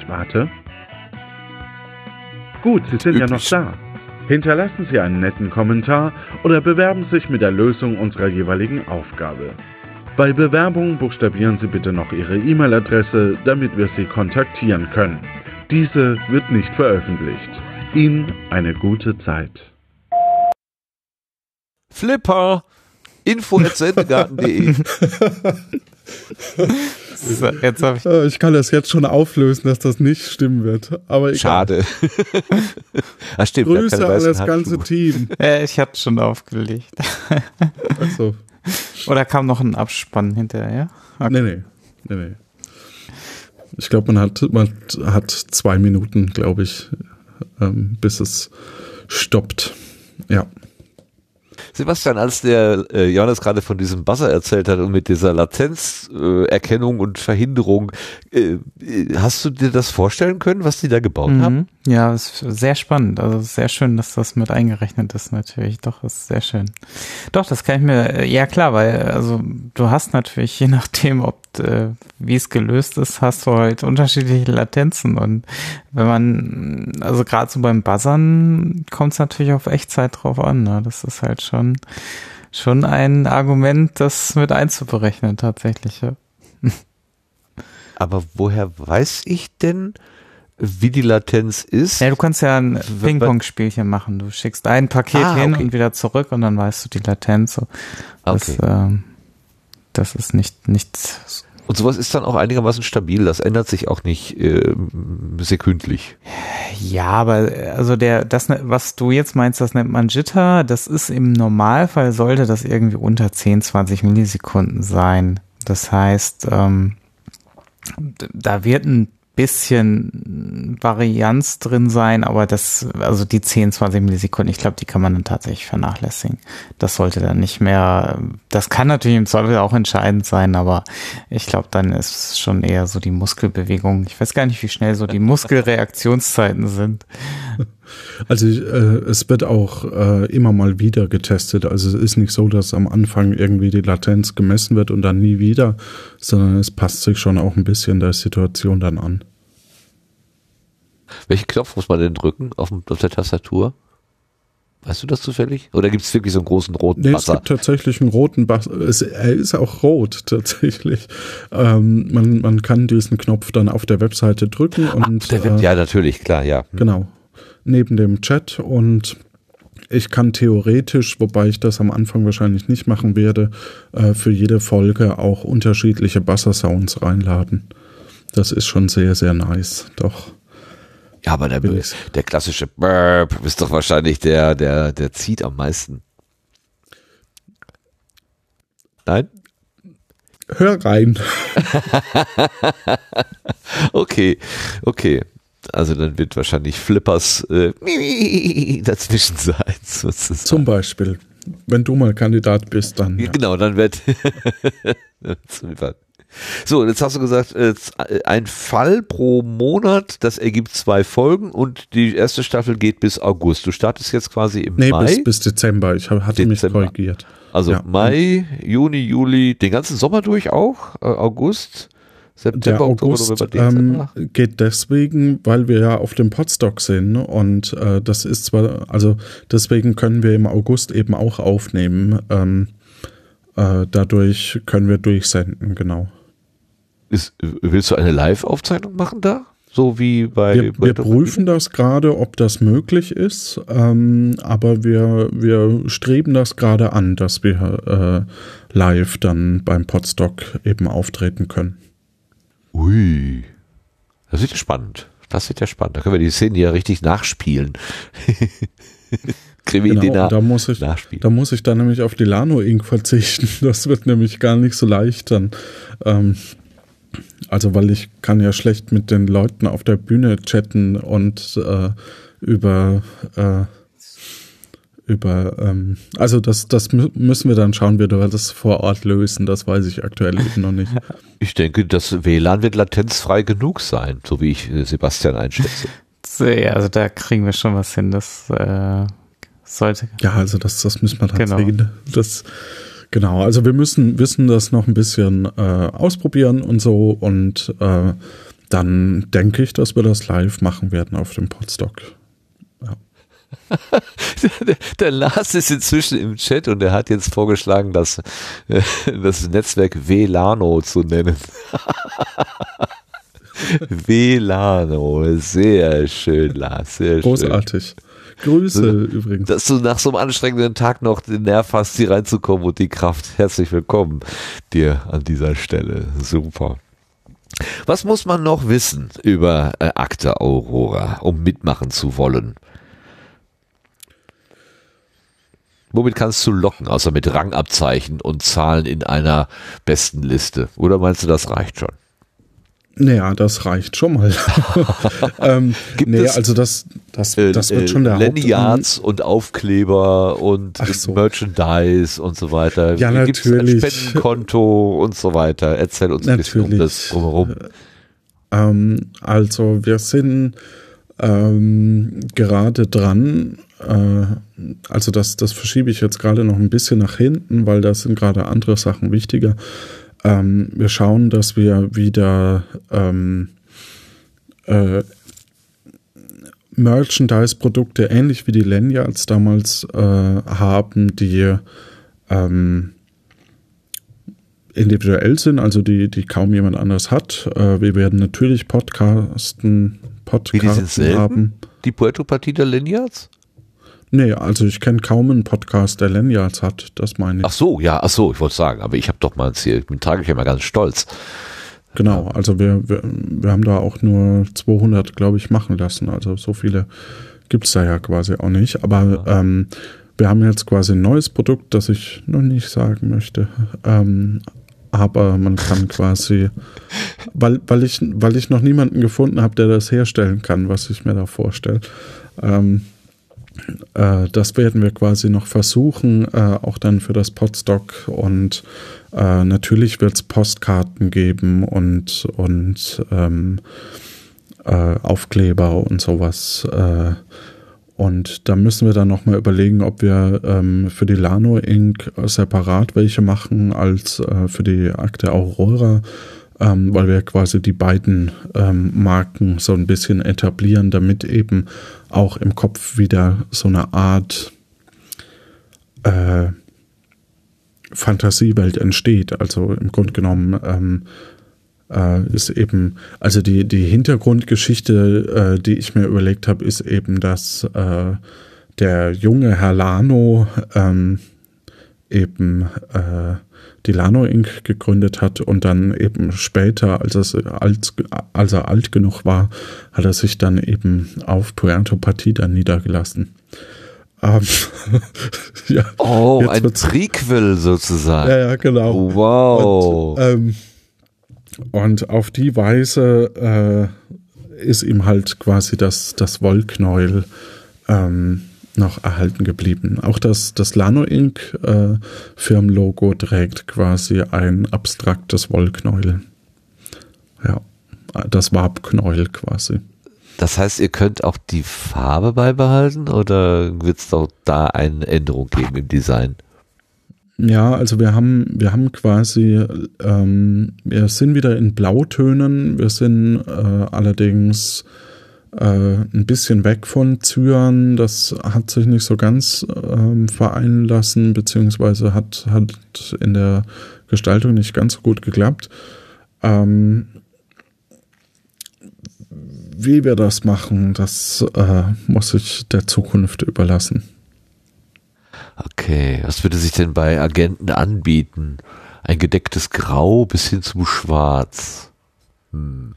Ich warte. Gut, Sie sind ja noch da. Hinterlassen Sie einen netten Kommentar oder bewerben sich mit der Lösung unserer jeweiligen Aufgabe. Bei Bewerbung buchstabieren Sie bitte noch Ihre E-Mail-Adresse, damit wir Sie kontaktieren können. Diese wird nicht veröffentlicht. Ihnen eine gute Zeit. Flipper. Info.sendegarten.de *laughs* So, jetzt habe ich. Äh, Ich kann das jetzt schon auflösen, dass das nicht stimmen wird. Aber egal. Schade. *laughs* ah, stimmt. Grüße an das ganze. Team. Ich hatte schon aufgelegt. Achso. *laughs* Oder kam noch ein Abspann hinterher? Okay. Nee, nee. nee, nee. Ich glaube, man hat, man hat zwei Minuten, glaube ich, ähm, bis es stoppt. Ja. Sebastian, als der äh, Johannes gerade von diesem Buzzer erzählt hat und mit dieser Latenzerkennung äh, und Verhinderung, äh, äh, hast du dir das vorstellen können, was die da gebaut haben? Mhm. Ja, ist sehr spannend. Also sehr schön, dass das mit eingerechnet ist natürlich. Doch, ist sehr schön. Doch, das kann ich mir, ja klar, weil also du hast natürlich, *laughs* je nachdem, ob äh, wie es gelöst ist, hast du halt unterschiedliche Latenzen. Und wenn man, also gerade so beim Buzzern kommt es natürlich auf Echtzeit drauf an. Ne? Das ist halt schon, schon ein Argument, das mit einzuberechnen tatsächlich. Ja. *laughs* Aber woher weiß ich denn, wie die Latenz ist? Ja, du kannst ja ein Ping-Pong-Spielchen machen. Du schickst ein Paket Ah, hin okay. und wieder zurück und dann weißt du die Latenz. So. Das, Okay. ähm, das ist nicht, nicht Und sowas ist dann auch einigermaßen stabil. Das ändert sich auch nicht ähm, sekündlich. Ja, aber äh, also der, das, ne- was du jetzt meinst, das nennt man Jitter. Das ist im Normalfall sollte das irgendwie unter 10, 20 Millisekunden sein. Das heißt, ähm, da wird ein bisschen Varianz drin sein, aber das, also die 10, 20 Millisekunden, ich glaube, die kann man dann tatsächlich vernachlässigen. Das sollte dann nicht mehr, das kann natürlich im Zweifel auch entscheidend sein, aber ich glaube, dann ist es schon eher so die Muskelbewegung. Ich weiß gar nicht, wie schnell so die Muskelreaktionszeiten sind. *laughs* Also äh, es wird auch äh, immer mal wieder getestet. Also es ist nicht so, dass am Anfang irgendwie die Latenz gemessen wird und dann nie wieder, sondern es passt sich schon auch ein bisschen der Situation dann an. Welchen Knopf muss man denn drücken auf, auf der Tastatur? Weißt du das zufällig? Oder gibt es wirklich so einen großen roten nee, Buzzer? Es gibt tatsächlich einen roten Buzzer. Es, er ist auch rot *laughs* tatsächlich. Ähm, man, man kann diesen Knopf dann auf der Webseite drücken und Der wird, äh, ja, natürlich, klar, ja. genau neben dem Chat und ich kann theoretisch, wobei ich das am Anfang wahrscheinlich nicht machen werde, äh, für jede Folge auch unterschiedliche Buzzer Sounds reinladen. Das ist schon sehr, sehr nice, doch. Ja, aber der, der klassische Burp ist doch wahrscheinlich der, der, der zieht am meisten. Nein? Hör rein. *laughs* Okay, okay. Also dann wird wahrscheinlich Flippers äh, *laughs* dazwischen sein. sozusagen. Zum Beispiel, wenn du mal Kandidat bist, dann. Ja. Genau, dann wird *laughs* So, jetzt hast du gesagt, äh, ein Fall pro Monat, das ergibt zwei Folgen und die erste Staffel geht bis August. Du startest jetzt quasi im Nee, Mai. bis, bis Dezember. Ich hatte mich Dezember. korrigiert. also ja. Mai, Juni, Juli, den ganzen Sommer durch auch, äh, August, Der September, Oktober, August November, ähm, geht deswegen, weil wir ja auf dem Podstock sind und äh, das ist zwar, also deswegen können wir im August eben auch aufnehmen. Ähm, äh, dadurch können wir durchsenden, genau. Ist, willst du eine Live-Aufzeichnung machen da? So wie bei Wir, wir prüfen das gerade, ob das möglich ist, ähm, aber wir, wir streben das gerade an, dass wir äh, live dann beim Podstock eben auftreten können. Ui, das wird ja spannend. Das wird ja spannend. Da können wir die Szene ja richtig nachspielen. *laughs* Krimi Genau, da muss ich, nachspielen. da muss ich dann nämlich auf die Lano Ink verzichten. *laughs* Das wird nämlich gar nicht so leicht dann. Ähm, also weil ich kann ja schlecht mit den Leuten auf der Bühne chatten und äh, über äh, über ähm, also das das mü- müssen wir dann schauen, wie wir das vor Ort lösen. Das weiß ich aktuell eben noch nicht. *laughs* Ich denke, das WLAN wird latenzfrei genug sein, so wie ich äh, Sebastian einschätze. *laughs* Ja, also da kriegen wir schon was hin. Das äh, sollte. Ja, also das, das müssen wir dann Genau. sehen. Das, genau, also wir müssen, wissen das noch ein bisschen äh, ausprobieren und so und äh, dann denke ich, dass wir das live machen werden auf dem Podstock. *laughs* der, der Lars ist inzwischen im Chat und er hat jetzt vorgeschlagen, das, äh, das Netzwerk WLANO zu nennen. *laughs* WLANO, sehr schön, Lars, sehr schön. Großartig. Grüße übrigens. Dass du nach so einem anstrengenden Tag noch den Nerv hast, hier reinzukommen und die Kraft. Herzlich willkommen dir an dieser Stelle. Super. Was muss man noch wissen über äh, Akte Aurora, um mitmachen zu wollen? Womit kannst du locken, außer mit Rangabzeichen und Zahlen in einer besten Liste? Oder meinst du, das reicht schon? Naja, das reicht schon mal. *laughs* ähm, Gibt nee, es, also das, das, Äh, das wird äh, schon der Haupt... Lanyards und Aufkleber und so. Merchandise und so weiter. Ja, Gibt's ein natürlich. Spendenkonto und so weiter. Erzähl uns ein bisschen um Natürlich. das drumherum. Ähm, also wir sind ähm, gerade dran, äh, also das, das verschiebe ich jetzt gerade noch ein bisschen nach hinten, weil da sind gerade andere Sachen wichtiger. Ähm, wir schauen, dass wir wieder ähm, äh, Merchandise-Produkte ähnlich wie die Lanyards damals äh, haben, die ähm, individuell sind, also die, die kaum jemand anders hat. Äh, wir werden natürlich Podcasten, Selten? haben. Die Puerto Partida Lanyards? Nee, also ich kenne kaum einen Podcast, der Lanyards hat, das meine ich. Ach so, ja, ach so, ich wollte sagen, aber ich habe doch mal ein Ziel. Ich ja mal ganz stolz. Genau, also wir, wir, wir haben da auch nur 200, glaube ich, machen lassen. Also so viele gibt's da ja quasi auch nicht. Aber ähm, wir haben jetzt quasi ein neues Produkt, das ich noch nicht sagen möchte. Ähm, aber man kann quasi, weil, weil, ich, weil ich noch niemanden gefunden habe, der das herstellen kann, was ich mir da vorstelle. Ähm, äh, das werden wir quasi noch versuchen, äh, auch dann für das Podstock. Und äh, natürlich wird es Postkarten geben und, und ähm, äh, Aufkleber und sowas. Und da müssen wir dann nochmal überlegen, ob wir ähm, für die Lano Inc. separat welche machen als äh, für die Akte Aurora, ähm, weil wir quasi die beiden ähm, Marken so ein bisschen etablieren, damit eben auch im Kopf wieder so eine Art äh, Fantasiewelt entsteht. Also im Grunde genommen ähm, äh, ist eben, also die, die Hintergrundgeschichte, äh, die ich mir überlegt habe, ist eben, dass äh, der junge Herr Lano ähm, eben äh, die Lano Inc. gegründet hat und dann eben später, als, es alt, als er alt genug war, hat er sich dann eben auf Puerto Partida niedergelassen. Ähm, *laughs* ja, oh, ein Prequel sozusagen. Ja, ja, genau. Wow. Und, ähm, und auf die Weise äh, ist ihm halt quasi das, das Wollknäuel ähm, noch erhalten geblieben. Auch das, das Lano Inc. Äh, Firmenlogo trägt quasi ein abstraktes Wollknäuel. Ja, das Wabknäuel quasi. Das heißt, ihr könnt auch die Farbe beibehalten oder wird es auch da eine Änderung geben im Design? Ja, also wir haben, wir haben quasi, ähm, wir sind wieder in Blautönen, wir sind äh, allerdings äh, ein bisschen weg von Zyan. Das hat sich nicht so ganz ähm, vereinen lassen, beziehungsweise hat, hat in der Gestaltung nicht ganz so gut geklappt. Ähm, wie wir das machen, das äh, muss ich der Zukunft überlassen. Okay, was würde sich denn bei Agenten anbieten? Ein gedecktes Grau bis hin zum Schwarz. Hm.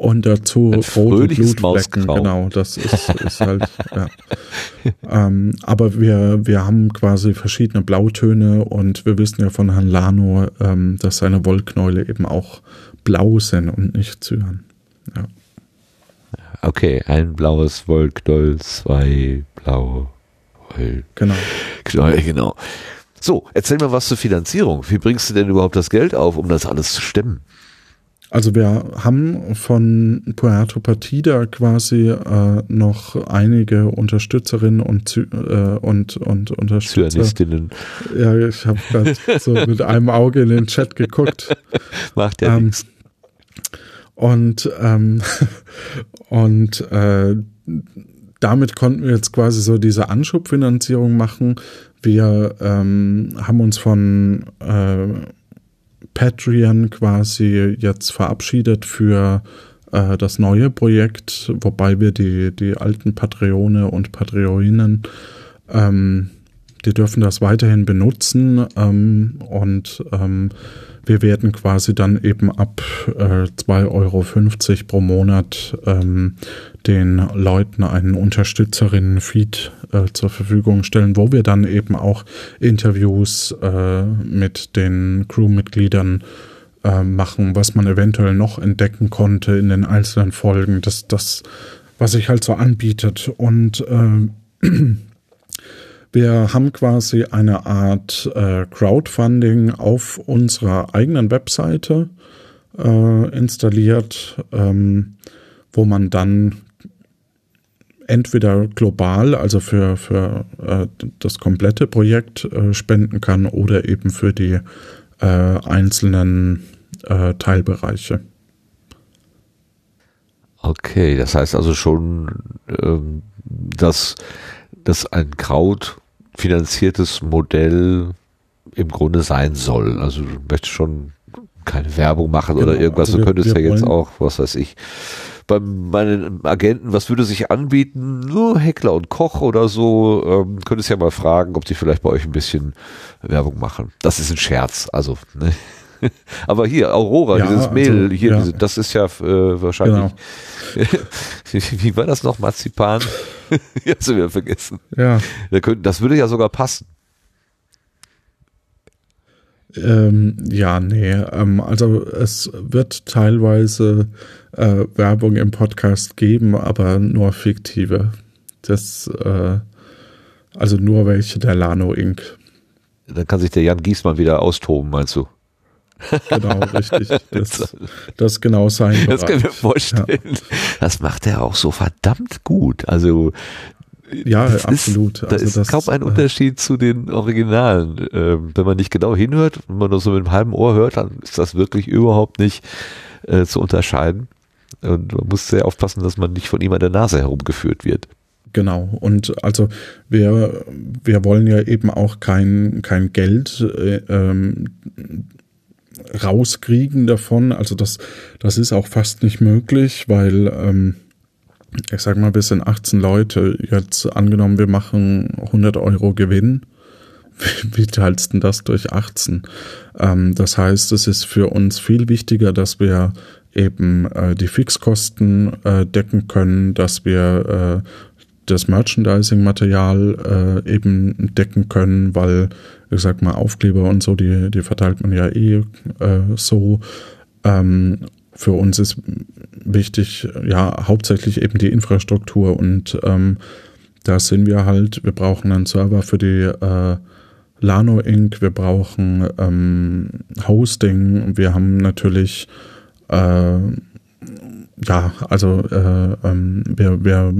Und dazu rote Blutflecken, genau, das ist, *laughs* ist halt, ja. ähm, aber wir, wir haben quasi verschiedene Blautöne und wir wissen ja von Herrn Lano, ähm, dass seine Wollknäule eben auch blau sind und nicht Zyan. Ja. Okay, ein blaues Wollknäuel, zwei blaue Woll. Genau. Knäuel, *laughs* genau. So, erzähl mir was zur Finanzierung. Wie bringst du denn überhaupt das Geld auf, um das alles zu stemmen? Also wir haben von Puerto Partida quasi äh, noch einige Unterstützerinnen und äh, und und Unterstützer. Zyanistinnen. Ja, ich habe gerade so *laughs* mit einem Auge in den Chat geguckt. Macht ja ähm, nichts. Und ähm, *laughs* und äh, damit konnten wir jetzt quasi so diese Anschubfinanzierung machen. Wir ähm, haben uns von äh, Patreon quasi jetzt verabschiedet für äh, das neue Projekt, wobei wir die, die alten Patreone und Patreoninnen, ähm, die dürfen das weiterhin benutzen ähm, und ähm, wir werden quasi dann eben ab äh, 2,50 Euro pro Monat ähm, den Leuten einen Unterstützerinnen-Feed äh, zur Verfügung stellen, wo wir dann eben auch Interviews äh, mit den Crewmitgliedern äh, machen, was man eventuell noch entdecken konnte in den einzelnen Folgen, das, das was sich halt so anbietet. Und äh, *clears throat* wir haben quasi eine Art äh, Crowdfunding auf unserer eigenen Webseite äh, installiert, ähm, wo man dann entweder global, also für, für äh, das komplette Projekt äh, spenden kann oder eben für die äh, einzelnen äh, Teilbereiche. Okay, das heißt also schon, ähm, dass, dass ein Kraut-finanziertes Modell im Grunde sein soll. Also du möchtest schon keine Werbung machen genau, oder irgendwas. Also wir, du könntest ja jetzt auch, was weiß ich, bei meinen Agenten, was würde sich anbieten? Nur Heckler und Koch oder so. Ähm, könntest ja mal fragen, ob die vielleicht bei euch ein bisschen Werbung machen. Das ist ein Scherz, also. Ne? *laughs* Aber hier, Aurora, ja, dieses Mehl, also, hier, ja. diese, das ist ja äh, wahrscheinlich. Genau. *laughs* Wie war das noch? Marzipan? *laughs* Jetzt sind wir vergessen. Ja. Das würde ja sogar passen. Ähm, ja, nee. Ähm, also es wird teilweise äh, Werbung im Podcast geben, aber nur fiktive. Das, äh, also nur welche der Lano Inc. Dann kann sich der Jan Giesmann wieder austoben, meinst du? Genau, richtig. *laughs* Das, das genau sein Bereich. Das kann ich mir vorstellen. Ja. Das macht er auch so verdammt gut. Also ja, das absolut. Ist, da also ist das, kaum ein äh, Unterschied zu den Originalen. Ähm, wenn man nicht genau hinhört, wenn man nur so mit einem halben Ohr hört, dann ist das wirklich überhaupt nicht äh, zu unterscheiden. Und man muss sehr aufpassen, dass man nicht von ihm an der Nase herumgeführt wird. Genau. Und also wir, wir wollen ja eben auch kein, kein Geld äh, ähm, rauskriegen davon. Also das, das ist auch fast nicht möglich, weil ähm, ich sag mal, wir sind 18 Leute. Jetzt angenommen, wir machen 100 Euro Gewinn. *laughs* Wie teilst du das durch 18? Ähm, das heißt, es ist für uns viel wichtiger, dass wir eben äh, die Fixkosten äh, decken können, dass wir äh, das Merchandising-Material äh, eben decken können, weil, ich sag mal, Aufkleber und so, die, die verteilt man ja eh äh, so. Ähm, für uns ist wichtig, ja, hauptsächlich eben die Infrastruktur und ähm, da sind wir halt, wir brauchen einen Server für die äh, Lano Inc., wir brauchen ähm, Hosting, wir haben natürlich äh, ja, also äh, ähm, wir, wir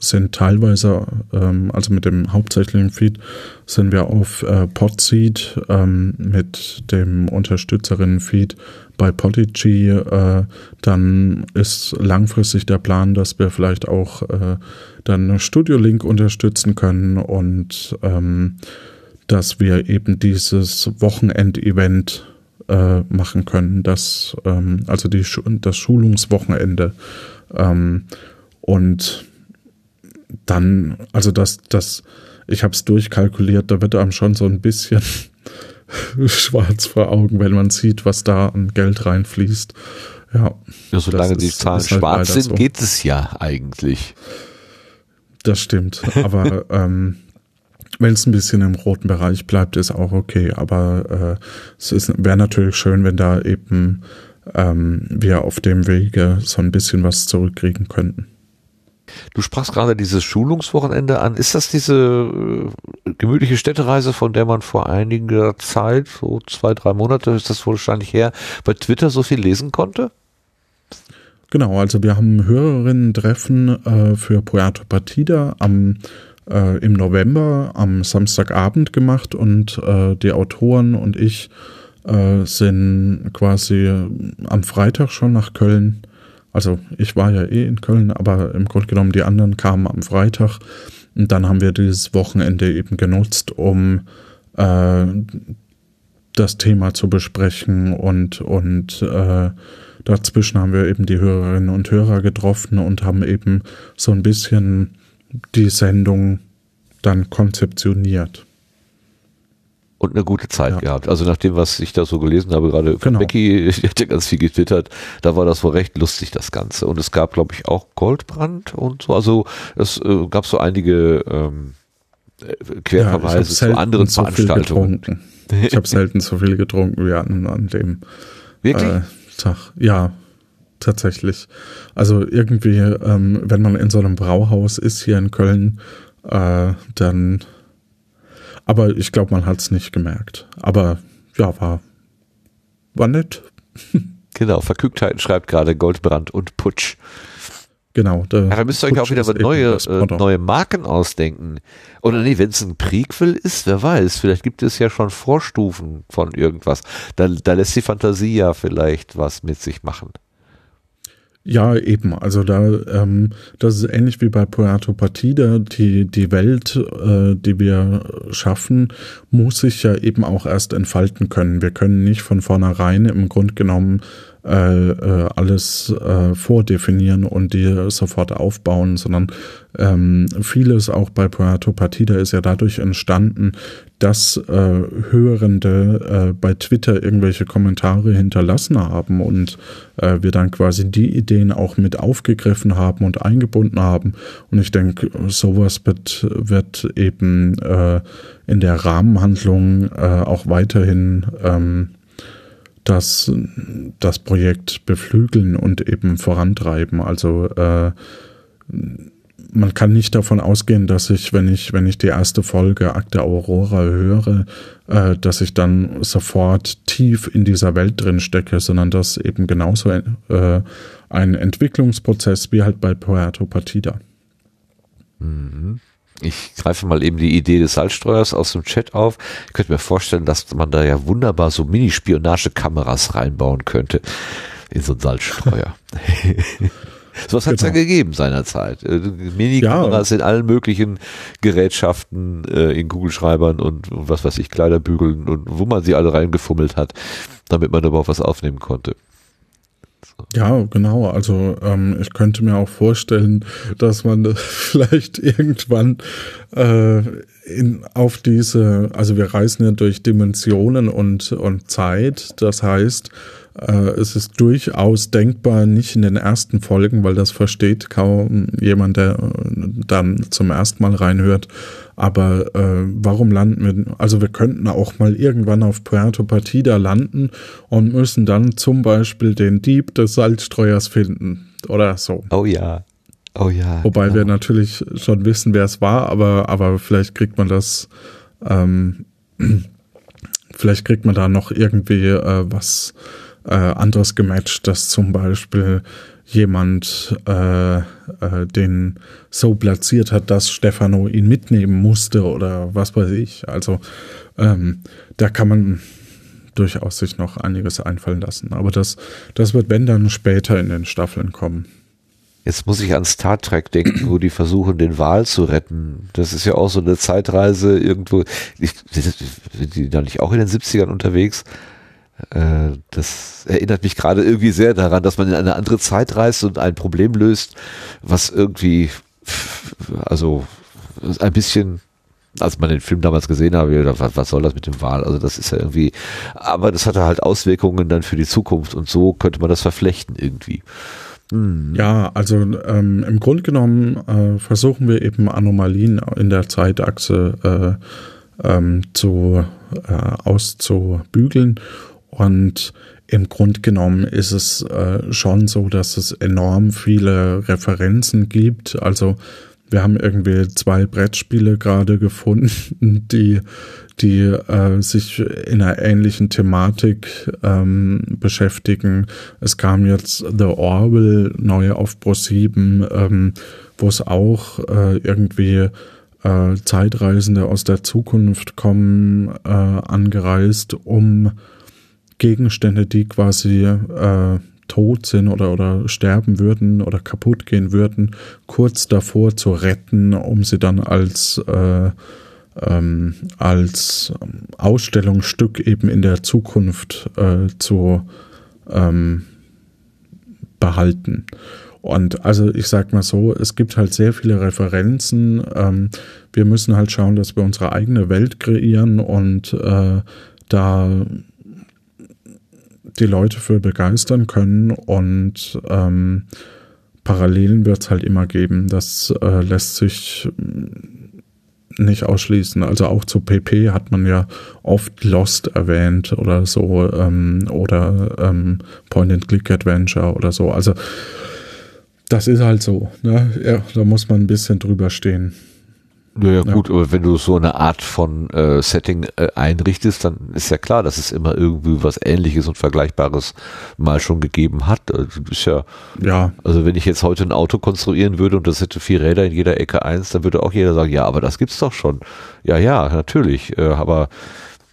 sind teilweise, ähm, also mit dem hauptsächlichen Feed, sind wir auf äh, Podseed ähm, mit dem Unterstützerinnen-Feed bei Podigy. Äh, dann ist langfristig der Plan, dass wir vielleicht auch äh, dann Studio Link unterstützen können und ähm, dass wir eben dieses Wochenendevent äh, machen können, das ähm, also die das Schulungswochenende ähm, und dann, also das, das, ich habe es durchkalkuliert, da wird einem schon so ein bisschen *laughs* schwarz vor Augen, wenn man sieht, was da an Geld reinfließt. Ja, ja solange die Zahlen halt schwarz sind, so. geht es ja eigentlich. Das stimmt, aber *laughs* ähm, wenn es ein bisschen im roten Bereich bleibt, ist auch okay. Aber äh, es wäre natürlich schön, wenn da eben ähm, wir auf dem Wege so ein bisschen was zurückkriegen könnten. Du sprachst gerade dieses Schulungswochenende an. Ist das diese äh, gemütliche Städtereise, von der man vor einiger Zeit, so zwei, drei Monate ist das wahrscheinlich her, bei Twitter so viel lesen konnte? Genau, also wir haben Hörerinnen-Treffen äh, für Puerto Partida am äh, im November am Samstagabend gemacht und äh, die Autoren und ich äh, sind quasi am Freitag schon nach Köln also ich war ja eh in Köln, aber im Grunde genommen die anderen kamen am Freitag. Und dann haben wir dieses Wochenende eben genutzt, um äh, das Thema zu besprechen und, und äh, dazwischen haben wir eben die Hörerinnen und Hörer getroffen und haben eben so ein bisschen die Sendung dann konzeptioniert und eine gute Zeit ja. gehabt. Also nach dem, was ich da so gelesen habe, gerade genau. Becky, *laughs* die hat ja ganz viel getwittert, da war das wohl recht lustig, das Ganze. Und es gab, glaube ich, auch Goldbrand und so. Also es äh, gab so einige ähm, äh, Querverweise ja, zu anderen so Veranstaltungen. ich habe selten so viel getrunken wie an, an dem Wirklich? Äh, Tag. Ja, tatsächlich. Also irgendwie, ähm, wenn man in so einem Brauhaus ist hier in Köln, äh, dann aber ich glaube, man hat es nicht gemerkt. Aber ja, war, war nett. *laughs* Genau, Verkügtheiten schreibt gerade Goldbrand und Putsch. Genau. Da, ja, müsst ihr euch auch wieder neue, äh, neue Marken ausdenken. Oder nee, wenn es ein Prequel ist, wer weiß, vielleicht gibt es ja schon Vorstufen von irgendwas. Da, da lässt die Fantasie ja vielleicht was mit sich machen. Ja, eben. Also da, ähm, das ist ähnlich wie bei Puerto Partida. Die, die Welt, äh, die wir schaffen, muss sich ja eben auch erst entfalten können. Wir können nicht von vornherein im Grunde genommen äh, äh, alles äh, vordefinieren und die sofort aufbauen, sondern ähm, vieles auch bei Puerto Partida ist ja dadurch entstanden, dass äh, Hörende äh, bei Twitter irgendwelche Kommentare hinterlassen haben und äh, wir dann quasi die Ideen auch mit aufgegriffen haben und eingebunden haben. Und ich denke, sowas wird, wird eben äh, in der Rahmenhandlung äh, auch weiterhin ähm, das, das Projekt beflügeln und eben vorantreiben. Also äh, man kann nicht davon ausgehen, dass ich, wenn ich, wenn ich die erste Folge Akte Aurora höre, äh, dass ich dann sofort tief in dieser Welt drin stecke, sondern dass eben genauso äh, ein Entwicklungsprozess wie halt bei Puerto Partida. Mhm. Ich greife mal eben die Idee des Salzstreuers aus dem Chat auf. Ich könnte mir vorstellen, dass man da ja wunderbar so Mini-Spionagekameras reinbauen könnte in so einen Salzstreuer. *laughs* Sowas hat es genau. ja gegeben seinerzeit. Äh, Minikameras ja. in allen möglichen Gerätschaften, äh, in Kugelschreibern und, und was weiß ich, Kleiderbügeln und wo man sie alle reingefummelt hat, damit man überhaupt was aufnehmen konnte. Ja, genau. Also ähm, ich könnte mir auch vorstellen, dass man *laughs* vielleicht irgendwann äh, in, auf diese, also wir reisen ja durch Dimensionen und, und Zeit. Das heißt, es ist durchaus denkbar, nicht in den ersten Folgen, weil das versteht kaum jemand, der äh, dann zum ersten Mal reinhört. Aber äh, warum landen wir? Also wir könnten auch mal irgendwann auf Puerto Partida landen und müssen dann zum Beispiel den Dieb des Salzstreuers finden oder so. Oh ja. Oh ja. Wobei genau. wir natürlich schon wissen, wer es war, aber, aber vielleicht kriegt man das, ähm, *clears throat* vielleicht kriegt man da noch irgendwie äh, was äh, anderes gematcht, dass zum Beispiel jemand äh, äh, den so platziert hat, dass Stefano ihn mitnehmen musste oder was weiß ich. Also ähm, da kann man durchaus sich noch einiges einfallen lassen. Aber das, das wird, wenn dann später in den Staffeln kommen. Jetzt muss ich an Star Trek denken, wo die versuchen, den Wal zu retten. Das ist ja auch so eine Zeitreise irgendwo. Sind die da nicht auch in den 70ern unterwegs? Äh, das erinnert mich gerade irgendwie sehr daran, dass man in eine andere Zeit reist und ein Problem löst, was irgendwie, also ein bisschen, als man den Film damals gesehen habe, was, soll das mit dem Wahl? Also das ist ja irgendwie, aber das hatte halt Auswirkungen dann für die Zukunft und so könnte man das verflechten irgendwie. Hm. Ja, also ähm, im Grunde genommen äh, versuchen wir eben Anomalien in der Zeitachse äh, ähm, zu, äh, auszubügeln und im Grunde genommen ist es äh, schon so, dass es enorm viele Referenzen gibt. Also wir haben irgendwie zwei Brettspiele gerade gefunden, *laughs* die, die äh, sich in einer ähnlichen Thematik ähm, beschäftigen. Es kam jetzt The Orwell neu auf Pro 7, ähm, wo es auch äh, irgendwie äh, Zeitreisende aus der Zukunft kommen, äh, angereist, um Gegenstände, die quasi äh, tot sind oder, oder sterben würden oder kaputt gehen würden, kurz davor zu retten, um sie dann als, äh, ähm, als Ausstellungsstück eben in der Zukunft äh, zu ähm, behalten. Und also ich sag mal so, es gibt halt sehr viele Referenzen. Ähm, wir müssen halt schauen, dass wir unsere eigene Welt kreieren und äh, da die Leute für begeistern können und ähm, Parallelen wird es halt immer geben. Das äh, lässt sich mm, nicht ausschließen. Also auch zu PP hat man ja oft Lost erwähnt oder so ähm, oder ähm, Point-and-Click-Adventure oder so. Also das ist halt so. Ne? Ja, da muss man ein bisschen drüber stehen. Naja, ja. gut, aber wenn du so eine Art von äh, Setting äh, einrichtest, dann ist ja klar, dass es immer irgendwie was Ähnliches und Vergleichbares mal schon gegeben hat. Also, ist ja, ja. Also wenn ich jetzt heute ein Auto konstruieren würde und das hätte vier Räder in jeder Ecke eins, dann würde auch jeder sagen, ja, aber das gibt's doch schon. Ja, ja, natürlich. Äh, aber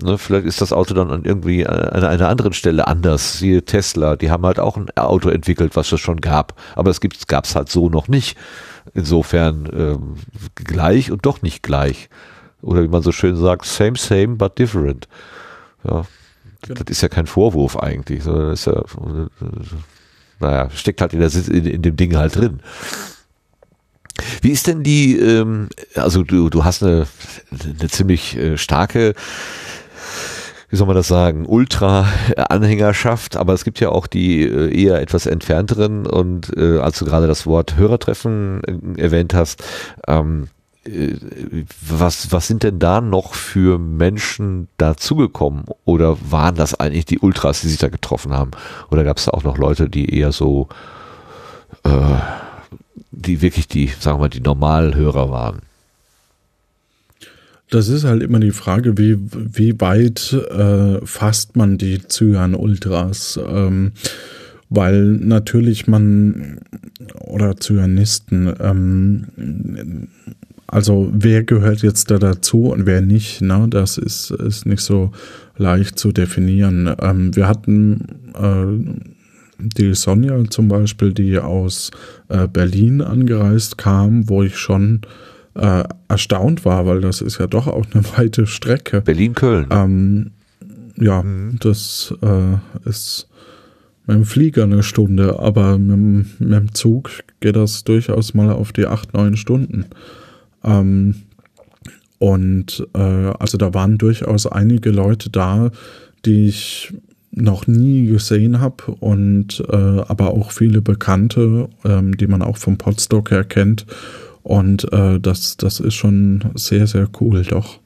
Ne, vielleicht ist das Auto dann an irgendwie an einer anderen Stelle anders. Siehe Tesla, die haben halt auch ein Auto entwickelt, was es schon gab. Aber es gab es halt so noch nicht. Insofern ähm, gleich und doch nicht gleich. Oder wie man so schön sagt, same, same, but different. Ja, genau. das ist ja kein Vorwurf eigentlich, sondern ist ja, naja, steckt halt in, der, in, in dem Ding halt drin. Wie ist denn die, ähm, also du, du hast eine, eine ziemlich äh, starke wie soll man das sagen, Ultra-Anhängerschaft, aber es gibt ja auch die äh, eher etwas entfernteren und äh, als du gerade das Wort Hörertreffen äh, erwähnt hast, ähm, äh, was, was sind denn da noch für Menschen dazugekommen? Oder waren das eigentlich die Ultras, die sich da getroffen haben? Oder gab es da auch noch Leute, die eher so, äh, die wirklich die, sagen wir mal, die Normalhörer waren? Das ist halt immer die Frage, wie, wie weit äh, fasst man die Cyan-Ultras? Ähm, weil natürlich man oder Zyanisten, ähm, also wer gehört jetzt da dazu und wer nicht, ne? das ist, ist nicht so leicht zu definieren. Ähm, wir hatten äh, die Sonja zum Beispiel, die aus äh, Berlin angereist kam, wo ich schon äh, erstaunt war, weil das ist ja doch auch eine *laughs* weite Strecke. Berlin-Köln. Ähm, ja, mhm. das äh, ist mit dem Flieger eine Stunde, aber mit, dem, mit dem Zug geht das durchaus mal auf die acht, neun Stunden. Ähm, und äh, also da waren durchaus einige Leute da, die ich noch nie gesehen habe und äh, aber auch viele Bekannte, ähm, die man auch vom Podstock her kennt. Und äh, das, das ist schon sehr, sehr cool, doch.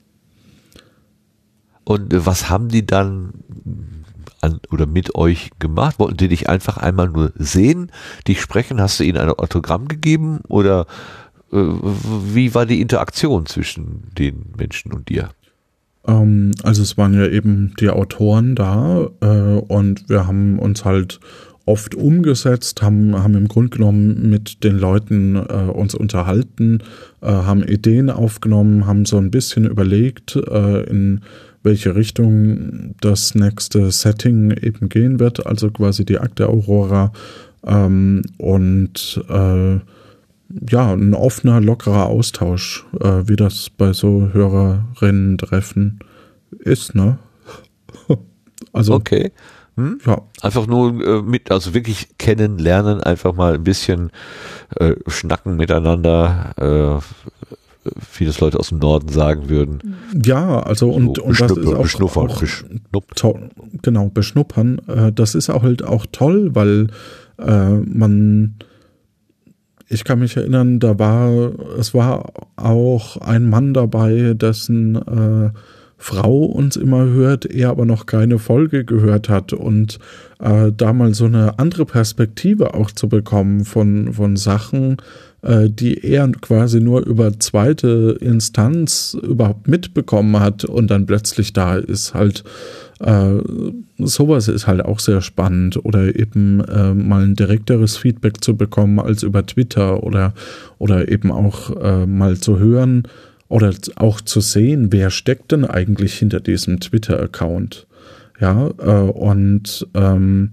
Und äh, was haben die dann an, oder mit euch gemacht? Wollten die dich einfach einmal nur sehen, dich sprechen? Hast du ihnen ein Autogramm gegeben oder äh, wie war die Interaktion zwischen den Menschen und dir? Ähm, also es waren ja eben die Autoren da äh, und wir haben uns halt oft umgesetzt, haben, haben im Grunde genommen mit den Leuten äh, uns unterhalten, äh, haben Ideen aufgenommen, haben so ein bisschen überlegt, äh, in welche Richtung das nächste Setting eben gehen wird, also quasi die Akte Aurora ähm, und äh, ja, ein offener, lockerer Austausch, äh, wie das bei so Hörerinnen-Treffen ist, ne? *laughs* also. Okay. Hm? Ja. Einfach nur äh, mit, also wirklich kennenlernen, einfach mal ein bisschen äh, schnacken miteinander, äh, wie das Leute aus dem Norden sagen würden. Ja, also und, so und das ist auch, beschnuppern, auch toll, genau, beschnuppern. Äh, das ist auch halt auch toll, weil äh, man ich kann mich erinnern, da war, es war auch ein Mann dabei, dessen äh, Frau uns immer hört, er aber noch keine Folge gehört hat. Und äh, da mal so eine andere Perspektive auch zu bekommen von, von Sachen, äh, die er quasi nur über zweite Instanz überhaupt mitbekommen hat und dann plötzlich da ist halt äh, sowas ist halt auch sehr spannend. Oder eben äh, mal ein direkteres Feedback zu bekommen als über Twitter oder, oder eben auch äh, mal zu hören oder auch zu sehen, wer steckt denn eigentlich hinter diesem Twitter-Account. Ja, äh, und ähm,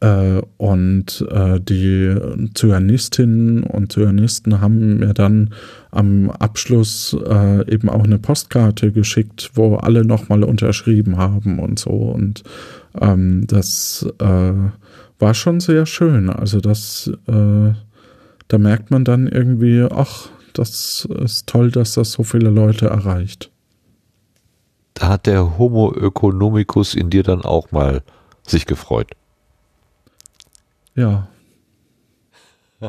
äh, und äh, die Zyanistinnen und Zyanisten haben mir dann am Abschluss äh, eben auch eine Postkarte geschickt, wo alle nochmal unterschrieben haben und so. Und ähm, das äh, war schon sehr schön. Also das, äh, da merkt man dann irgendwie, ach, das ist toll, dass das so viele Leute erreicht. Da hat der Homo economicus in dir dann auch mal sich gefreut. Ja. *laughs*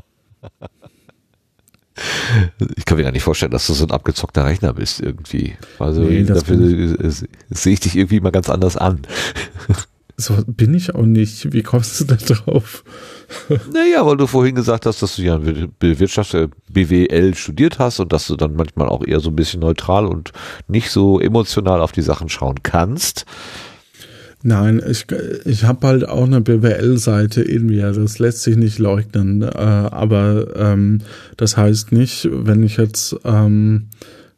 Ich kann mir gar nicht vorstellen, dass du so ein abgezockter Rechner bist irgendwie. Also nee, dafür sehe ich dich irgendwie mal ganz anders an. *laughs* So bin ich auch nicht. Wie kommst du da drauf? Naja, weil du vorhin gesagt hast, dass du ja Wirtschaft, BWL studiert hast und dass du dann manchmal auch eher so ein bisschen neutral und nicht so emotional auf die Sachen schauen kannst. Nein, ich, ich habe halt auch eine BWL-Seite in mir, das lässt sich nicht leugnen. Äh, aber ähm, das heißt nicht, wenn ich jetzt, ähm,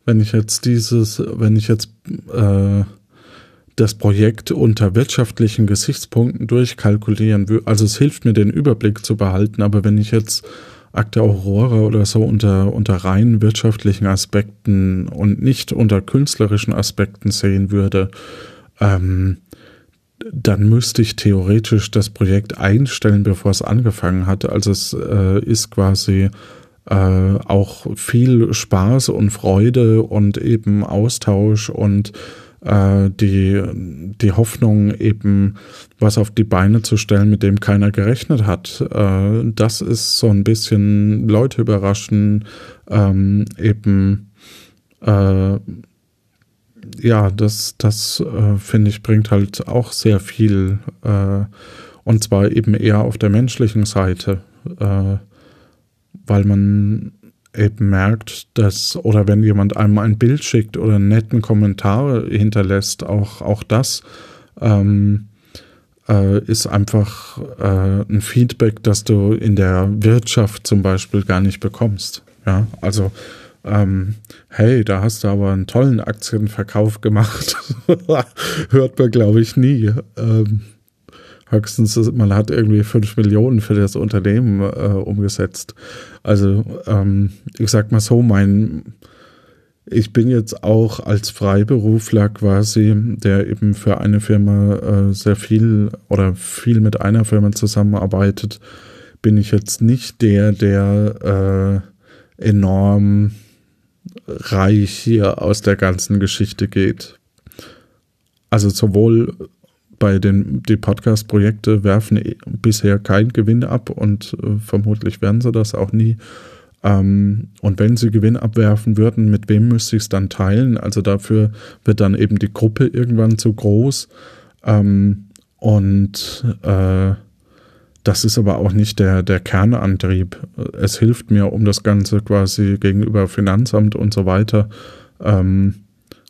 wenn ich jetzt dieses, wenn ich jetzt äh, das Projekt unter wirtschaftlichen Gesichtspunkten durchkalkulieren würde, also es hilft mir, den Überblick zu behalten, aber wenn ich jetzt Akte Aurora oder so unter, unter rein wirtschaftlichen Aspekten und nicht unter künstlerischen Aspekten sehen würde, ähm, dann müsste ich theoretisch das Projekt einstellen, bevor es angefangen hat. Also es äh, ist quasi äh, auch viel Spaß und Freude und eben Austausch und äh, die, die Hoffnung, eben was auf die Beine zu stellen, mit dem keiner gerechnet hat. Äh, das ist so ein bisschen Leute überraschen, ähm, eben äh, ja, das, das äh, finde ich, bringt halt auch sehr viel. Äh, und zwar eben eher auf der menschlichen Seite, äh, weil man eben merkt, dass, oder wenn jemand einem ein Bild schickt oder einen netten Kommentar hinterlässt, auch, auch das ähm, äh, ist einfach äh, ein Feedback, das du in der Wirtschaft zum Beispiel gar nicht bekommst. Ja, also ähm, hey, da hast du aber einen tollen Aktienverkauf gemacht. *laughs* Hört man, glaube ich, nie. Ähm, Höchstens, man hat irgendwie fünf Millionen für das Unternehmen äh, umgesetzt. Also ähm, ich sag mal so, mein ich bin jetzt auch als Freiberufler quasi, der eben für eine Firma äh, sehr viel oder viel mit einer Firma zusammenarbeitet, bin ich jetzt nicht der, der äh, enorm reich hier aus der ganzen Geschichte geht. Also sowohl bei den die Podcast-Projekte werfen bisher keinen Gewinn ab und äh, vermutlich werden sie das auch nie. Ähm, und wenn sie Gewinn abwerfen würden, mit wem müsste ich es dann teilen? Also dafür wird dann eben die Gruppe irgendwann zu groß. Ähm, und äh, das ist aber auch nicht der, der Kernantrieb. Es hilft mir, um das Ganze quasi gegenüber Finanzamt und so weiter ähm,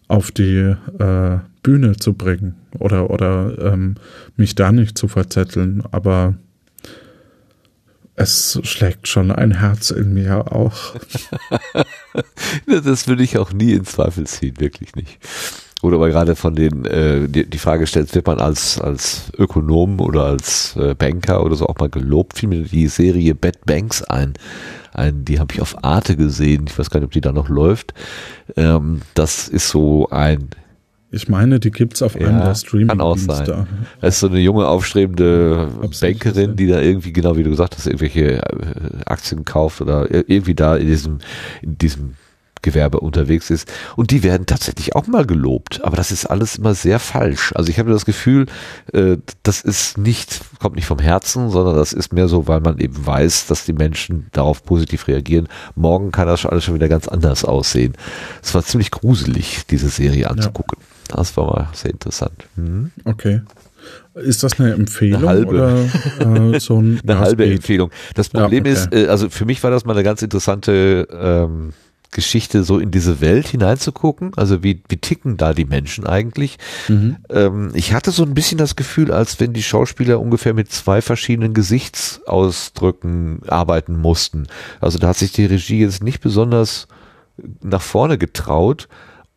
auf die äh, Bühne zu bringen oder, oder ähm, mich da nicht zu verzetteln. Aber es schlägt schon ein Herz in mir auch. *laughs* das würde ich auch nie in Zweifel ziehen, wirklich nicht. Oder aber gerade von den, äh, die, die Frage stellt, wird man als, als Ökonom oder als äh, Banker oder so auch mal gelobt? Fiel mir die Serie Bad Banks ein. ein die habe ich auf Arte gesehen. Ich weiß gar nicht, ob die da noch läuft. Ähm, das ist so ein ich meine, die gibt es auf ja, einem der streaming Kann auch sein. Da. Das ist so eine junge, aufstrebende Bankerin, die da irgendwie, genau wie du gesagt hast, irgendwelche äh, Aktien kauft oder irgendwie da in diesem, in diesem Gewerbe unterwegs ist. Und die werden tatsächlich auch mal gelobt. Aber das ist alles immer sehr falsch. Also ich habe das Gefühl, äh, das ist nicht, kommt nicht vom Herzen, sondern das ist mehr so, weil man eben weiß, dass die Menschen darauf positiv reagieren. Morgen kann das alles schon wieder ganz anders aussehen. Es war ziemlich gruselig, diese Serie anzugucken. Ja. Das war mal sehr interessant. Mhm. Okay. Ist das eine Empfehlung eine halbe. oder äh, so ein *laughs* eine halbe Empfehlung? Das Problem ja, okay. ist, äh, also für mich war das mal eine ganz interessante ähm, Geschichte, so in diese Welt hineinzugucken. Also wie, wie ticken da die Menschen eigentlich? Mhm. Ähm, ich hatte so ein bisschen das Gefühl, als wenn die Schauspieler ungefähr mit zwei verschiedenen Gesichtsausdrücken arbeiten mussten. Also da hat sich die Regie jetzt nicht besonders nach vorne getraut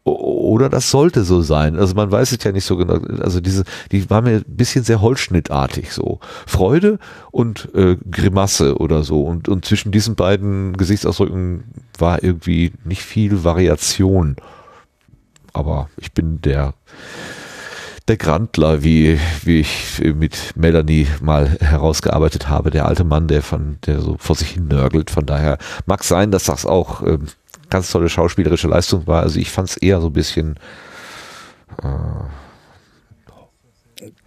oder das sollte so sein. Also man weiß es ja nicht so genau. Also diese, die war mir ein bisschen sehr holzschnittartig so. Freude und äh, Grimasse oder so. Und, und zwischen diesen beiden Gesichtsausdrücken war irgendwie nicht viel Variation. Aber ich bin der der Grandler, wie, wie ich mit Melanie mal herausgearbeitet habe, der alte Mann, der von, der so vor sich hin nörgelt. Von daher mag sein, dass das auch ähm, ganz tolle schauspielerische Leistung war. Also ich fand es eher so ein bisschen. Äh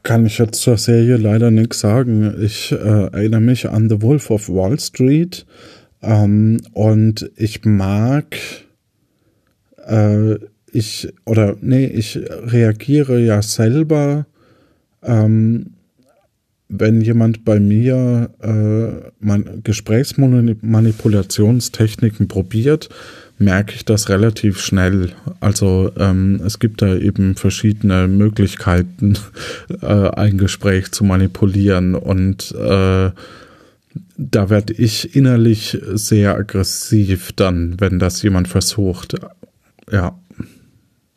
Kann ich jetzt zur Serie leider nichts sagen. Ich äh, erinnere mich an The Wolf of Wall Street ähm, und ich mag. Äh, ich oder nee, ich reagiere ja selber ähm, wenn jemand bei mir äh, man, Gesprächsmanipulationstechniken probiert, merke ich das relativ schnell. Also ähm, es gibt da eben verschiedene Möglichkeiten, *laughs* äh, ein Gespräch zu manipulieren und äh, da werde ich innerlich sehr aggressiv dann, wenn das jemand versucht. Ja.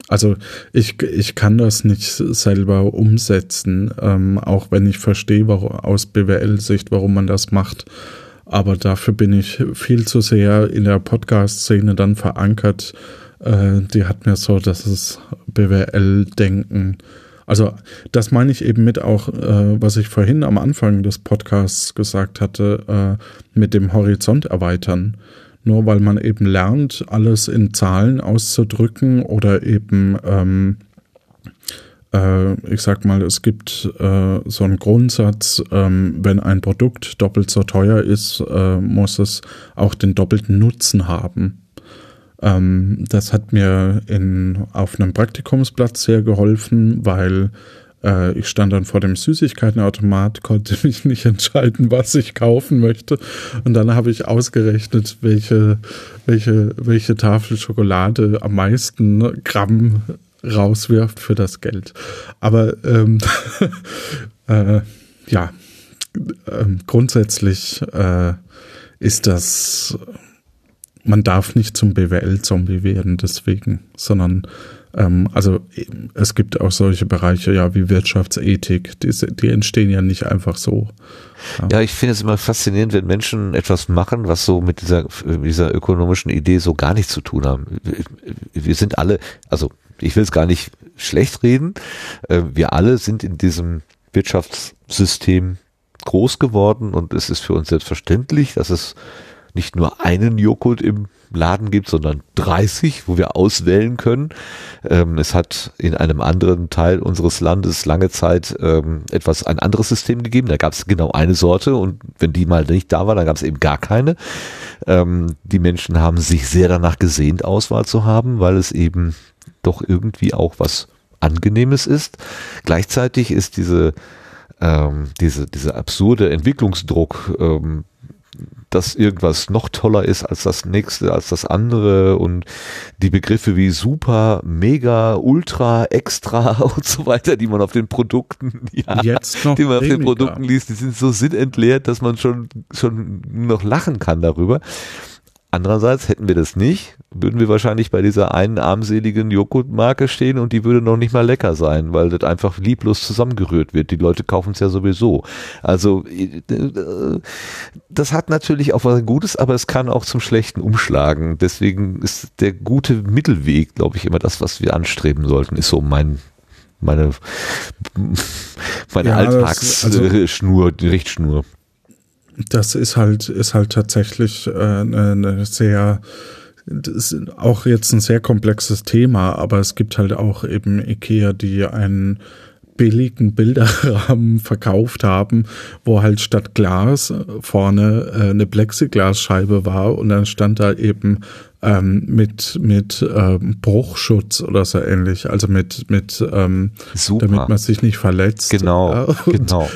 Also ich, ich kann das nicht selber umsetzen, ähm, auch wenn ich verstehe warum, aus BWL-Sicht, warum man das macht. Aber dafür bin ich viel zu sehr in der Podcast-Szene dann verankert. Äh, die hat mir so das BWL-Denken. Also das meine ich eben mit auch, äh, was ich vorhin am Anfang des Podcasts gesagt hatte, äh, mit dem Horizont erweitern. Nur weil man eben lernt, alles in Zahlen auszudrücken oder eben ähm, äh, ich sag mal, es gibt äh, so einen Grundsatz, ähm, wenn ein Produkt doppelt so teuer ist, äh, muss es auch den doppelten Nutzen haben. Ähm, das hat mir in, auf einem Praktikumsplatz sehr geholfen, weil äh, ich stand dann vor dem Süßigkeitenautomat, konnte *laughs* mich nicht entscheiden, was ich kaufen möchte. Und dann habe ich ausgerechnet, welche, welche, welche Tafel Schokolade am meisten Gramm rauswirft für das Geld. Aber ähm, *laughs* äh, ja, äh, grundsätzlich äh, ist das, man darf nicht zum BWL-Zombie werden deswegen, sondern ähm, also es gibt auch solche Bereiche, ja, wie Wirtschaftsethik, die, die entstehen ja nicht einfach so. Ja. ja, ich finde es immer faszinierend, wenn Menschen etwas machen, was so mit dieser, dieser ökonomischen Idee so gar nichts zu tun haben. Wir sind alle, also ich will es gar nicht schlecht reden, äh, wir alle sind in diesem Wirtschaftssystem groß geworden und es ist für uns selbstverständlich, dass es nicht nur einen Joghurt im Laden gibt, sondern 30, wo wir auswählen können. Ähm, es hat in einem anderen Teil unseres Landes lange Zeit ähm, etwas ein anderes System gegeben. Da gab es genau eine Sorte und wenn die mal nicht da war, dann gab es eben gar keine. Ähm, die Menschen haben sich sehr danach gesehnt, Auswahl zu haben, weil es eben doch irgendwie auch was Angenehmes ist. Gleichzeitig ist diese ähm, diese, diese absurde Entwicklungsdruck ähm, dass irgendwas noch toller ist als das nächste, als das andere und die Begriffe wie super, mega, ultra, extra *laughs* und so weiter, die man auf den Produkten, *laughs* ja, Jetzt noch die man auf den Produkten liest, die sind so sinnentleert, dass man schon, schon noch lachen kann darüber. Andererseits hätten wir das nicht, würden wir wahrscheinlich bei dieser einen armseligen Joghurtmarke stehen und die würde noch nicht mal lecker sein, weil das einfach lieblos zusammengerührt wird. Die Leute kaufen es ja sowieso. Also äh, das hat natürlich auch was Gutes, aber es kann auch zum Schlechten umschlagen. Deswegen ist der gute Mittelweg, glaube ich, immer das, was wir anstreben sollten, ist so mein meine *laughs* meine Ja, Alltagsschnur, also- die Richtschnur. Das ist halt, ist halt tatsächlich äh, eine, sehr, das ist auch jetzt ein sehr komplexes Thema, aber es gibt halt auch eben Ikea, die einen billigen Bilderrahmen *laughs* verkauft haben, wo halt statt Glas vorne äh, eine Plexiglasscheibe war und dann stand da eben ähm, mit mit ähm, Bruchschutz oder so ähnlich, also mit mit ähm, Super. damit man sich nicht verletzt. Genau, Ja, genau.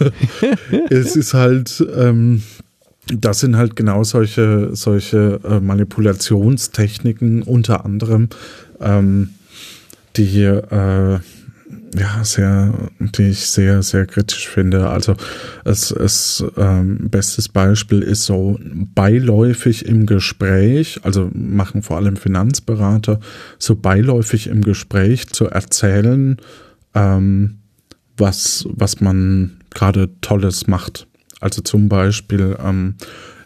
*laughs* es ist halt, ähm, das sind halt genau solche, solche äh, Manipulationstechniken unter anderem, ähm, die äh, ja sehr, die ich sehr, sehr kritisch finde. Also es, es ähm, bestes Beispiel ist so beiläufig im Gespräch, also machen vor allem Finanzberater, so beiläufig im Gespräch zu erzählen, ähm, was, was man gerade Tolles macht. Also zum Beispiel, ähm,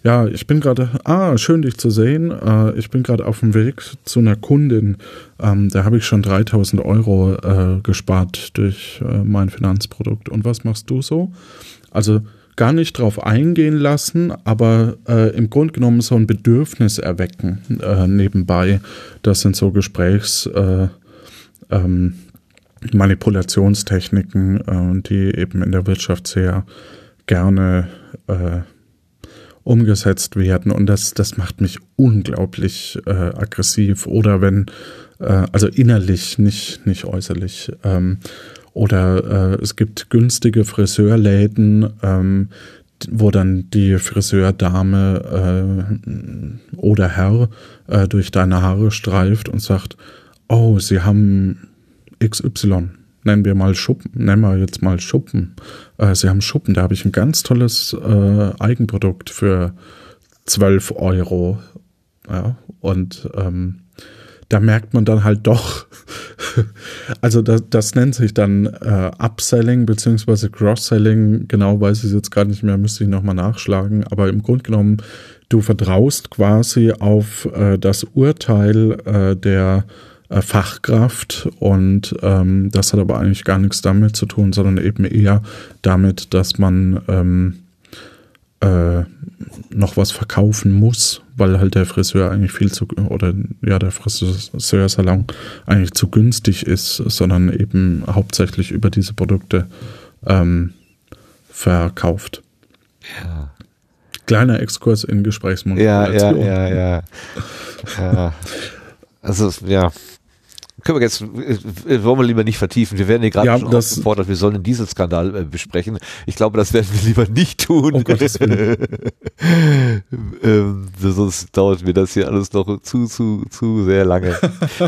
ja, ich bin gerade, ah, schön dich zu sehen. Äh, ich bin gerade auf dem Weg zu einer Kundin. Ähm, da habe ich schon 3000 Euro äh, gespart durch äh, mein Finanzprodukt. Und was machst du so? Also gar nicht drauf eingehen lassen, aber äh, im Grunde genommen so ein Bedürfnis erwecken äh, nebenbei. Das sind so Gesprächs, äh, ähm, Manipulationstechniken, die eben in der Wirtschaft sehr gerne äh, umgesetzt werden. Und das, das macht mich unglaublich äh, aggressiv. Oder wenn, äh, also innerlich, nicht, nicht äußerlich. Ähm, oder äh, es gibt günstige Friseurläden, ähm, wo dann die Friseurdame äh, oder Herr äh, durch deine Haare streift und sagt, oh, sie haben XY, nennen wir mal Schuppen, nennen wir jetzt mal Schuppen. Äh, sie haben Schuppen, da habe ich ein ganz tolles äh, Eigenprodukt für 12 Euro. Ja, und ähm, da merkt man dann halt doch, *laughs* also das, das nennt sich dann äh, Upselling beziehungsweise Cross-Selling, genau weiß ich es jetzt gar nicht mehr, müsste ich nochmal nachschlagen, aber im Grunde genommen, du vertraust quasi auf äh, das Urteil äh, der Fachkraft und ähm, das hat aber eigentlich gar nichts damit zu tun, sondern eben eher damit, dass man ähm, äh, noch was verkaufen muss, weil halt der Friseur eigentlich viel zu oder ja der Friseursalon eigentlich zu günstig ist, sondern eben hauptsächlich über diese Produkte ähm, verkauft. Ja. Kleiner Exkurs in Ja, Gesprächsmanipulation. ja, ja, ja. ja. *laughs* Also, ja. Können wir jetzt, äh, wollen wir lieber nicht vertiefen. Wir werden hier gerade Ja, schon das- aufgefordert, wir sollen den Dieselskandal äh, besprechen. Ich glaube, das werden wir lieber nicht tun. Gottes Willen. *laughs* ähm, sonst dauert mir das hier alles noch zu, zu, zu sehr lange.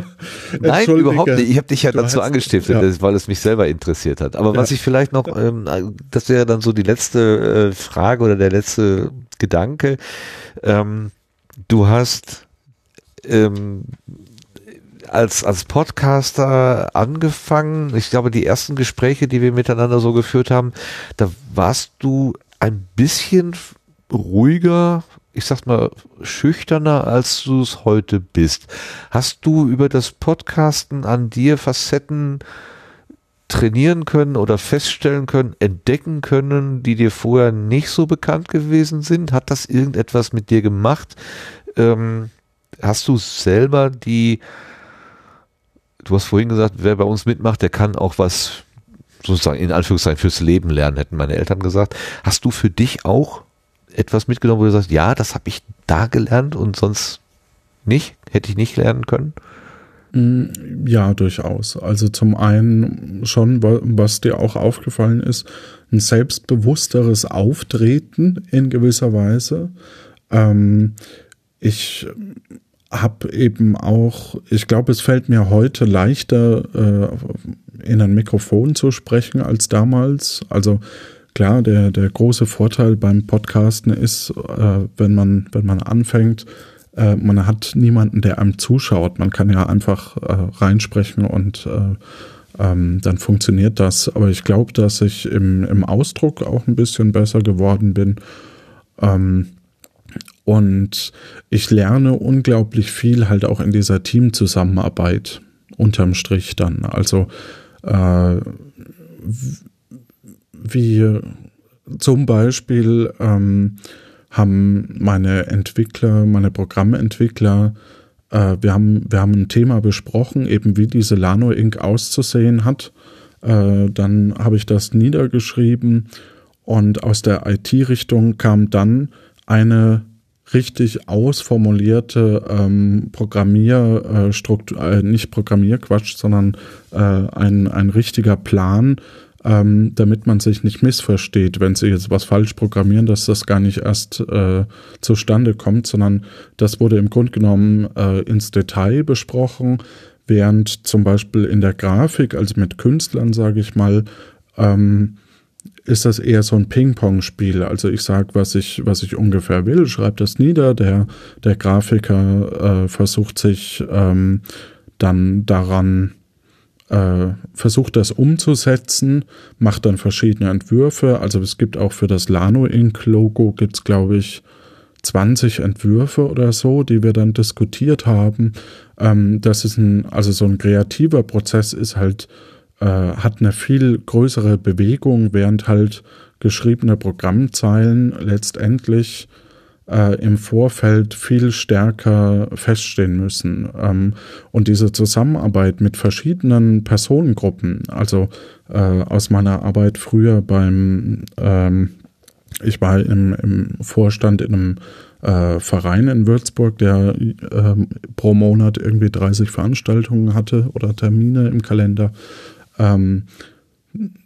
*laughs* Nein, überhaupt nicht. Ich habe dich ja dazu angestiftet, ja. weil es mich selber interessiert hat. Aber was Ja. ich vielleicht noch, ähm, das wäre dann so die letzte äh, Frage oder der letzte Gedanke. Ähm, du hast ähm, als, als Podcaster angefangen. Ich glaube, die ersten Gespräche, die wir miteinander so geführt haben, da warst du ein bisschen ruhiger, ich sag mal, schüchterner, als du es heute bist. Hast du über das Podcasten an dir Facetten trainieren können oder feststellen können, entdecken können, die dir vorher nicht so bekannt gewesen sind? Hat das irgendetwas mit dir gemacht? Ähm, hast du selber die, du hast vorhin gesagt, wer bei uns mitmacht, der kann auch was sozusagen in Anführungszeichen fürs Leben lernen, hätten meine Eltern gesagt. Hast du für dich auch etwas mitgenommen, wo du sagst, ja, das habe ich da gelernt und sonst nicht, hätte ich nicht lernen können? Mm, ja, durchaus. Also zum einen schon, was dir auch aufgefallen ist, ein selbstbewussteres Auftreten in gewisser Weise. Ähm, ich habe eben auch, ich glaube, es fällt mir heute leichter, äh, in ein Mikrofon zu sprechen als damals. Also klar, der, der große Vorteil beim Podcasten ist, äh, wenn man, wenn man anfängt, äh, man hat niemanden, der einem zuschaut. Man kann ja einfach äh, reinsprechen und äh, ähm, dann funktioniert das. Aber ich glaube, dass ich im, im Ausdruck auch ein bisschen besser geworden bin. Ähm, und ich lerne unglaublich viel halt auch in dieser Teamzusammenarbeit unterm Strich dann. Also äh, wie zum Beispiel ähm, haben meine Entwickler, meine Programmentwickler, äh, wir, haben, wir haben ein Thema besprochen, eben wie diese Lano Inc. auszusehen hat. Äh, dann habe ich das niedergeschrieben und aus der IT-Richtung kam dann eine richtig ausformulierte ähm, Programmierstruktur, äh, nicht Programmierquatsch, sondern äh, ein, ein richtiger Plan, ähm, damit man sich nicht missversteht, wenn sie jetzt was falsch programmieren, dass das gar nicht erst äh, zustande kommt, sondern das wurde im Grunde genommen äh, ins Detail besprochen, während zum Beispiel in der Grafik, also mit Künstlern, sage ich mal, ähm, ist das eher so ein Ping-Pong-Spiel. Also ich sage, was ich, was ich ungefähr will, schreibe das nieder. Der, der Grafiker äh, versucht sich ähm, dann daran, äh, versucht das umzusetzen, macht dann verschiedene Entwürfe. Also es gibt auch für das Lano Inc. Logo gibt es, glaube ich, 20 Entwürfe oder so, die wir dann diskutiert haben. Ähm, das ist ein, also so ein kreativer Prozess ist halt äh, hat eine viel größere Bewegung, während halt geschriebene Programmzeilen letztendlich äh, im Vorfeld viel stärker feststehen müssen. Ähm, und diese Zusammenarbeit mit verschiedenen Personengruppen, also äh, aus meiner Arbeit früher beim, ähm, ich war im, im Vorstand in einem äh, Verein in Würzburg, der äh, pro Monat irgendwie 30 Veranstaltungen hatte oder Termine im Kalender. Ähm,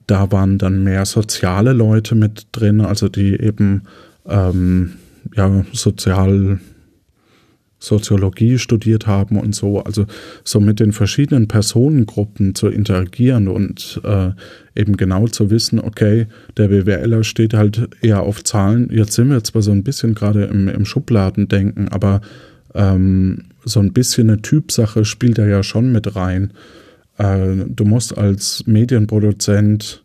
da waren dann mehr soziale Leute mit drin, also die eben ähm, ja, Sozial, Soziologie studiert haben und so, also so mit den verschiedenen Personengruppen zu interagieren und äh, eben genau zu wissen, okay, der BWLer steht halt eher auf Zahlen. Jetzt sind wir zwar so ein bisschen gerade im, im Schubladendenken, aber ähm, so ein bisschen eine Typsache spielt er ja schon mit rein. Äh, du musst als Medienproduzent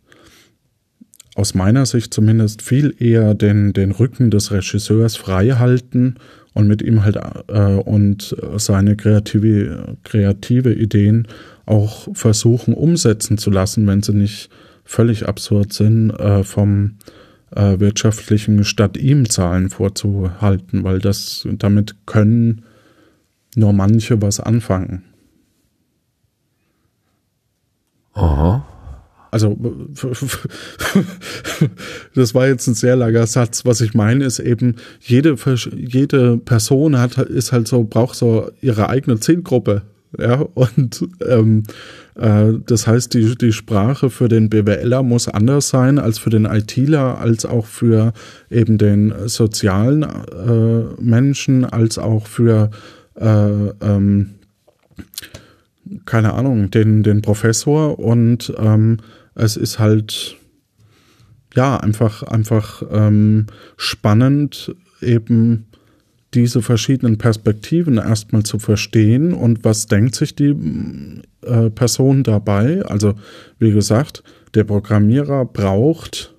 aus meiner Sicht zumindest viel eher den, den Rücken des Regisseurs frei halten und mit ihm halt äh, und seine kreative, kreative Ideen auch versuchen umsetzen zu lassen, wenn sie nicht völlig absurd sind, äh, vom äh, wirtschaftlichen statt ihm Zahlen vorzuhalten, weil das damit können nur manche was anfangen. Aha. Also, *laughs* das war jetzt ein sehr langer Satz. Was ich meine, ist eben, jede, jede Person hat, ist halt so, braucht so ihre eigene Zielgruppe. Ja, und ähm, äh, das heißt, die, die Sprache für den BWLer muss anders sein als für den ITler, als auch für eben den sozialen äh, Menschen, als auch für äh, ähm, keine Ahnung, den, den Professor und ähm, es ist halt ja einfach, einfach ähm, spannend, eben diese verschiedenen Perspektiven erstmal zu verstehen und was denkt sich die äh, Person dabei. Also wie gesagt, der Programmierer braucht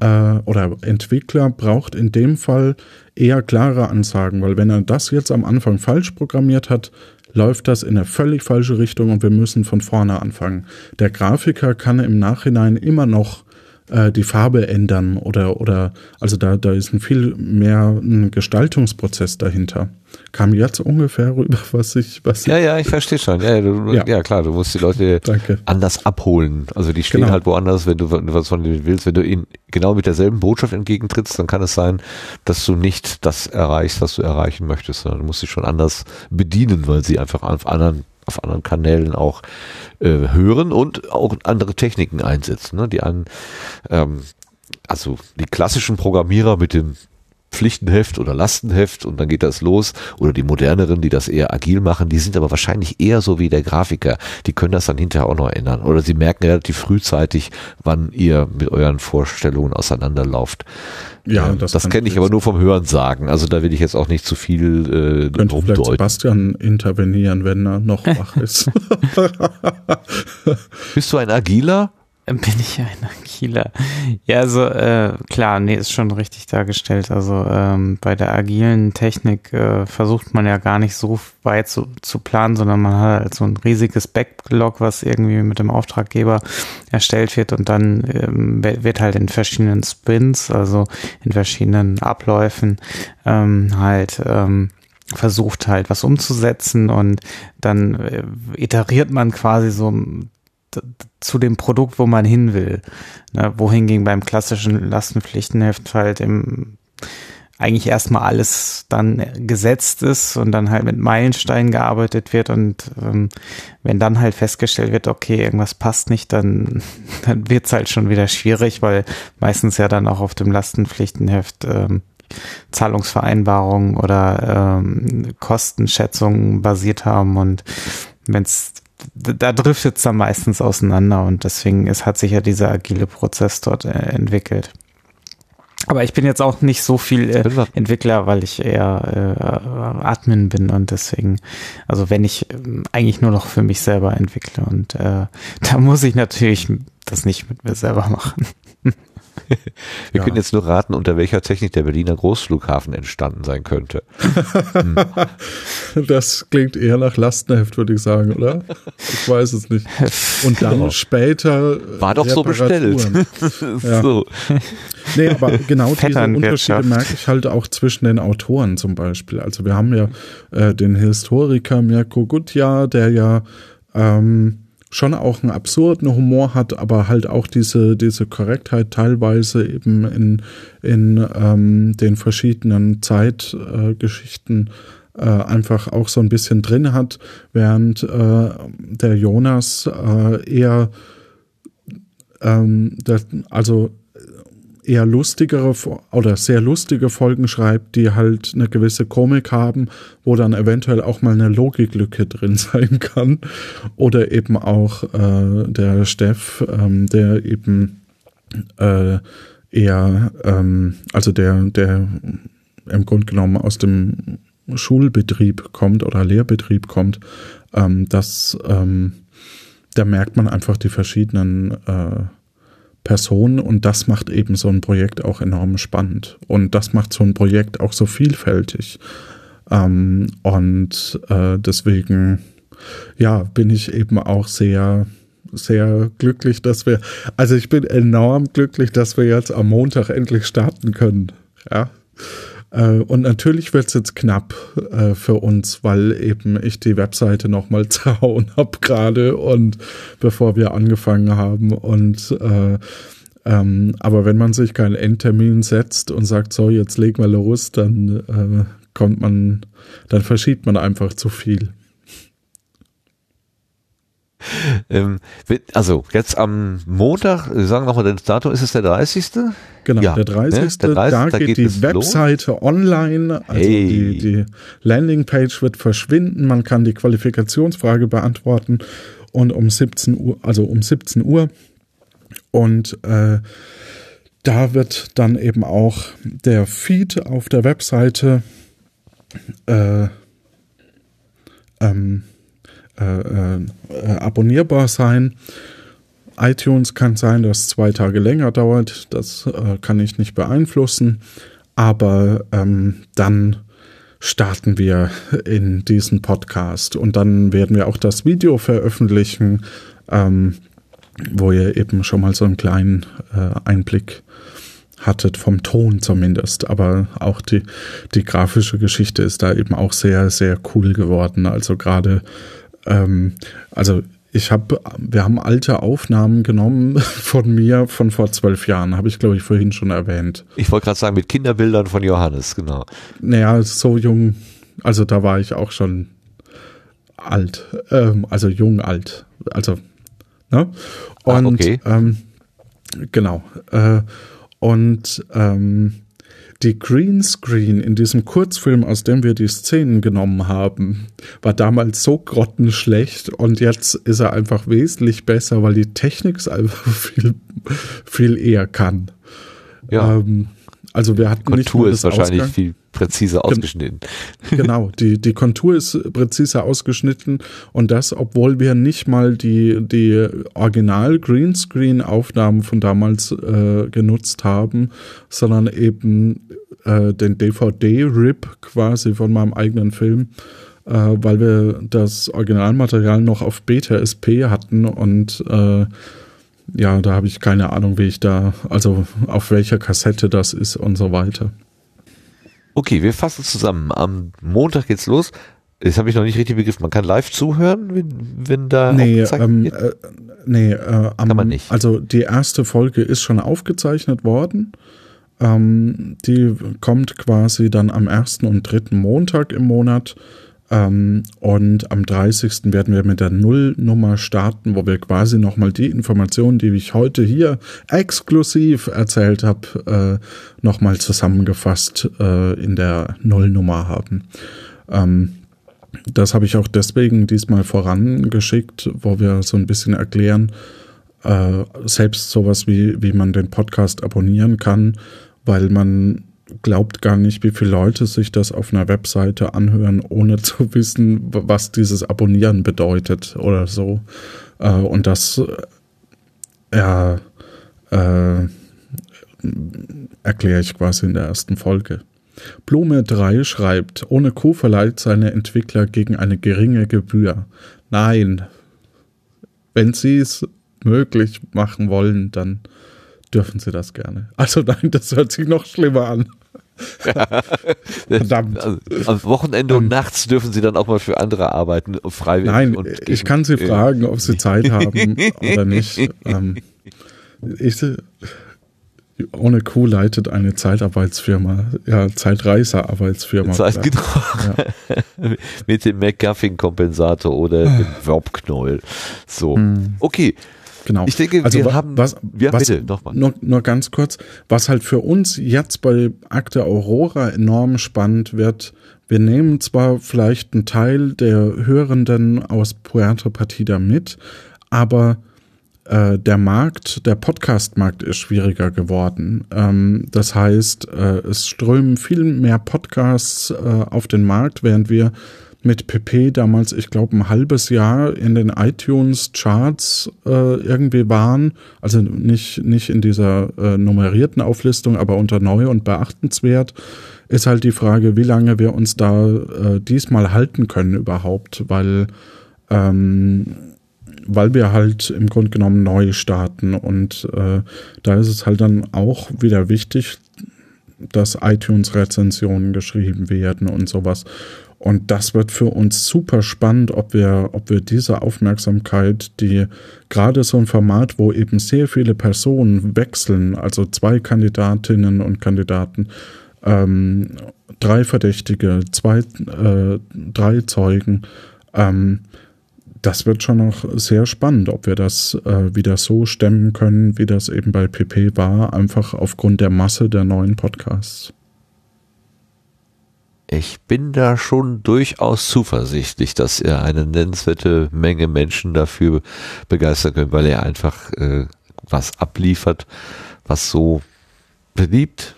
äh, oder Entwickler braucht in dem Fall eher klare Ansagen, weil wenn er das jetzt am Anfang falsch programmiert hat, läuft das in eine völlig falsche Richtung und wir müssen von vorne anfangen. Der Grafiker kann im Nachhinein immer noch äh, die Farbe ändern oder, oder also da, da ist ein viel mehr ein Gestaltungsprozess dahinter. Kam jetzt ungefähr rüber, *laughs* was ich, was Ja, ja, ich verstehe schon. Ja, du, ja. ja, klar, du musst die Leute Danke. anders abholen. Also die stehen Genau. halt woanders, wenn du was von denen willst. Wenn du ihnen genau mit derselben Botschaft entgegentrittst, dann kann es sein, dass du nicht das erreichst, was du erreichen möchtest, sondern du musst sie schon anders bedienen, weil sie einfach auf anderen auf anderen Kanälen auch äh, hören und auch andere Techniken einsetzen. Ne? Die einen, ähm, also die klassischen Programmierer mit dem Pflichtenheft oder Lastenheft und dann geht das los. Oder die moderneren, die das eher agil machen, die sind aber wahrscheinlich eher so wie der Grafiker. Die können das dann hinterher auch noch ändern. Oder sie merken relativ frühzeitig, wann ihr mit euren Vorstellungen auseinanderlauft. Ja, Ähm, das das kenne ich aber nur vom Hören sagen. Also da will ich jetzt auch nicht zu viel äh, könnte vielleicht rumdeuten. Sebastian intervenieren, wenn er noch wach ist. *laughs* Bist du ein Agiler? *laughs* Bin ich ein Agiler? Ja, also äh, klar, nee, ist schon richtig dargestellt. Also ähm, bei der agilen Technik äh, versucht man ja gar nicht so weit zu, zu planen, sondern man hat halt so ein riesiges Backlog, was irgendwie mit dem Auftraggeber erstellt wird und dann ähm, wird halt in verschiedenen Sprints, also in verschiedenen Abläufen ähm, halt ähm, versucht halt was umzusetzen und dann äh, iteriert man quasi so zu dem Produkt, wo man hin will. Ne, wohingegen beim klassischen Lastenpflichtenheft halt im eigentlich erstmal alles dann gesetzt ist und dann halt mit Meilensteinen gearbeitet wird und ähm, wenn dann halt festgestellt wird, okay, irgendwas passt nicht, dann, *laughs* dann wird's halt schon wieder schwierig, weil meistens ja dann auch auf dem Lastenpflichtenheft ähm, Zahlungsvereinbarungen oder ähm, Kostenschätzungen basiert haben und wenn's da driftet es dann meistens auseinander und deswegen ist, hat sich ja dieser agile Prozess dort äh, entwickelt. Aber ich bin jetzt auch nicht so viel äh, Entwickler, weil ich eher äh, Admin bin und deswegen, also wenn ich ähm, eigentlich nur noch für mich selber entwickle und äh, *laughs* da muss ich natürlich das nicht mit mir selber machen. *laughs* Wir Ja. können jetzt nur raten, unter welcher Technik der Berliner Großflughafen entstanden sein könnte. *laughs* Das klingt eher nach Lastenheft, würde ich sagen, oder? Ich weiß es nicht. *laughs* Und dann Genau. später. War doch so bestellt. Ja. so. Nee, aber genau diese. Unterschiede merke ich halt auch zwischen den Autoren zum Beispiel. Also wir haben ja äh, den Historiker Mirko Gutjahr, der ja ähm, schon auch einen absurden Humor hat, aber halt auch diese, diese Korrektheit teilweise eben in, in ähm, den verschiedenen Zeitgeschichten äh, einfach auch so ein bisschen drin hat, während äh, der Jonas äh, eher ähm, das, also eher lustigere oder sehr lustige Folgen schreibt, die halt eine gewisse Komik haben, wo dann eventuell auch mal eine Logiklücke drin *laughs* sein kann. Oder eben auch äh, der Steff, ähm, der eben äh, eher, ähm, also der, der im Grunde genommen aus dem Schulbetrieb kommt oder Lehrbetrieb kommt, ähm, das, ähm, da merkt man einfach die verschiedenen äh, Personen und das macht eben so ein Projekt auch enorm spannend und das macht so ein Projekt auch so vielfältig ähm, und äh, deswegen ja bin ich eben auch sehr sehr glücklich, dass wir also ich bin enorm glücklich, dass wir jetzt am Montag endlich starten können, ja. Äh, Und natürlich wird es jetzt knapp äh, für uns, weil eben ich die Webseite nochmal *laughs* zerhauen habe gerade und bevor wir angefangen haben. Und äh, ähm, aber wenn man sich keinen Endtermin setzt und sagt, so, jetzt legen wir los, dann äh, kommt man, dann verschiebt man einfach zu viel. *laughs* Ähm, also jetzt am Montag, wir sagen nochmal den Datum, ist es der 30.? Genau, Ja, der 30. ne? Der 30. da geht, die es los. Webseite online, also Hey. die, die Landingpage wird verschwinden, man kann die Qualifikationsfrage beantworten und um 17 Uhr, also um 17 Uhr und äh, da wird dann eben auch der Feed auf der Webseite äh, ähm, äh, äh, abonnierbar sein. iTunes kann sein, dass zwei Tage länger dauert. Das äh, kann ich nicht beeinflussen. Aber ähm, dann starten wir in diesen Podcast und dann werden wir auch das Video veröffentlichen, ähm, wo ihr eben schon mal so einen kleinen äh, Einblick hattet, vom Ton zumindest. Aber auch die, die grafische Geschichte ist da eben auch sehr, sehr cool geworden. Also gerade, ähm, also ich habe, wir haben alte Aufnahmen genommen *laughs* von mir von vor zwölf Jahren, habe ich glaube ich vorhin schon erwähnt. Ich wollte gerade sagen, mit Kinderbildern von Johannes, genau. Naja, so jung, also da war ich auch schon alt, ähm, also jung alt, also, ne? Ah, Und, okay. ähm, genau, äh, und ähm, die Greenscreen in diesem Kurzfilm, aus dem wir die Szenen genommen haben, war damals so grottenschlecht und jetzt ist er einfach wesentlich besser, weil die Technik es einfach *laughs* viel, viel eher kann. Ja. Ähm, also wir hatten nicht Kontur ist wahrscheinlich Ausgang- viel präziser ausgeschnitten. *laughs* Genau, die, die Kontur ist präziser ausgeschnitten und das, obwohl wir nicht mal die, die Original Greenscreen Aufnahmen von damals äh, genutzt haben, sondern eben äh, den DVD-Rip quasi von meinem eigenen Film, äh, weil wir das Originalmaterial noch auf Beta SP hatten und äh, ja, da habe ich keine Ahnung, wie ich da, also auf welcher Kassette das ist und so weiter. Okay, wir fassen zusammen. Am Montag geht's los. Das habe ich noch nicht richtig begriffen. Man kann live zuhören, wenn, wenn da Nee, ähm, äh, nee äh, am, Kann man nicht. Also die erste Folge ist schon aufgezeichnet worden. Ähm, die kommt quasi dann am ersten und dritten Montag im Monat. Ähm, und am 30. werden wir mit der Nullnummer starten, wo wir quasi nochmal die Informationen, die ich heute hier exklusiv erzählt habe, äh, nochmal zusammengefasst äh, in der Nullnummer haben. Ähm, das habe ich auch deswegen diesmal vorangeschickt, wo wir so ein bisschen erklären, äh, selbst sowas wie, wie man den Podcast abonnieren kann, weil man glaubt gar nicht, wie viele Leute sich das auf einer Webseite anhören, ohne *laughs* zu wissen, was dieses Abonnieren bedeutet oder so. Äh, und das äh, ja, äh, erkläre ich quasi in der ersten Folge. Blume 3 schreibt, ohne Kuh verleiht seine Entwickler gegen eine geringe Gebühr. Nein. Wenn sie es möglich machen wollen, dann dürfen sie das gerne. Also nein, das hört sich noch schlimmer an. *laughs* Verdammt. Also, am Wochenende und nachts dürfen sie dann auch mal für andere arbeiten, freiwillig. Nein, und ich gegen- kann sie äh, fragen, ob sie Zeit haben oder nicht. *laughs* Ähm, ich, ohne Kuh leitet eine Zeitarbeitsfirma, ja, Zeitreiserarbeitsfirma. Zeit, genau. Ja. *laughs* mit dem McGuffin-Kompensator oder dem Verbknoll. So. Okay. Genau. Ich denke, also wir haben. was, ja, was, bitte, nochmal. Nur, nur ganz kurz, was halt für uns jetzt bei Akte Aurora enorm spannend wird, wir nehmen zwar vielleicht einen Teil der Hörenden aus Puerto Partida mit, aber äh, der Markt, der Podcast-Markt ist schwieriger geworden. Ähm, das heißt, äh, es strömen viel mehr Podcasts äh, auf den Markt, während wir mit PP damals, ich glaube, ein halbes Jahr in den iTunes-Charts äh, irgendwie waren. Also nicht, nicht in dieser äh, nummerierten Auflistung, aber unter neu und beachtenswert. Ist halt die Frage, wie lange wir uns da äh, diesmal halten können überhaupt, weil ähm, weil wir halt im Grunde genommen neu starten und äh, da ist es halt dann auch wieder wichtig, dass iTunes-Rezensionen geschrieben werden und sowas. Und das wird für uns super spannend, ob wir, ob wir diese Aufmerksamkeit, die gerade so ein Format, wo eben sehr viele Personen wechseln, also zwei Kandidatinnen und Kandidaten, ähm, drei Verdächtige, zwei, äh, drei Zeugen, ähm, das wird schon noch sehr spannend, ob wir das äh, wieder so stemmen können, wie das eben bei PP war, einfach aufgrund der Masse der neuen Podcasts. Ich bin da schon durchaus zuversichtlich, dass er eine nennenswerte Menge Menschen dafür begeistern können, weil er einfach äh, was abliefert, was so beliebt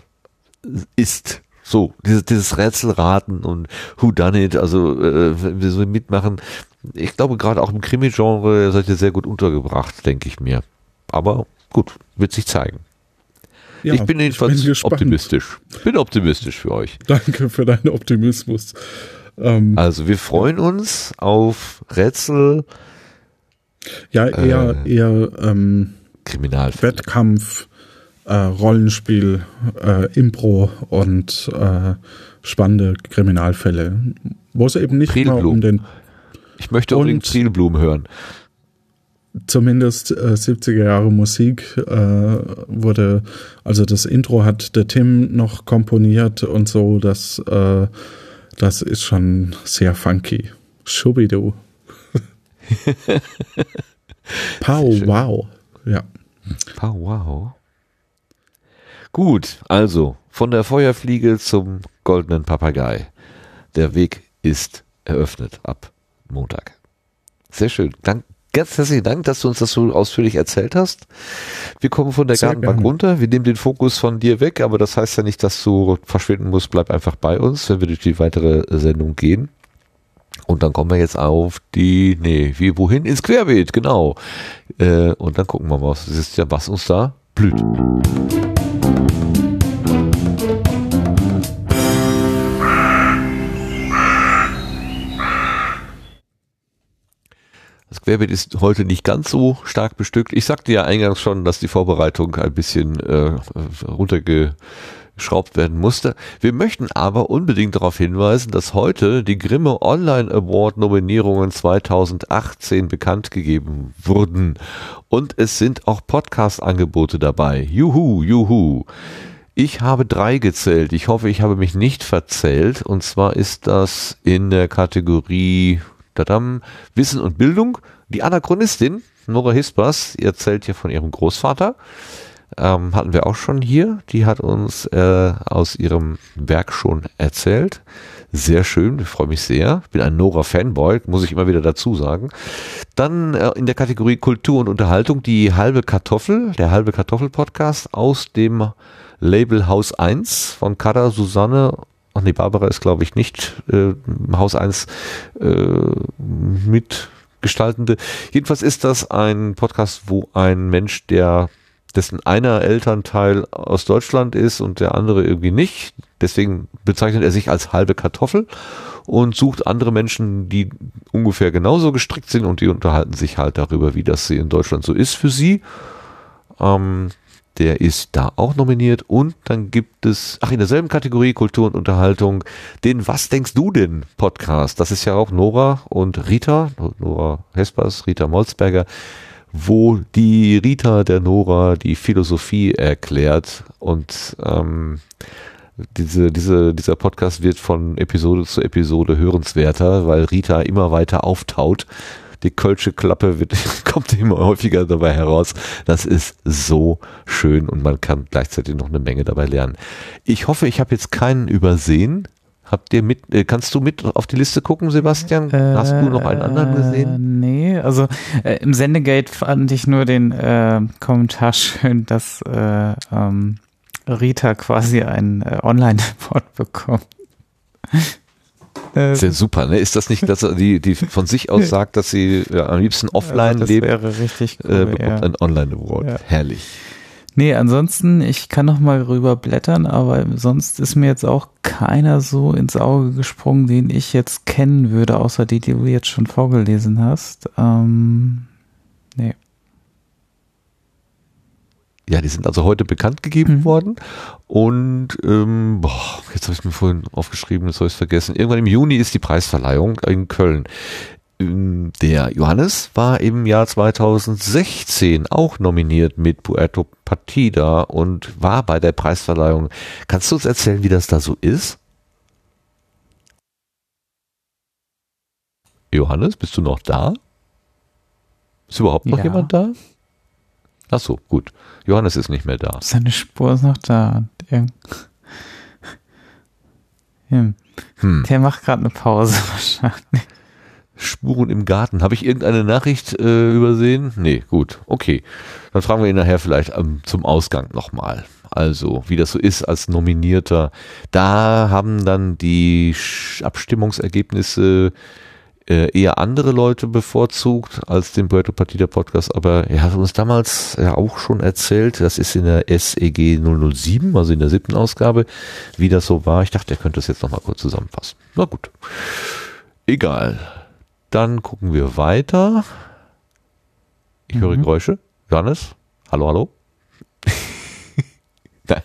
ist, So, dieses, dieses Rätselraten und Who Done It, also äh, wenn wir so mitmachen. Ich glaube, gerade auch im Krimi-Genre seid ihr sehr gut untergebracht, denke ich mir. Aber gut, wird sich zeigen. Ja, ich bin jedenfalls ich bin optimistisch. Ich bin optimistisch für euch. Danke für deinen Optimismus. Ähm, Also wir freuen uns auf Rätsel, ja, eher, äh, eher ähm, Kriminalfälle. Wettkampf, äh, Rollenspiel, äh, Impro und äh, spannende Kriminalfälle, wo es eben nicht mal Prilblum. um den Ich möchte unbedingt Zielblumen hören. Zumindest äh, 70er Jahre Musik äh, wurde, also das Intro hat der Tim noch komponiert und so, das, äh, das ist schon sehr funky. Schubidu. *laughs* Pow, wow. Ja. Oh, wow. Gut, also von der Feuerfliege zum goldenen Papagei. Der Weg ist eröffnet ab Montag. Sehr schön. Dank, ganz herzlichen Dank, dass du uns das so ausführlich erzählt hast. Wir kommen von der Sehr Gartenbank gerne. runter. Wir nehmen den Fokus von dir weg, aber das heißt ja nicht, dass du verschwinden musst. Bleib einfach bei uns, wenn wir durch die weitere Sendung gehen. Und dann kommen wir jetzt auf die, nee, wie, wohin? Ins Querbeet, genau. Äh, und dann gucken wir mal, was, ist ja, was uns da blüht. Das Querbeet ist heute nicht ganz so stark bestückt. Ich sagte ja eingangs schon, dass die Vorbereitung ein bisschen äh, runtergeschraubt werden musste. Wir möchten aber unbedingt darauf hinweisen, dass heute die Grimme Online Award Nominierungen 2018 bekannt gegeben wurden. Und es sind auch Podcast-Angebote dabei. Juhu, juhu. Ich habe drei gezählt. Ich hoffe, ich habe mich nicht verzählt. Und zwar ist das in der Kategorie tadam, Wissen und Bildung. Die Anachronistin, Nora Hispers, erzählt ja von ihrem Großvater. Ähm, hatten wir auch schon hier. Die hat uns äh, aus ihrem Werk schon erzählt. Sehr schön, ich freue mich sehr. Bin ein Nora-Fanboy, muss ich immer wieder dazu sagen. Dann äh, in der Kategorie Kultur und Unterhaltung die halbe Kartoffel, der halbe Kartoffel-Podcast aus dem Label Haus 1 von Kada Susanne. Ach nee, Barbara ist glaube ich nicht äh, Haus 1 äh, mitgestaltende. Jedenfalls ist das ein Podcast, wo ein Mensch, der dessen einer Elternteil aus Deutschland ist und der andere irgendwie nicht. Deswegen bezeichnet er sich als halbe Kartoffel und sucht andere Menschen, die ungefähr genauso gestrickt sind und die unterhalten sich halt darüber, wie das in Deutschland so ist für sie. Ähm, der ist da auch nominiert und dann gibt es, ach in derselben Kategorie Kultur und Unterhaltung, den Was denkst du denn Podcast. Das ist ja auch Nora und Rita, Nora Hespers, Rita Molzberger, wo die Rita der Nora die Philosophie erklärt und ähm, diese, diese, dieser Podcast wird von Episode zu Episode hörenswerter, weil Rita immer weiter auftaut. Die Kölsche Klappe wird, *laughs* kommt immer häufiger dabei heraus. Das ist so schön und man kann gleichzeitig noch eine Menge dabei lernen. Ich hoffe, ich habe jetzt keinen übersehen. Habt ihr mit, äh, kannst du mit auf die Liste gucken, Sebastian? Hast du noch einen anderen gesehen? Äh, Nee, also äh, im Sendegate fand ich nur den äh, Kommentar *laughs* schön, dass äh, ähm, Rita quasi ein äh, Online-Report bekommt. *laughs* Äh, Ist ja super, ne? Ist das nicht, dass die, die von sich aus *laughs* sagt, dass sie ja, am liebsten offline also das lebt, wäre richtig cool, äh, bekommt ja. ein Online-Award. Ja. Herrlich. Nee, ansonsten, ich kann noch mal rüber blättern, aber sonst ist mir jetzt auch keiner so ins Auge gesprungen, den ich jetzt kennen würde, außer die, die du jetzt schon vorgelesen hast. Ähm, nee. Ja, die sind also heute bekannt gegeben Mhm. worden. Und ähm, boah, jetzt habe ich mir vorhin aufgeschrieben, jetzt habe ich es vergessen. Irgendwann im Juni ist die Preisverleihung in Köln. Ähm, Der Johannes war im Jahr 2016 auch nominiert mit Puerto Partida und war bei der Preisverleihung. Kannst du uns erzählen, wie das da so ist? Johannes, bist du noch da? Ist überhaupt noch Ja. jemand da? Ach so, gut. Johannes ist nicht mehr da. Seine Spur ist noch da. Der, hm. Hm. Der macht gerade eine Pause *laughs* wahrscheinlich. Spuren im Garten. Habe ich irgendeine Nachricht äh, übersehen? Nee, gut. Okay. Dann fragen wir ihn nachher vielleicht ähm, zum Ausgang nochmal. also wie das so ist als Nominierter. Da haben dann die Abstimmungsergebnisse äh, eher andere Leute bevorzugt als den Puerto Partida Podcast, aber er hat uns damals ja auch schon erzählt, das ist in der SEG 007, also in der siebten Ausgabe, wie das so war. Ich dachte, er könnte das jetzt nochmal kurz zusammenfassen. Na gut. Egal. Dann gucken wir weiter. Ich mhm. höre Geräusche. Johannes? Hallo, hallo? *laughs* Nein.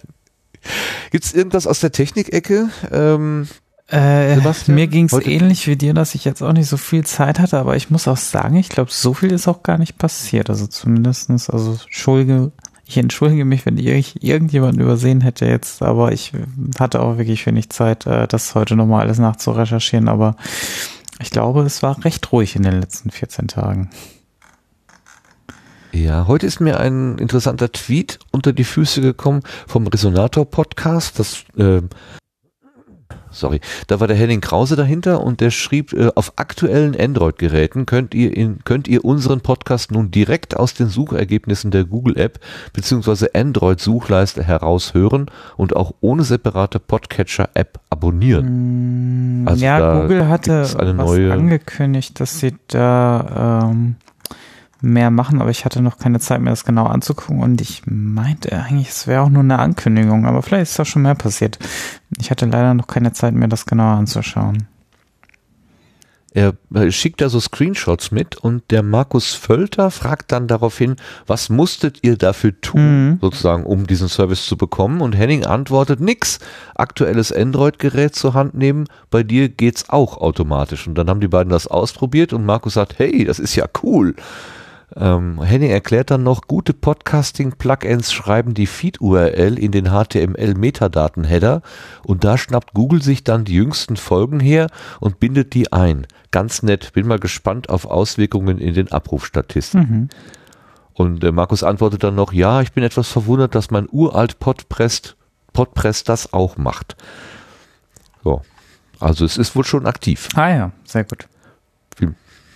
Gibt es irgendwas aus der Technikecke? Ähm, äh, mir ging es ähnlich wie dir, dass ich jetzt auch nicht so viel Zeit hatte, aber ich muss auch sagen, ich glaube, so viel ist auch gar nicht passiert. Also zumindestens, also entschuldige, ich entschuldige mich, wenn ich irgendjemanden übersehen hätte jetzt, aber ich hatte auch wirklich wenig Zeit, äh, das heute nochmal alles nachzurecherchieren, aber ich glaube, es war recht ruhig in den letzten 14 Tagen. Ja, heute ist mir ein interessanter Tweet unter die Füße gekommen vom Resonator Podcast. Das äh, sorry, da war der Henning Krause dahinter und der schrieb, äh, auf aktuellen Android-Geräten könnt ihr, in, könnt ihr unseren Podcast nun direkt aus den Suchergebnissen der Google App bzw. Android-Suchleiste heraushören und auch ohne separate Podcatcher-App abonnieren. Mm, also ja, Google hatte eine was neue angekündigt, dass sie da ähm, mehr machen, aber ich hatte noch keine Zeit, mir das genau anzugucken und ich meinte eigentlich, es wäre auch nur eine Ankündigung, aber vielleicht ist da schon mehr passiert. Ich hatte leider noch keine Zeit, mir das genauer anzuschauen. Er schickt da so Screenshots mit und der Markus Völter fragt dann daraufhin, was musstet ihr dafür tun, mhm. sozusagen, um diesen Service zu bekommen? Und Henning antwortet, nix, aktuelles Android-Gerät zur Hand nehmen, bei dir geht's auch automatisch. Und dann haben die beiden das ausprobiert und Markus sagt, hey, das ist ja cool. Ähm, Henning erklärt dann noch, gute Podcasting-Plugins schreiben die Feed-URL in den HTML-Metadaten-Header und da schnappt Google sich dann die jüngsten Folgen her und bindet die ein. Ganz nett, bin mal gespannt auf Auswirkungen in den Abrufstatistiken. Mhm. Und äh, Markus antwortet dann noch, ja, ich bin etwas verwundert, dass mein uralt Podpress, Podpress das auch macht. So. Also es ist wohl schon aktiv. Ah ja, sehr gut. Fiel,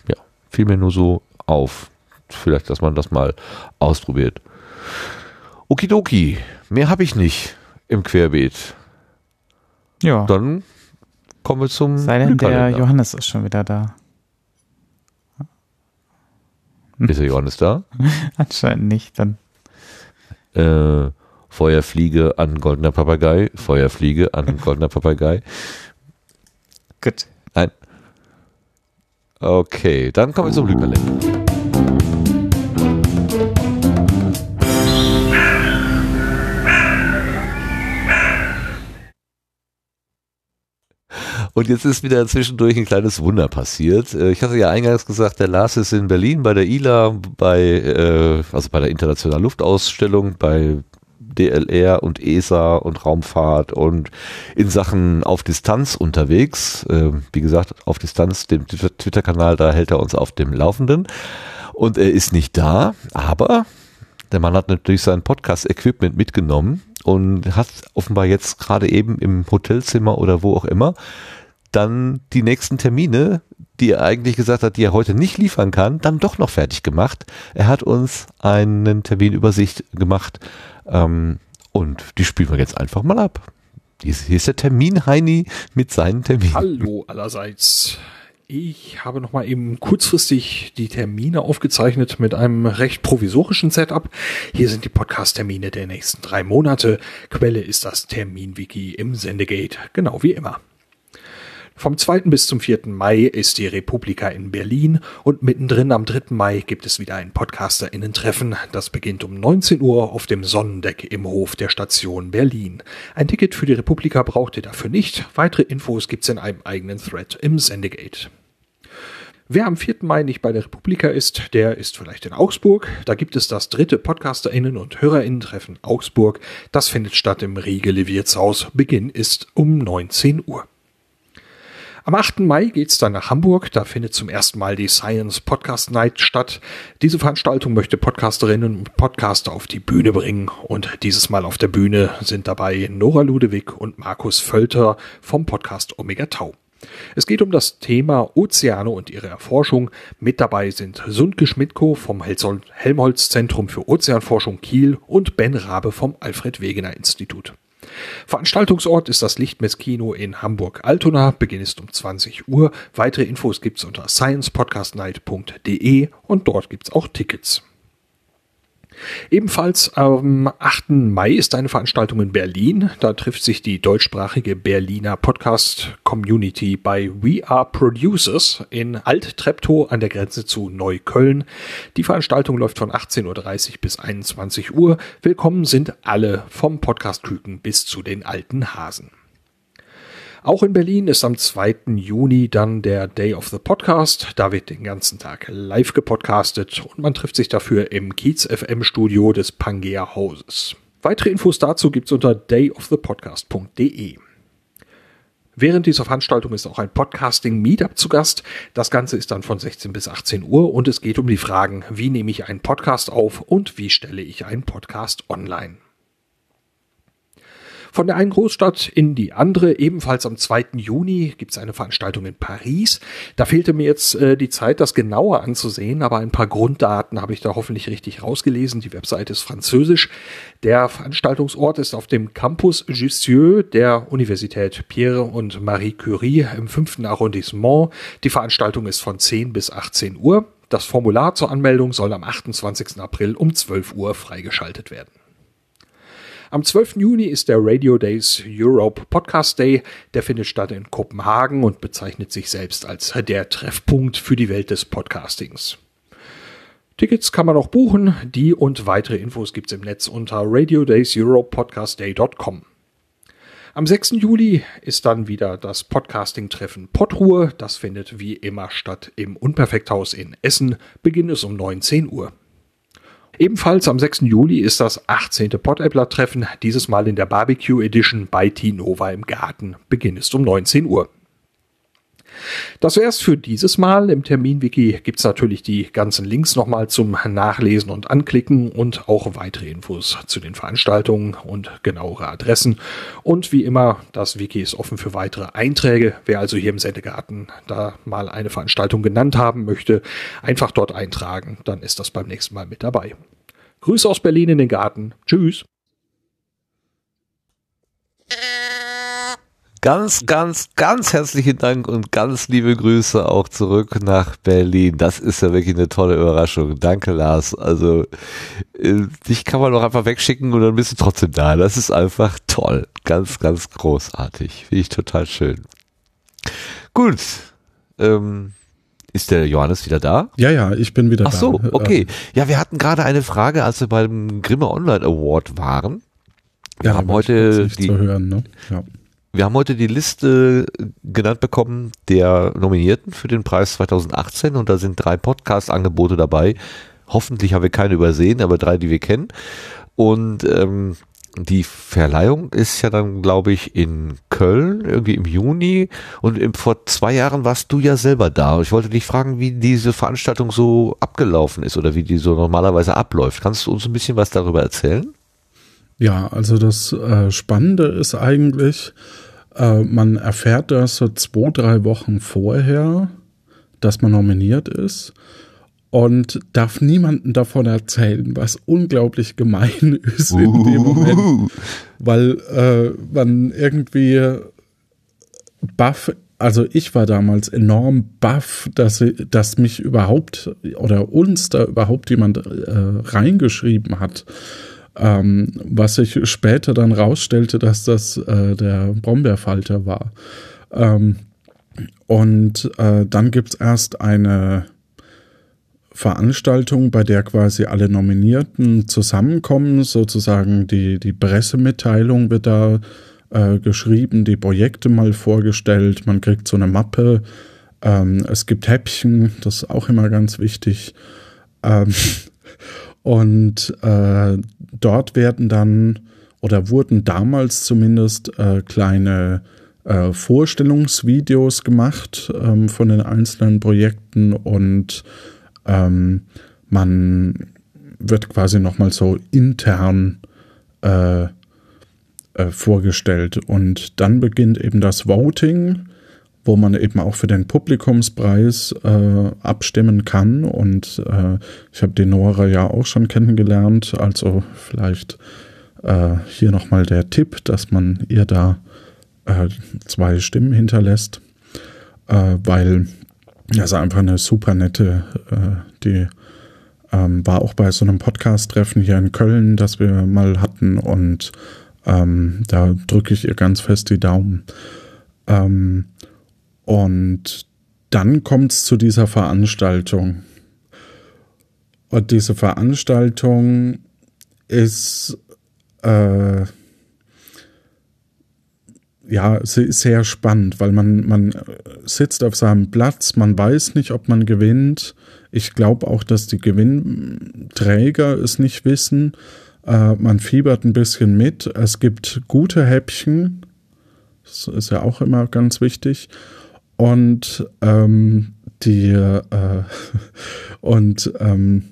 ja, fiel mir nur so auf vielleicht, dass man das mal ausprobiert. Okidoki, mehr habe ich nicht im Querbeet. Ja. Dann kommen wir zum Sei denn, der Johannes ist schon wieder da. Ist der Johannes da? *laughs* Anscheinend nicht, dann. Äh, Feuerfliege an goldener Papagei, Feuerfliege an *laughs* goldener Papagei. Gut. Nein. Okay, dann kommen wir zum Glückkalender. Und jetzt ist wieder zwischendurch ein kleines Wunder passiert. Äh, ich hatte ja eingangs gesagt, der Lars ist in Berlin bei der ILA, bei, äh, also bei der Internationalen Luftausstellung, bei DLR und ESA und Raumfahrt und in Sachen auf Distanz unterwegs. Äh, wie gesagt, auf Distanz, dem Twitter-Kanal, da hält er uns auf dem Laufenden. Und er ist nicht da, aber der Mann hat natürlich sein Podcast-Equipment mitgenommen und hat offenbar jetzt gerade eben im Hotelzimmer oder wo auch immer dann die nächsten Termine, die er eigentlich gesagt hat, die er heute nicht liefern kann, dann doch noch fertig gemacht. Er hat uns einen Terminübersicht gemacht ähm, und die spielen wir jetzt einfach mal ab. Hier ist der Termin Heini mit seinen Terminen. Hallo allerseits. Ich habe noch mal eben kurzfristig die Termine aufgezeichnet mit einem recht provisorischen Setup. Hier sind die Podcast-Termine der nächsten drei Monate. Quelle ist das Terminwiki im Sendegate, genau wie immer. Vom 2. bis zum 4. Mai ist die Republika in Berlin und mittendrin am 3. Mai gibt es wieder ein PodcasterInnen-Treffen. Das beginnt um 19 Uhr auf dem Sonnendeck im Hof der Station Berlin. Ein Ticket für die Republika braucht ihr dafür nicht. Weitere Infos gibt's in einem eigenen Thread im Sendegate. Wer am 4. Mai nicht bei der Republika ist, der ist vielleicht in Augsburg. Da gibt es das dritte PodcasterInnen- und HörerInnen-Treffen Augsburg. Das findet statt im Riegele Wirtshaus. Beginn ist um 19 Uhr. Am 8. Mai geht's dann nach Hamburg. Da findet zum ersten Mal die Science Podcast Night statt. Diese Veranstaltung möchte Podcasterinnen und Podcaster auf die Bühne bringen. Und dieses Mal auf der Bühne sind dabei Nora Ludewig und Markus Völter vom Podcast Omega Tau. Es geht um das Thema Ozeane und ihre Erforschung. Mit dabei sind Sundke Schmidtko vom Helmholtz Zentrum für Ozeanforschung Kiel und Ben Rabe vom Alfred Wegener Institut. Veranstaltungsort ist das Lichtmesskino in Hamburg-Altona. Beginn ist um 20 Uhr. Weitere Infos gibt's unter sciencepodcastnight.de und dort gibt's auch Tickets. Ebenfalls am 8. Mai ist eine Veranstaltung in Berlin. Da trifft sich die deutschsprachige Berliner Podcast Community bei We Are Producers in Alt-Treptow an der Grenze zu Neukölln. Die Veranstaltung läuft von 18.30 Uhr bis 21 Uhr. Willkommen sind alle vom Podcast Küken bis zu den alten Hasen. Auch in Berlin ist am 2. Juni dann der Day of the Podcast. Da wird den ganzen Tag live gepodcastet und man trifft sich dafür im Kiez FM Studio des Pangea Hauses. Weitere Infos dazu gibt's unter dayofthepodcast.de. Während dieser Veranstaltung ist auch ein Podcasting-Meetup zu Gast. Das Ganze ist dann von 16 bis 18 Uhr und es geht um die Fragen, wie nehme ich einen Podcast auf und wie stelle ich einen Podcast online. Von der einen Großstadt in die andere, ebenfalls am 2. Juni, gibt es eine Veranstaltung in Paris. Da fehlte mir jetzt äh, die Zeit, das genauer anzusehen, aber ein paar Grunddaten habe ich da hoffentlich richtig rausgelesen. Die Webseite ist französisch. Der Veranstaltungsort ist auf dem Campus Jussieu der Universität Pierre und Marie Curie im 5. Arrondissement. Die Veranstaltung ist von 10 bis 18 Uhr. Das Formular zur Anmeldung soll am 28. April um 12 Uhr freigeschaltet werden. Am 12. Juni ist der Radio Days Europe Podcast Day. Der findet statt in Kopenhagen und bezeichnet sich selbst als der Treffpunkt für die Welt des Podcastings. Tickets kann man auch buchen. Die und weitere Infos gibt's im Netz unter radiodayseuropepodcastday.com. Am 6. Juli ist dann wieder das Podcasting-Treffen Podruhe. Das findet wie immer statt im Unperfekthaus in Essen. Beginn ist um 19 Uhr. Ebenfalls am 6. Juli ist das 18. Potäppler-Treffen, dieses Mal in der Barbecue Edition bei T-Nova im Garten. Beginn ist um 19 Uhr. Das wär's für dieses Mal. Im Terminwiki gibt's natürlich die ganzen Links nochmal zum Nachlesen und Anklicken und auch weitere Infos zu den Veranstaltungen und genauere Adressen. Und wie immer, das Wiki ist offen für weitere Einträge. Wer also hier im Sendegarten da mal eine Veranstaltung genannt haben möchte, einfach dort eintragen, dann ist das beim nächsten Mal mit dabei. Grüße aus Berlin in den Garten. Tschüss. Ganz, ganz, ganz herzlichen Dank und ganz liebe Grüße auch zurück nach Berlin. Das ist ja wirklich eine tolle Überraschung. Danke, Lars. Also, äh, dich kann man doch einfach wegschicken und dann bist du trotzdem da. Das ist einfach toll. Ganz, ganz großartig. Finde ich total schön. Gut. Ähm, ist der Johannes wieder da? Ja, ja, ich bin wieder Ach da. Ach so, okay. Ja, wir hatten gerade eine Frage, als wir beim Grimme Online Award waren. Wir ja, haben heute die, hören, ne? ja. Wir haben heute die Liste genannt bekommen der Nominierten für den Preis 2018 und da sind drei Podcast-Angebote dabei. Hoffentlich haben wir keine übersehen, aber drei, die wir kennen. Und ähm, die Verleihung ist ja dann, glaube ich, in Köln, irgendwie im Juni. Und im, vor zwei Jahren warst du ja selber da. Ich wollte dich fragen, wie diese Veranstaltung so abgelaufen ist oder wie die so normalerweise abläuft. Kannst du uns ein bisschen was darüber erzählen? Ja, also das äh, Spannende ist eigentlich, äh, man erfährt das so zwei, drei Wochen vorher, dass man nominiert ist und darf niemanden davon erzählen, was unglaublich gemein *laughs* ist uh. in dem Moment, weil äh, man irgendwie baff, also ich war damals enorm baff, dass, dass mich überhaupt oder uns da überhaupt jemand äh, reingeschrieben hat. Ähm, was sich später dann rausstellte, dass das äh, der Brombeerfalter war. Ähm, und äh, dann gibt es erst eine Veranstaltung, bei der quasi alle Nominierten zusammenkommen, sozusagen die, die Pressemitteilung wird da äh, geschrieben, die Projekte mal vorgestellt, man kriegt so eine Mappe, ähm, es gibt Häppchen, das ist auch immer ganz wichtig. Ähm, und äh, dort werden dann oder wurden damals zumindest äh, kleine äh, Vorstellungsvideos gemacht ähm, von den einzelnen Projekten und ähm, man wird quasi nochmal so intern äh, äh, vorgestellt. Und dann beginnt eben das Voting, wo man eben auch für den Publikumspreis äh, abstimmen kann. Und äh, ich habe die Nora ja auch schon kennengelernt, also vielleicht äh, hier nochmal der Tipp, dass man ihr da äh, zwei Stimmen hinterlässt, äh, weil das einfach eine super nette, äh, die ähm, war auch bei so einem Podcast-Treffen hier in Köln, das wir mal hatten und ähm, da drücke ich ihr ganz fest die Daumen. Ähm, und dann kommt es zu dieser Veranstaltung. Und diese Veranstaltung ist äh, ja sehr spannend, weil man, man sitzt auf seinem Platz, man weiß nicht, ob man gewinnt. Ich glaube auch, dass die Gewinnträger es nicht wissen. Äh, man fiebert ein bisschen mit. Es gibt gute Häppchen. Das ist ja auch immer ganz wichtig. Und ähm, die äh, *laughs* und ähm,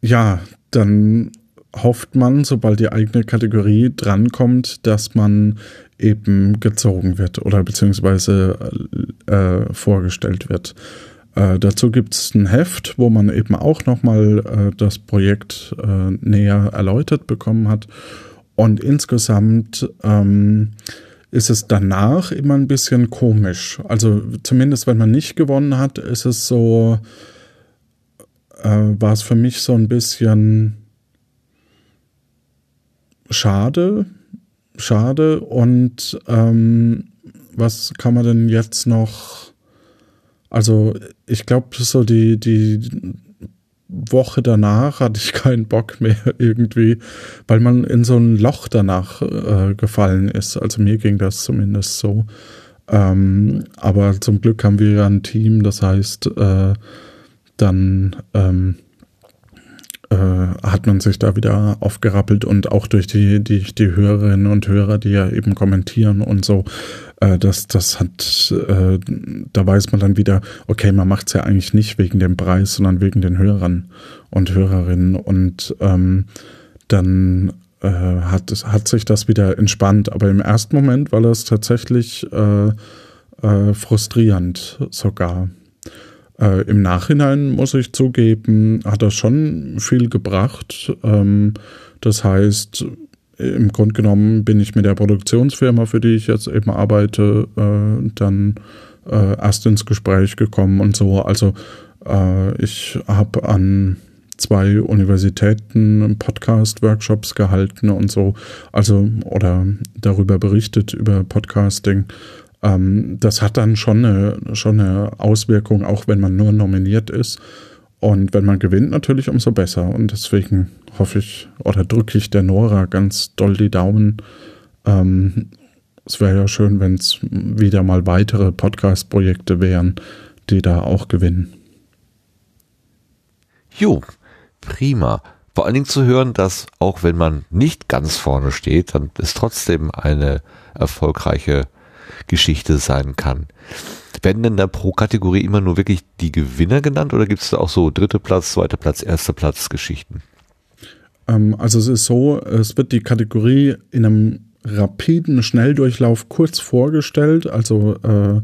ja, dann hofft man, sobald die eigene Kategorie drankommt, dass man eben gezogen wird oder beziehungsweise äh, vorgestellt wird. Äh, dazu gibt es ein Heft, wo man eben auch nochmal äh, das Projekt äh, näher erläutert bekommen hat. Und insgesamt ähm, ist es danach immer ein bisschen komisch. Also zumindest wenn man nicht gewonnen hat, ist es so, äh, war es für mich so ein bisschen schade, schade. Und ähm, was kann man denn jetzt noch? Also ich glaube, so die, die Woche danach hatte ich keinen Bock mehr irgendwie, weil man in so ein Loch danach äh, gefallen ist. Also mir ging das zumindest so. Ähm, aber zum Glück haben wir ja ein Team, das heißt, äh, dann ähm, äh, hat man sich da wieder aufgerappelt und auch durch die, die, die Hörerinnen und Hörer, die ja eben kommentieren und so, äh, das, das hat, äh, da weiß man dann wieder, okay, man macht es ja eigentlich nicht wegen dem Preis, sondern wegen den Hörern und Hörerinnen und ähm, dann äh, hat, hat sich das wieder entspannt. Aber im ersten Moment war das tatsächlich äh, äh, frustrierend sogar. Äh, Im Nachhinein muss ich zugeben, hat das schon viel gebracht. Ähm, das heißt, im Grunde genommen bin ich mit der Produktionsfirma, für die ich jetzt eben arbeite, äh, dann äh, erst ins Gespräch gekommen und so. Also äh, ich habe an zwei Universitäten Podcast-Workshops gehalten und so, also oder darüber berichtet über Podcasting. Ähm, das hat dann schon eine, schon eine Auswirkung, auch wenn man nur nominiert ist. Und wenn man gewinnt, natürlich umso besser. Und deswegen hoffe ich oder drücke ich der Nora ganz doll die Daumen. Ähm, es wäre ja schön, wenn es wieder mal weitere Podcast-Projekte wären, die da auch gewinnen. Jo, prima. Vor allen Dingen zu hören, dass auch wenn man nicht ganz vorne steht, dann es trotzdem eine erfolgreiche Geschichte sein kann. Werden denn da pro Kategorie immer nur wirklich die Gewinner genannt oder gibt es da auch so dritte Platz, zweiter Platz, erster Platz Geschichten? Ähm, also es ist so, es wird die Kategorie in einem rapiden Schnelldurchlauf kurz vorgestellt, also äh,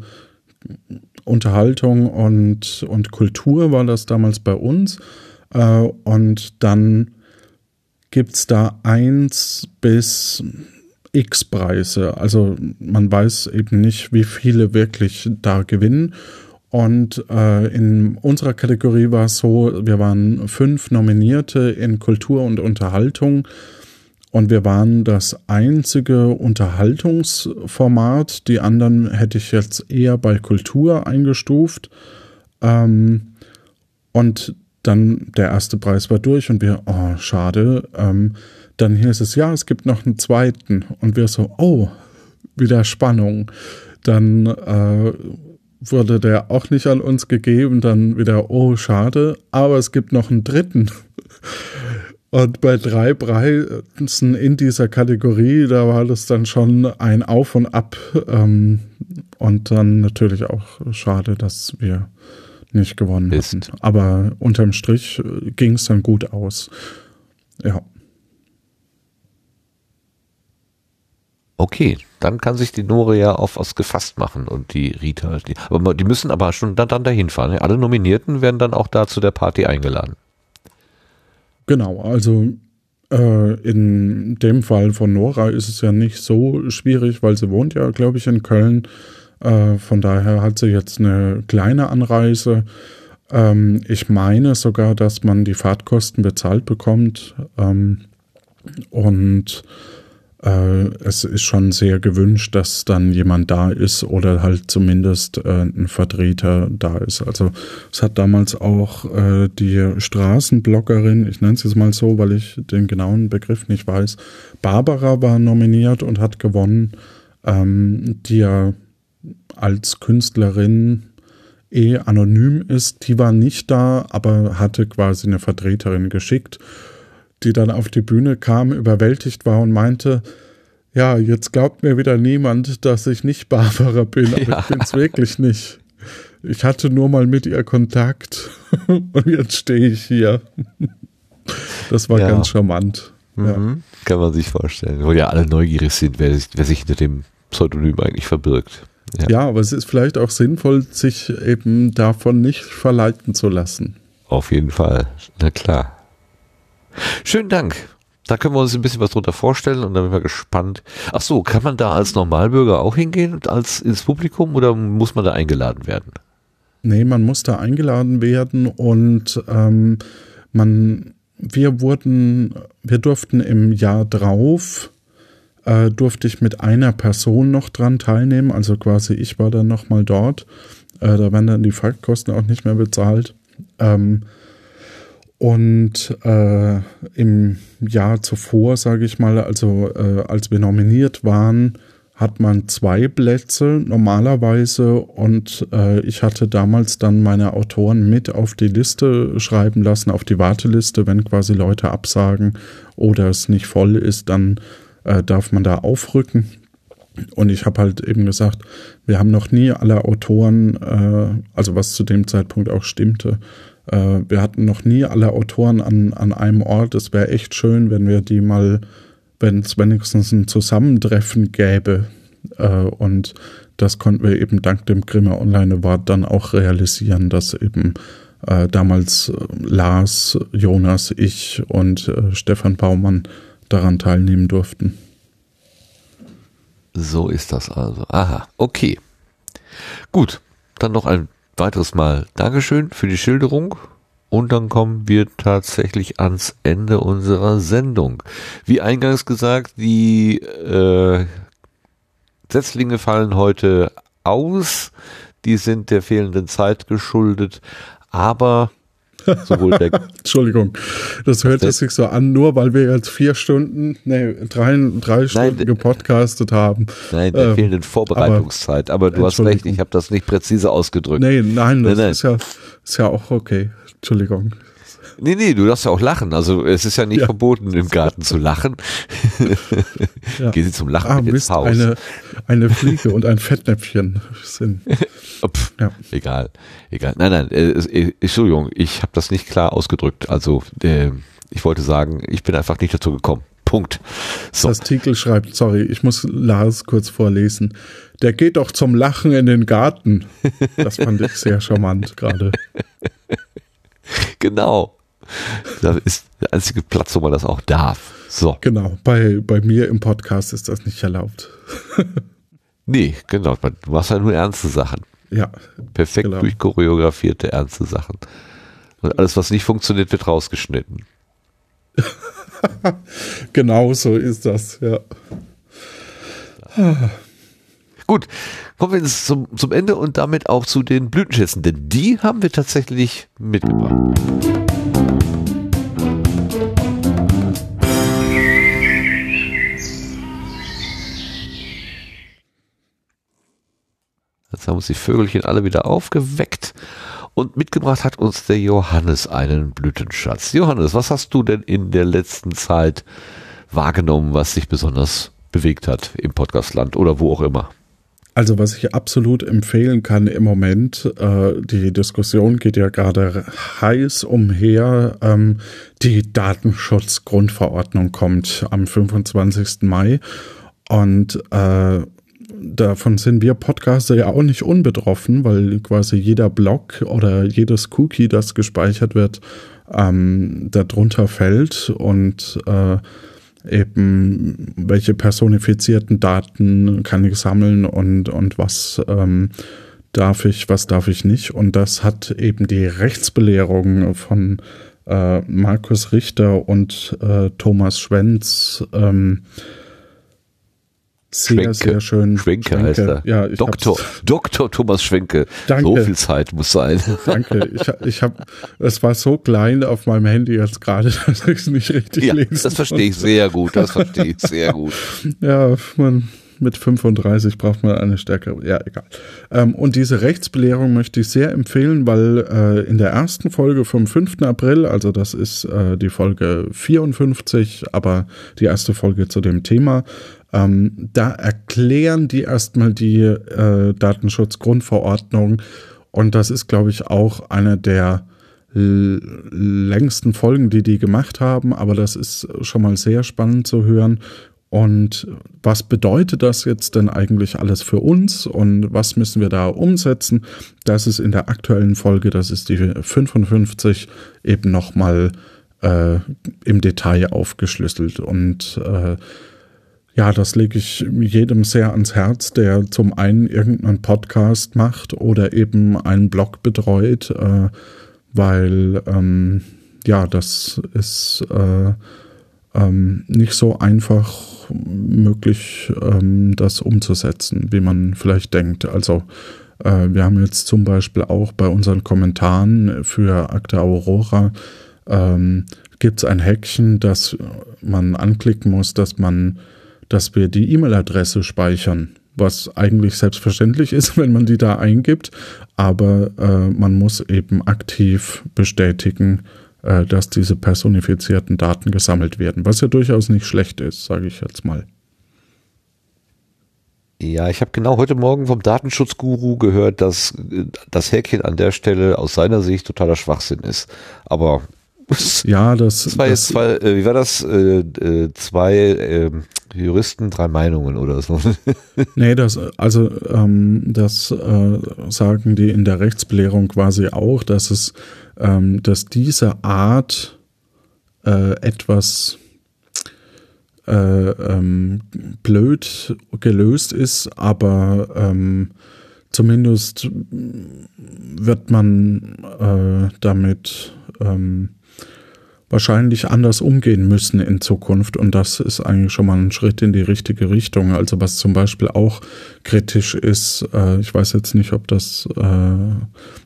Unterhaltung und, und Kultur war das damals bei uns. Äh, und dann gibt es da eins bis X Preise. Also man weiß eben nicht, wie viele wirklich da gewinnen. Und äh, in unserer Kategorie war es so, wir waren fünf Nominierte in Kultur und Unterhaltung. Und wir waren das einzige Unterhaltungsformat. Die anderen hätte ich jetzt eher bei Kultur eingestuft. Ähm, und dann der erste Preis war durch und wir, oh, schade. Ähm, dann hieß es, ja, es gibt noch einen zweiten. Und wir so, oh, wieder Spannung. Dann äh, wurde der auch nicht an uns gegeben. Dann wieder, oh, schade. Aber es gibt noch einen dritten. *laughs* Und bei drei Preisen in dieser Kategorie, da war das dann schon ein Auf und Ab. Ähm, und dann natürlich auch schade, dass wir nicht gewonnen Ist. hatten. Aber unterm Strich ging es dann gut aus. Ja. Okay, dann kann sich die Nore ja auf was gefasst machen und die Rita. Die, aber die müssen aber schon dann, dann dahin fahren. Alle Nominierten werden dann auch da zu der Party eingeladen. Genau, also äh, in dem Fall von Nora ist es ja nicht so schwierig, weil sie wohnt ja, glaube ich, in Köln. Äh, von daher hat sie jetzt eine kleine Anreise. Ähm, ich meine sogar, dass man die Fahrtkosten bezahlt bekommt. Ähm, und es ist schon sehr gewünscht, dass dann jemand da ist oder halt zumindest äh, ein Vertreter da ist. Also es hat damals auch äh, die Straßenbloggerin, ich nenne es jetzt mal so, weil ich den genauen Begriff nicht weiß, Barbara war nominiert und hat gewonnen, ähm, die ja als Künstlerin eh anonym ist. Die war nicht da, aber hatte quasi eine Vertreterin geschickt die dann auf die Bühne kam, überwältigt war und meinte, ja, jetzt glaubt mir wieder niemand, dass ich nicht Barbara bin, aber ja. ich bin's wirklich nicht. Ich hatte nur mal mit ihr Kontakt *laughs* und jetzt stehe ich hier. Das war ja. ganz charmant. Mhm. Ja. Kann man sich vorstellen, wo ja alle neugierig sind, wer sich, wer sich hinter dem Pseudonym eigentlich verbirgt. Ja. ja, aber es ist vielleicht auch sinnvoll, sich eben davon nicht verleiten zu lassen. Auf jeden Fall, na klar. Schönen Dank. Da können wir uns ein bisschen was drunter vorstellen und dann bin ich mal gespannt. Ach so, kann man da als Normalbürger auch hingehen als ins Publikum oder muss man da eingeladen werden? Nee, man muss da eingeladen werden und ähm, man, wir wurden, wir durften im Jahr drauf, äh, durfte ich mit einer Person noch dran teilnehmen, also quasi ich war dann nochmal dort. Äh, da werden dann die Fahrtkosten auch nicht mehr bezahlt. Ähm, und äh, im Jahr zuvor, sage ich mal, also äh, als wir nominiert waren, hat man zwei Plätze normalerweise und äh, ich hatte damals dann meine Autoren mit auf die Liste schreiben lassen, auf die Warteliste, wenn quasi Leute absagen oder es nicht voll ist, dann äh, darf man da aufrücken. Und ich habe halt eben gesagt, wir haben noch nie alle Autoren, äh, also was zu dem Zeitpunkt auch stimmte, äh, wir hatten noch nie alle Autoren an, an einem Ort. Es wäre echt schön, wenn wir die mal, wenn es wenigstens ein Zusammentreffen gäbe. Äh, und das konnten wir eben dank dem Grimme Online Award dann auch realisieren, dass eben äh, damals Lars, Jonas, ich und Stefan Baumann daran teilnehmen durften. So ist das also. Aha, okay. Gut, dann noch ein weiteres Mal Dankeschön für die Schilderung. Und dann kommen wir tatsächlich ans Ende unserer Sendung. Wie eingangs gesagt, die äh, Setzlinge fallen heute aus. Die sind der fehlenden Zeit geschuldet. Aber Sowohl der *laughs* Entschuldigung, das hört es sich so an, nur weil wir jetzt vier Stunden, nee, drei, drei Stunden nein, gepodcastet haben. Nein, der ähm, fehlenden Vorbereitungszeit. Aber, aber du hast recht, ich habe das nicht präzise ausgedrückt. Nee, nein, das nein, Ist, ja, ist ja auch okay. Entschuldigung. Nee, nee, du darfst ja auch lachen. Also es ist ja nicht ja. verboten, im Garten zu lachen. ja. Geh sie zum Lachen ah, ins Haus. Eine, eine Fliege und ein Fettnäpfchen sind. *laughs* Pff, ja. Egal, egal. Nein, nein, äh, äh, Entschuldigung, ich habe das nicht klar ausgedrückt. Also äh, ich wollte sagen, ich bin einfach nicht dazu gekommen. Punkt. So. Das Titel schreibt, sorry, ich muss Lars kurz vorlesen. Der geht doch zum Lachen in den Garten. Das fand ich sehr charmant gerade. *laughs* Genau. Da ist der einzige Platz, wo man das auch darf. So. Genau. Bei, bei mir im Podcast ist das nicht erlaubt. *laughs* nee, genau. Du machst ja nur ernste Sachen. Ja. Perfekt genau. durchchoreografierte ernste Sachen. Und alles, was nicht funktioniert, wird rausgeschnitten. *laughs* genau so ist das, ja. Gut, kommen wir jetzt zum, zum Ende und damit auch zu den Blütenschätzen, denn die haben wir tatsächlich mitgebracht. Jetzt haben uns die Vögelchen alle wieder aufgeweckt und mitgebracht hat uns der Johannes einen Blütenschatz. Johannes, was hast du denn in der letzten Zeit wahrgenommen, was dich besonders bewegt hat im Podcastland oder wo auch immer? Also was ich absolut empfehlen kann im Moment, äh, die Diskussion geht ja gerade heiß umher. Ähm, die Datenschutzgrundverordnung kommt am 25. Mai Und äh, davon sind wir Podcaster ja auch nicht unbetroffen, weil quasi jeder Blog oder jedes Cookie, das gespeichert wird, ähm, darunter fällt und äh, eben welche personifizierten Daten kann ich sammeln und, und was ähm, darf ich, was darf ich nicht. Und das hat eben die Rechtsbelehrung von äh, Markus Richter und äh, Thomas Schwenz ähm, sehr, Schwenke. sehr schön. Schwenke, heißt er. Ja, ich Doktor, Doktor Thomas Schwenke. Danke. So viel Zeit muss sein. *laughs* Danke. Ich, ich habe, es war so klein auf meinem Handy jetzt gerade, *laughs* dass ich es nicht richtig Ja, lesen das verstehe ich sehr gut. Das verstehe ich sehr gut. *laughs* Ja, man, mit 35 braucht man eine stärkere. Ja, egal. Ähm, und diese Rechtsbelehrung möchte ich sehr empfehlen, weil äh, in der ersten Folge vom 5. April, also das ist äh, die Folge 54, aber die erste Folge zu dem Thema, ähm, da erklären die erstmal die äh, Datenschutzgrundverordnung und das ist, glaube ich, auch eine der längsten Folgen, die die gemacht haben, aber das ist schon mal sehr spannend zu hören. Und was bedeutet das jetzt denn eigentlich alles für uns und was müssen wir da umsetzen? Das ist in der aktuellen Folge, das ist die 55, eben nochmal äh, im Detail aufgeschlüsselt. Und äh, ja, das lege ich jedem sehr ans Herz, der zum einen irgendeinen Podcast macht oder eben einen Blog betreut, äh, weil ähm, ja, das ist äh, ähm, nicht so einfach möglich, ähm, das umzusetzen, wie man vielleicht denkt. Also äh, wir haben jetzt zum Beispiel auch bei unseren Kommentaren für Akte Aurora ähm, gibt es ein Häkchen, das man anklicken muss, dass man, dass wir die E-Mail-Adresse speichern, was eigentlich selbstverständlich ist, *laughs* wenn man die da eingibt, aber äh, man muss eben aktiv bestätigen, äh, dass diese personifizierten Daten gesammelt werden, was ja durchaus nicht schlecht ist, sage ich jetzt mal. Ja, ich habe genau heute Morgen vom Datenschutzguru gehört, dass äh, das Häkchen an der Stelle aus seiner Sicht totaler Schwachsinn ist. Aber Ja, das, das war jetzt zwei, äh, wie war das? Äh, äh, zwei äh, Juristen, drei Meinungen oder so. *laughs* Nee, das, also ähm, das äh, sagen die in der Rechtsbelehrung quasi auch, dass es, ähm, dass diese Art äh, etwas äh, ähm, blöd gelöst ist, aber ähm, zumindest wird man damit ähm, wahrscheinlich anders umgehen müssen in Zukunft. Und das ist eigentlich schon mal ein Schritt in die richtige Richtung. Also was zum Beispiel auch kritisch ist, äh, ich weiß jetzt nicht, ob das, äh,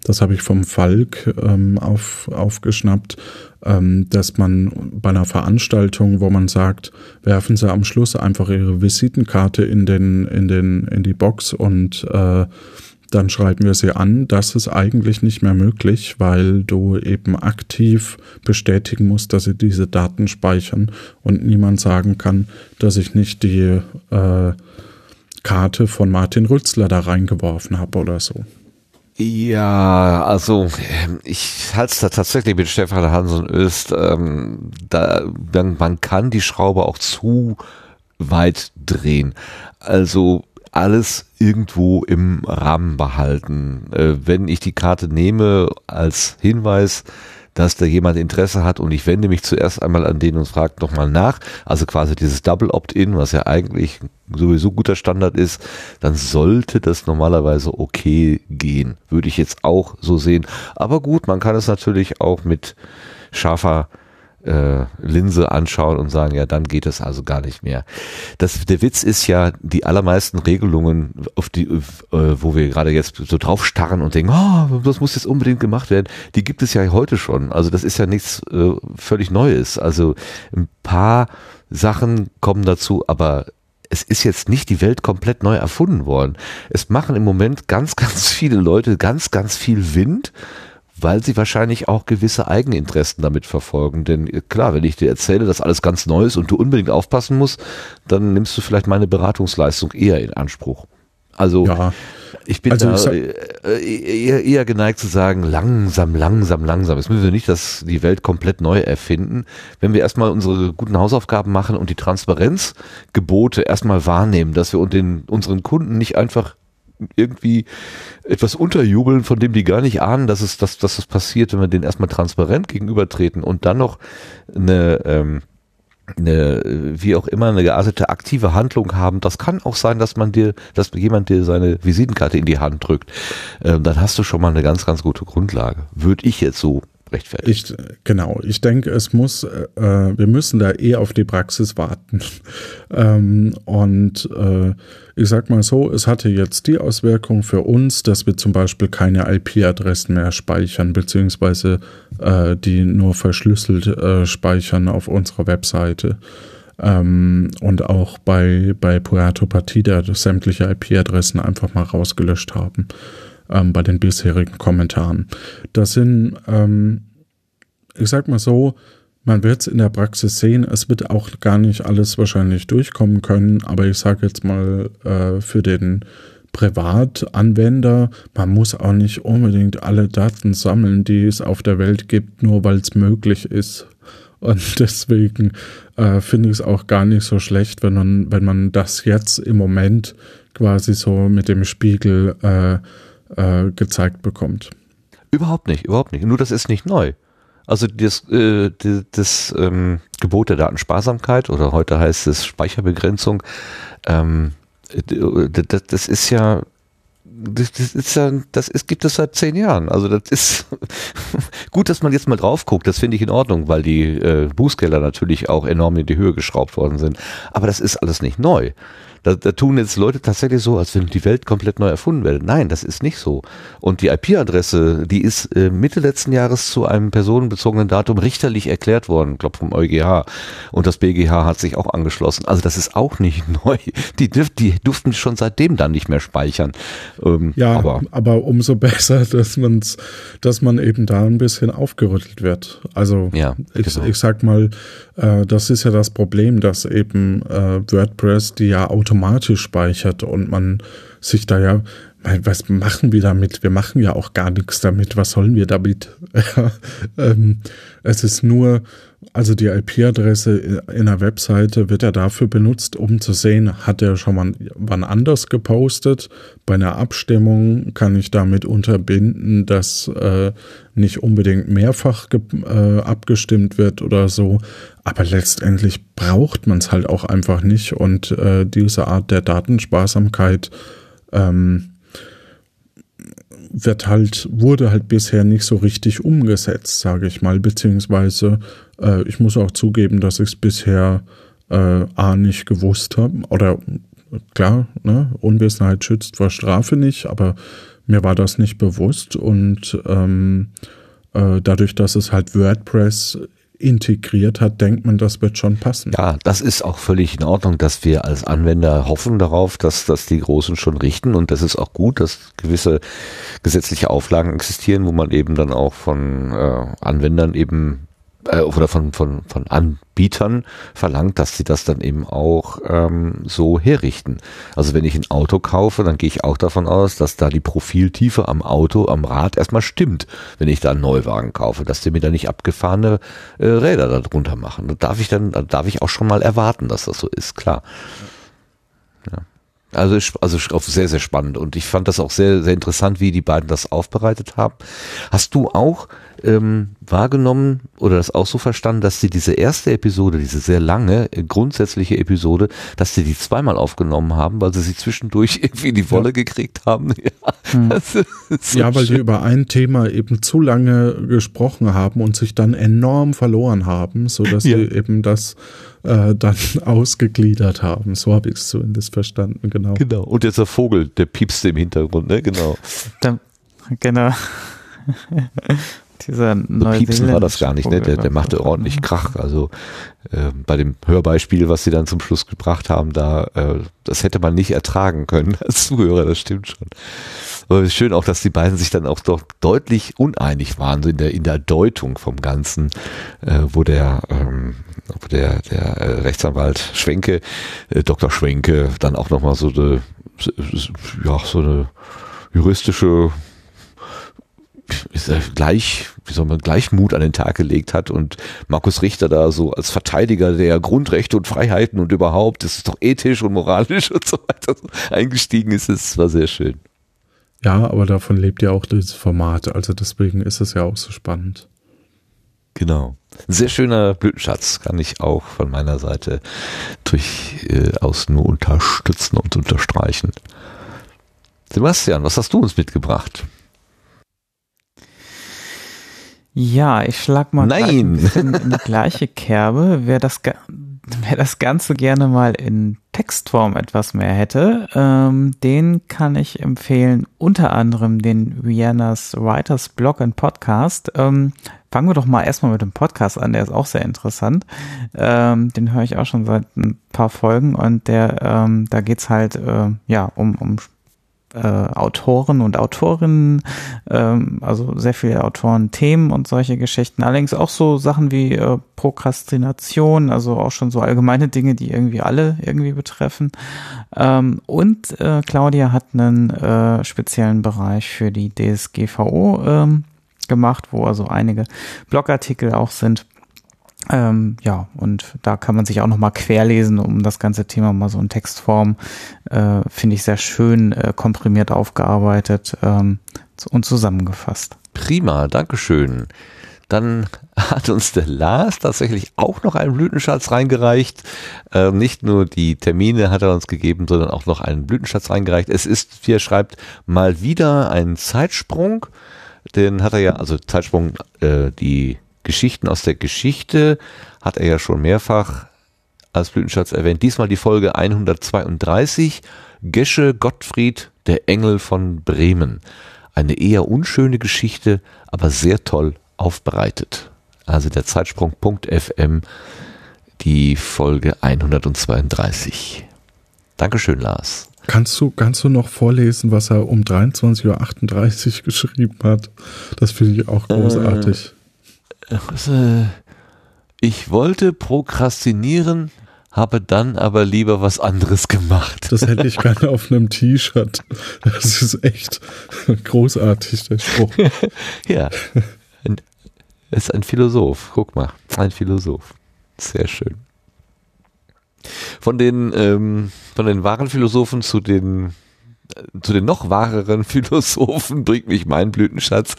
das habe ich vom Falk ähm, auf, aufgeschnappt, ähm, dass man bei einer Veranstaltung, wo man sagt, werfen Sie am Schluss einfach Ihre Visitenkarte in den, in den, in die Box und äh, dann schreiben wir sie an. Das ist eigentlich nicht mehr möglich, weil du eben aktiv bestätigen musst, dass sie diese Daten speichern und niemand sagen kann, dass ich nicht die äh, Karte von Martin Rützler da reingeworfen habe oder so. Ja, also ich halte es da tatsächlich mit Stefan Hansen Öst. Ähm, da, man, man kann die Schraube auch zu weit drehen. Also alles irgendwo im Rahmen behalten. Äh, wenn ich die Karte nehme als Hinweis, dass da jemand Interesse hat und ich wende mich zuerst einmal an den und frage nochmal nach, also quasi dieses Double Opt-in, was ja eigentlich sowieso guter Standard ist, dann sollte das normalerweise okay gehen. Würde ich jetzt auch so sehen. Aber gut, man kann es natürlich auch mit scharfer äh, Linse anschauen und sagen, ja, dann geht es also gar nicht mehr. Das, der Witz ist ja, die allermeisten Regelungen, auf die, äh, wo wir gerade jetzt so drauf starren und denken, oh, das muss jetzt unbedingt gemacht werden, die gibt es ja heute schon. Also das ist ja nichts äh, völlig Neues. Also ein paar Sachen kommen dazu, aber es ist jetzt nicht die Welt komplett neu erfunden worden. Es machen im Moment ganz, *laughs* ganz viele Leute ganz, ganz viel Wind weil sie wahrscheinlich auch gewisse Eigeninteressen damit verfolgen. Denn äh, klar, wenn ich dir erzähle, dass alles ganz neu ist und du unbedingt aufpassen musst, dann nimmst du vielleicht meine Beratungsleistung eher in Anspruch. Also Ja. ich bin Also da sag- äh, eher, eher geneigt zu sagen, langsam, langsam, langsam. Jetzt müssen wir nicht das, die Welt komplett neu erfinden. Wenn wir erstmal unsere guten Hausaufgaben machen und die Transparenzgebote erstmal wahrnehmen, dass wir und den, unseren Kunden nicht einfach irgendwie etwas unterjubeln, von dem die gar nicht ahnen, dass es, dass, dass es passiert, wenn wir denen erstmal transparent gegenübertreten und dann noch eine, ähm, eine, wie auch immer, eine geartete aktive Handlung haben. Das kann auch sein, dass man dir, dass jemand dir seine Visitenkarte in die Hand drückt. Ähm, dann hast du schon mal eine ganz, ganz gute Grundlage. Würde ich jetzt so rechtfertigen. Ich, genau, ich denke, es muss, äh, wir müssen da eh auf die Praxis warten. *laughs* ähm, und äh, ich sag mal so, es hatte jetzt die Auswirkung für uns, dass wir zum Beispiel keine IP-Adressen mehr speichern, beziehungsweise äh, die nur verschlüsselt äh, speichern auf unserer Webseite. Ähm, und auch bei, bei Puerto Partida sämtliche IP-Adressen einfach mal rausgelöscht haben ähm, bei den bisherigen Kommentaren. Das sind, ähm, ich sag mal so, man wird es in der Praxis sehen, es wird auch gar nicht alles wahrscheinlich durchkommen können, aber ich sage jetzt mal äh, für den Privatanwender, man muss auch nicht unbedingt alle Daten sammeln, die es auf der Welt gibt, nur weil es möglich ist. Und *laughs* deswegen äh, finde ich es auch gar nicht so schlecht, wenn man, wenn man das jetzt im Moment quasi so mit dem Spiegel äh, äh, gezeigt bekommt. Überhaupt nicht, überhaupt nicht. Nur das ist nicht neu. Also das, äh, das, ähm, Gebot der Datensparsamkeit oder heute heißt es Speicherbegrenzung, ähm, das, das ist ja das, das ist ja, das ist, gibt es seit zehn Jahren. Also das ist *laughs* gut, dass man jetzt mal drauf guckt. Das finde ich in Ordnung, weil die äh, Bußgelder natürlich auch enorm in die Höhe geschraubt worden sind. Aber das ist alles nicht neu. Da, da tun jetzt Leute tatsächlich so, als wenn die Welt komplett neu erfunden werde. Nein, das ist nicht so. Und die IP-Adresse, die ist äh, Mitte letzten Jahres zu einem personenbezogenen Datum richterlich erklärt worden, glaube vom EuGH. Und das BGH hat sich auch angeschlossen. Also das ist auch nicht *laughs* neu. Die, die durften schon seitdem dann nicht mehr speichern. Ähm, Ja, aber aber, umso *laughs* besser, dass man's, dass man eben da ein bisschen aufgerüttelt wird. Also Ja, ich, genau. ich sag mal, äh, das ist ja das Problem, dass eben äh, WordPress die ja automatisch speichert und man sich da ja, was machen wir damit? Wir machen ja auch gar nichts damit. Was sollen wir damit? *laughs* ähm, es ist nur, also die IP-Adresse in der Webseite wird ja dafür benutzt, um zu sehen, hat er schon mal wann anders gepostet. Bei einer Abstimmung kann ich damit unterbinden, dass äh, nicht unbedingt mehrfach äh, abgestimmt wird oder so. Aber letztendlich braucht man es halt auch einfach nicht. Und äh, diese Art der Datensparsamkeit ähm, wird halt, wurde halt bisher nicht so richtig umgesetzt, sage ich mal, beziehungsweise äh, ich muss auch zugeben, dass ich es bisher äh, A nicht gewusst habe. Oder klar, ne, Unwissenheit schützt vor Strafe nicht, aber mir war das nicht bewusst und ähm, äh, dadurch, dass es halt WordPress integriert hat, denkt man, das wird schon passen. Ja, das ist auch völlig in Ordnung, dass wir als Anwender hoffen darauf, dass, dass die Großen schon richten und das ist auch gut, dass gewisse gesetzliche Auflagen existieren, wo man eben dann auch von äh, Anwendern eben äh, oder von, von, von Anbietern verlangt, dass sie das dann eben auch ähm, so herrichten. Also wenn ich ein Auto kaufe, dann gehe ich auch davon aus, dass da die Profiltiefe am Auto, am Rad erstmal stimmt, wenn ich da einen Neuwagen kaufe, dass die mir da nicht abgefahrene äh, Räder darunter machen. Da darf ich dann, da darf ich auch schon mal erwarten, dass das so ist, klar. Ja. Also, also sehr, sehr spannend. Und ich fand das auch sehr, sehr interessant, wie die beiden das aufbereitet haben. Hast du auch ähm, wahrgenommen oder das auch so verstanden, dass sie diese erste Episode, diese sehr lange, äh, grundsätzliche Episode, dass sie die zweimal aufgenommen haben, weil sie sie zwischendurch *laughs* irgendwie in die Wolle gekriegt haben? *laughs* Ja, ist so ja, weil schön. über ein Thema eben zu lange gesprochen haben und sich dann enorm verloren haben, so dass Ja. sie eben das äh, dann *laughs* ausgegliedert haben. So habe ich es zumindest verstanden, genau. Genau. Und jetzt der Vogel, der piepste im Hintergrund, ne? Genau. Da, genau. Dieser So piepsen war das gar nicht, ne? Der, der machte ordentlich Krach. Also äh, bei dem Hörbeispiel, was sie dann zum Schluss gebracht haben, da, äh, das hätte man nicht ertragen können *laughs* als Zuhörer, das stimmt schon. Aber es ist schön auch, dass die beiden sich dann auch doch deutlich uneinig waren, so in der, in der Deutung vom Ganzen, äh, wo der, ähm, wo der, der äh, Rechtsanwalt Schwenke, äh, Dr. Schwenke, dann auch nochmal so de, ja, so eine juristische ist er gleich, wie soll man, Gleichmut an den Tag gelegt hat und Markus Richter da so als Verteidiger der Grundrechte und Freiheiten und überhaupt, das ist doch ethisch und moralisch *laughs* und so weiter eingestiegen ist, es war sehr schön. Ja, aber davon lebt ja auch dieses Format, also deswegen ist es ja auch so spannend. Genau. Sehr schöner Blütenschatz kann ich auch von meiner Seite durchaus äh, nur unterstützen und unterstreichen. Sebastian, was hast du uns mitgebracht? Ja, ich schlag mal Nein. in die gleiche Kerbe. Wer das, wer das Ganze gerne mal in Textform etwas mehr hätte, ähm, den kann ich empfehlen, unter anderem den Viennas Writers Blog und Podcast. Ähm, fangen wir doch mal erstmal mit dem Podcast an, der ist auch sehr interessant. Ähm, den höre ich auch schon seit ein paar Folgen und der, ähm, da geht's halt äh, ja um, um äh, Autoren und Autorinnen, ähm, also sehr viele Autoren, Themen und solche Geschichten. Allerdings auch so Sachen wie äh, Prokrastination, also auch schon so allgemeine Dinge, die irgendwie alle irgendwie betreffen. Ähm, und äh, Claudia hat einen äh, speziellen Bereich für die DSGVO ähm, gemacht, wo also einige Blogartikel auch sind ähm, ja, und da kann man sich auch nochmal querlesen, um das ganze Thema mal so in Textform, äh, finde ich sehr schön äh, komprimiert aufgearbeitet ähm, und zusammengefasst. Prima, Dankeschön. Dann hat uns der Lars tatsächlich auch noch einen Blütenschatz reingereicht. Ähm, nicht nur die Termine hat er uns gegeben, sondern auch noch einen Blütenschatz reingereicht. Es ist, wie er schreibt, mal wieder ein Zeitsprung. Den hat er ja, also Zeitsprung, äh, die Geschichten aus der Geschichte hat er ja schon mehrfach als Blütenschatz erwähnt. Diesmal die Folge 132, Gesche Gottfried, der Engel von Bremen. Eine eher unschöne Geschichte, aber sehr toll aufbereitet. Also der Zeitsprung.fm, die Folge 132. Dankeschön, Lars. Kannst du, kannst du noch vorlesen, was er um 23.38 Uhr geschrieben hat? Das finde ich auch großartig. Äh, ich wollte prokrastinieren, habe dann aber lieber was anderes gemacht. Das hätte ich gerne auf einem T-Shirt. Das ist echt großartig, der Spruch. *laughs* ja. Ist ein Philosoph. Guck mal, ein Philosoph. Sehr schön. Von den, ähm, von den wahren Philosophen zu den zu den noch wahreren *laughs* Philosophen bringt mich mein Blütenschatz.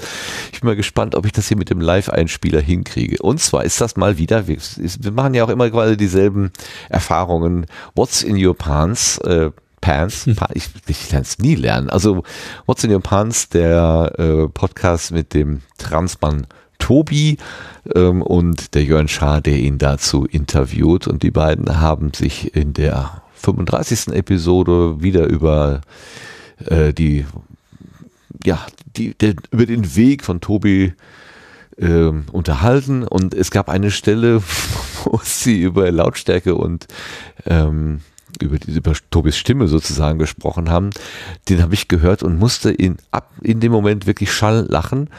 Ich bin mal gespannt, ob ich das hier mit dem Live-Einspieler hinkriege. Und zwar ist das mal wieder, wir, wir machen ja auch immer gerade dieselben Erfahrungen. What's in your pants? Äh, Pants, hm. ich, ich lerne es nie lernen. Also What's in Your Pants, der äh, Podcast mit dem Transmann Tobi ähm, und der Jörn Schaar, der ihn dazu interviewt. Und die beiden haben sich in der 35. Episode wieder über äh, die, ja, die, der, über den Weg von Tobi äh, unterhalten und es gab eine Stelle, *laughs* wo sie über Lautstärke und ähm, über, über Tobis Stimme sozusagen gesprochen haben, den habe ich gehört und musste in, ab, in dem Moment wirklich schall lachen,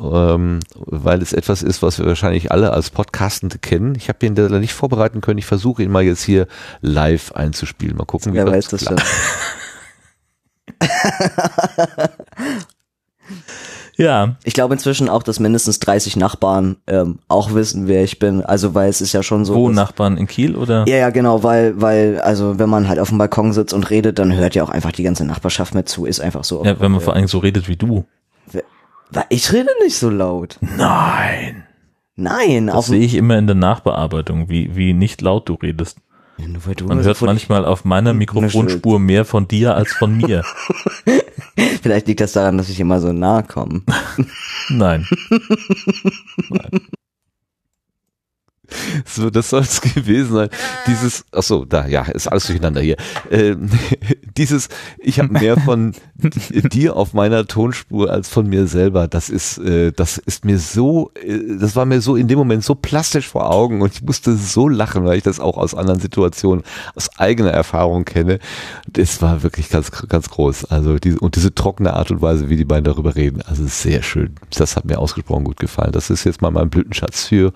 ähm, weil es etwas ist, was wir wahrscheinlich alle als Podcastende kennen. Ich habe ihn leider nicht vorbereiten können. Ich versuche ihn mal jetzt hier live einzuspielen. Mal gucken, wie Wer weiß das schon. *laughs* ja. Ich glaube inzwischen auch, dass mindestens 30 Nachbarn ähm, auch wissen, wer ich bin. Also weil es ist ja schon so. Wo Nachbarn in Kiel oder? Ja, ja, genau, weil, weil, also wenn man halt auf dem Balkon sitzt und redet, dann hört ja auch einfach die ganze Nachbarschaft mit zu. Ist einfach so. Ja, wenn man vor allem so redet wie du. Ich rede nicht so laut. Nein. Nein. Das sehe ich immer in der Nachbearbeitung, wie, wie nicht laut du redest. Ja, du Man hört manchmal auf meiner Mikrofonspur mehr von dir als von mir. *laughs* Vielleicht liegt das daran, dass ich immer so nah komme. *laughs* Nein. *laughs* Nein. *laughs* So, das soll es *laughs* gewesen sein. Dieses, ach so, da, ja, ist alles durcheinander hier. Äh, *laughs* dieses, ich habe mehr von dir auf meiner Tonspur als von mir selber. Das ist, äh, das ist mir so, äh, das war mir so in dem Moment so plastisch vor Augen und ich musste so lachen, weil ich das auch aus anderen Situationen, aus eigener Erfahrung kenne. Das war wirklich ganz, ganz groß. Also diese, und diese trockene Art und Weise, wie die beiden darüber reden, also sehr schön. Das hat mir ausgesprochen gut gefallen. Das ist jetzt mal mein Blütenschatz für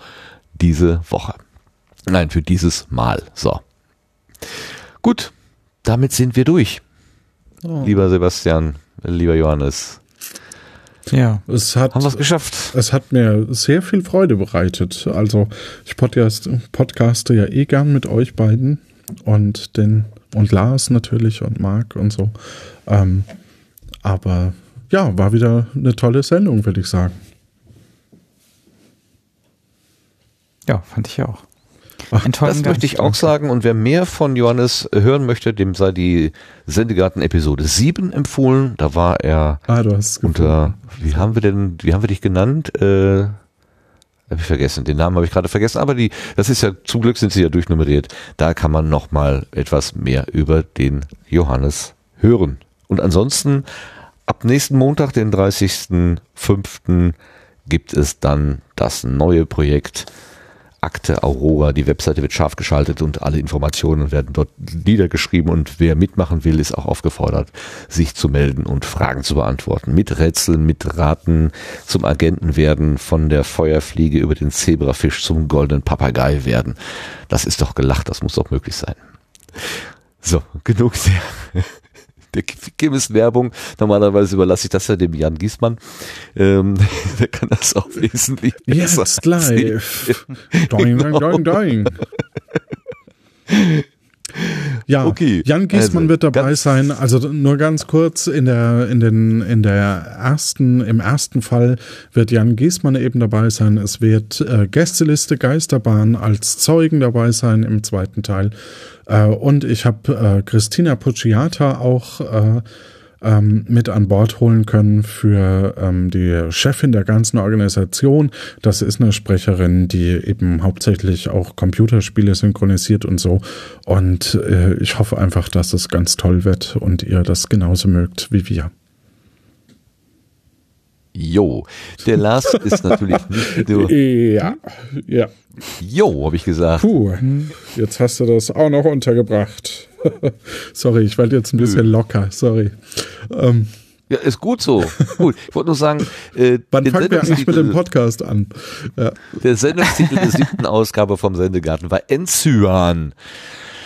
diese Woche. Nein, für dieses Mal. So. Gut, damit sind wir durch. oh. lieber Sebastian, lieber Johannes. Ja, es hat, haben wir es geschafft. Es hat mir sehr viel Freude bereitet. Also ich podcast, podcaste ja eh gern mit euch beiden und den und Lars natürlich und Marc und so. Ähm, aber ja, war wieder eine tolle Sendung, würde ich sagen. Ja, fand ich auch. Ach, das möchte ich auch sagen. Und wer mehr von Johannes hören möchte, dem sei die Sendegarten Episode 7 empfohlen. Da war er ah, du hast unter, wie haben wir denn, wie haben wir dich genannt? Äh, habe ich vergessen, den Namen habe ich gerade vergessen, aber die, das ist ja, zum Glück sind sie ja durchnummeriert. Da kann man nochmal etwas mehr über den Johannes hören. Und ansonsten, ab nächsten Montag, den 30.05., gibt es dann das neue Projekt Akte Aurora. Die Webseite wird scharf geschaltet und alle Informationen werden dort niedergeschrieben und wer mitmachen will, ist auch aufgefordert, sich zu melden und Fragen zu beantworten. Mit Rätseln, mit Raten zum Agenten werden, von der Feuerfliege über den Zebrafisch zum goldenen Papagei werden. Das ist doch gelacht, das muss doch möglich sein. So, genug der der Chemist-Werbung. Normalerweise überlasse ich das ja dem Jan Giesmann. Ähm, *laughs* der kann das auch wesentlich besser. Jetzt live. doing, doing, doing, doing. *laughs* Ja, okay. Jan Giesmann also, wird dabei sein. Also nur ganz kurz in der in den in der ersten im ersten Fall wird Jan Giesmann eben dabei sein. Es wird äh, Gästeliste Geisterbahn als Zeugen dabei sein im zweiten Teil äh, und ich habe äh, Christina Pucciata auch äh, ähm, mit an Bord holen können für ähm, die Chefin der ganzen Organisation. Das ist eine Sprecherin, die eben hauptsächlich auch Computerspiele synchronisiert und so. Und äh, ich hoffe einfach, dass es ganz toll wird und ihr das genauso mögt wie wir. Jo, der Lars ist natürlich *laughs* nicht nur. Ja, ja. Jo, habe ich gesagt. Puh, jetzt hast du das auch noch untergebracht. *laughs* sorry, ich war jetzt ein bisschen locker, sorry. Ähm. Ja, ist gut so. Gut. Ich wollte nur sagen, äh, Wann fangen wir eigentlich mit dem Podcast an? Ja. Der Sendungstitel der siebten *laughs* Ausgabe vom Sendegarten war Enzyan.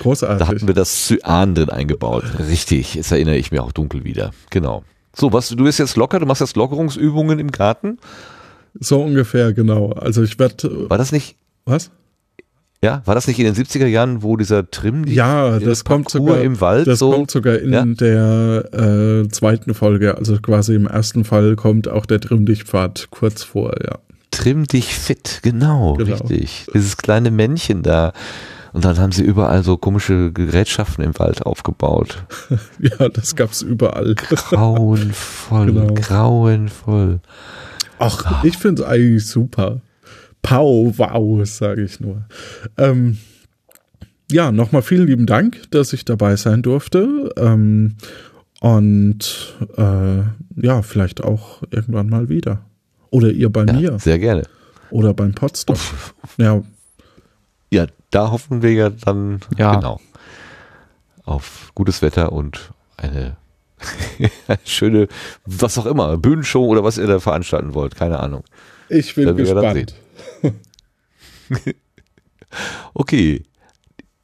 Großartig. Da hatten wir das Cyan drin eingebaut. Richtig, jetzt erinnere ich mich auch dunkel wieder. Genau. So, was, du bist jetzt locker, du machst jetzt Lockerungsübungen im Garten? So ungefähr, genau. Also ich werde. War das nicht? Was? Ja, war das nicht in den 70er Jahren, wo dieser Trim die, Ja, das kommt sogar im Wald Das so? kommt sogar in ja? der äh, zweiten Folge, also quasi im ersten Fall kommt auch der Trim dich Pfad kurz vor, ja. Trim dich fit, genau, genau, richtig. Dieses kleine Männchen da. Und dann haben sie überall so komische Gerätschaften im Wald aufgebaut. *laughs* ja, das gab's überall. Grauenvoll, *laughs* genau. grauenvoll. Ach, ich find's eigentlich super. Pau, wow, sage ich nur. Ähm, ja, nochmal vielen lieben Dank, dass ich dabei sein durfte. Ähm, und äh, ja, vielleicht auch irgendwann mal wieder. Oder ihr bei ja, mir. Sehr gerne. Oder beim Potsdam. Ja. ja, da hoffen wir ja dann ja. genau auf gutes Wetter und eine *laughs* schöne, was auch immer, Bühnenshow oder was ihr da veranstalten wollt, keine Ahnung. Ich bin gespannt. *laughs* okay.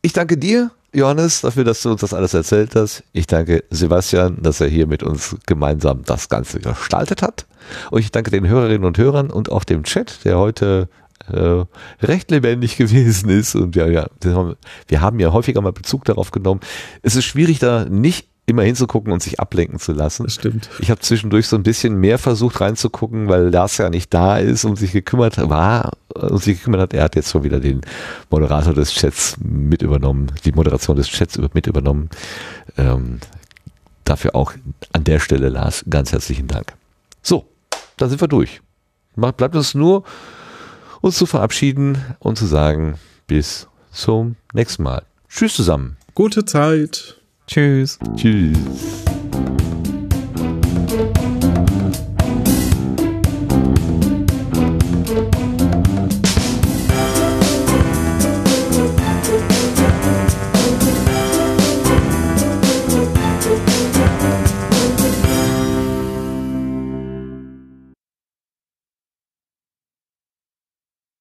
Ich danke dir, Johannes, dafür, dass du uns das alles erzählt hast. Ich danke Sebastian, dass er hier mit uns gemeinsam das Ganze gestaltet hat. Und ich danke den Hörerinnen und Hörern und auch dem Chat, der heute äh, recht lebendig *laughs* gewesen ist. Und ja, ja, wir haben ja häufiger mal Bezug darauf genommen. Es ist schwierig, da nicht immer hinzugucken und sich ablenken zu lassen. Das stimmt. Ich habe zwischendurch so ein bisschen mehr versucht reinzugucken, weil Lars ja nicht da ist und sich gekümmert war und sich gekümmert hat. Er hat jetzt schon wieder den Moderator des Chats mit übernommen, die Moderation des Chats mit übernommen. Ähm, dafür auch an der Stelle, Lars, ganz herzlichen Dank. So, dann sind wir durch. Bleibt uns nur, uns zu verabschieden und zu sagen, bis zum nächsten Mal. Tschüss zusammen. Gute Zeit. Tschüss. Tschüss.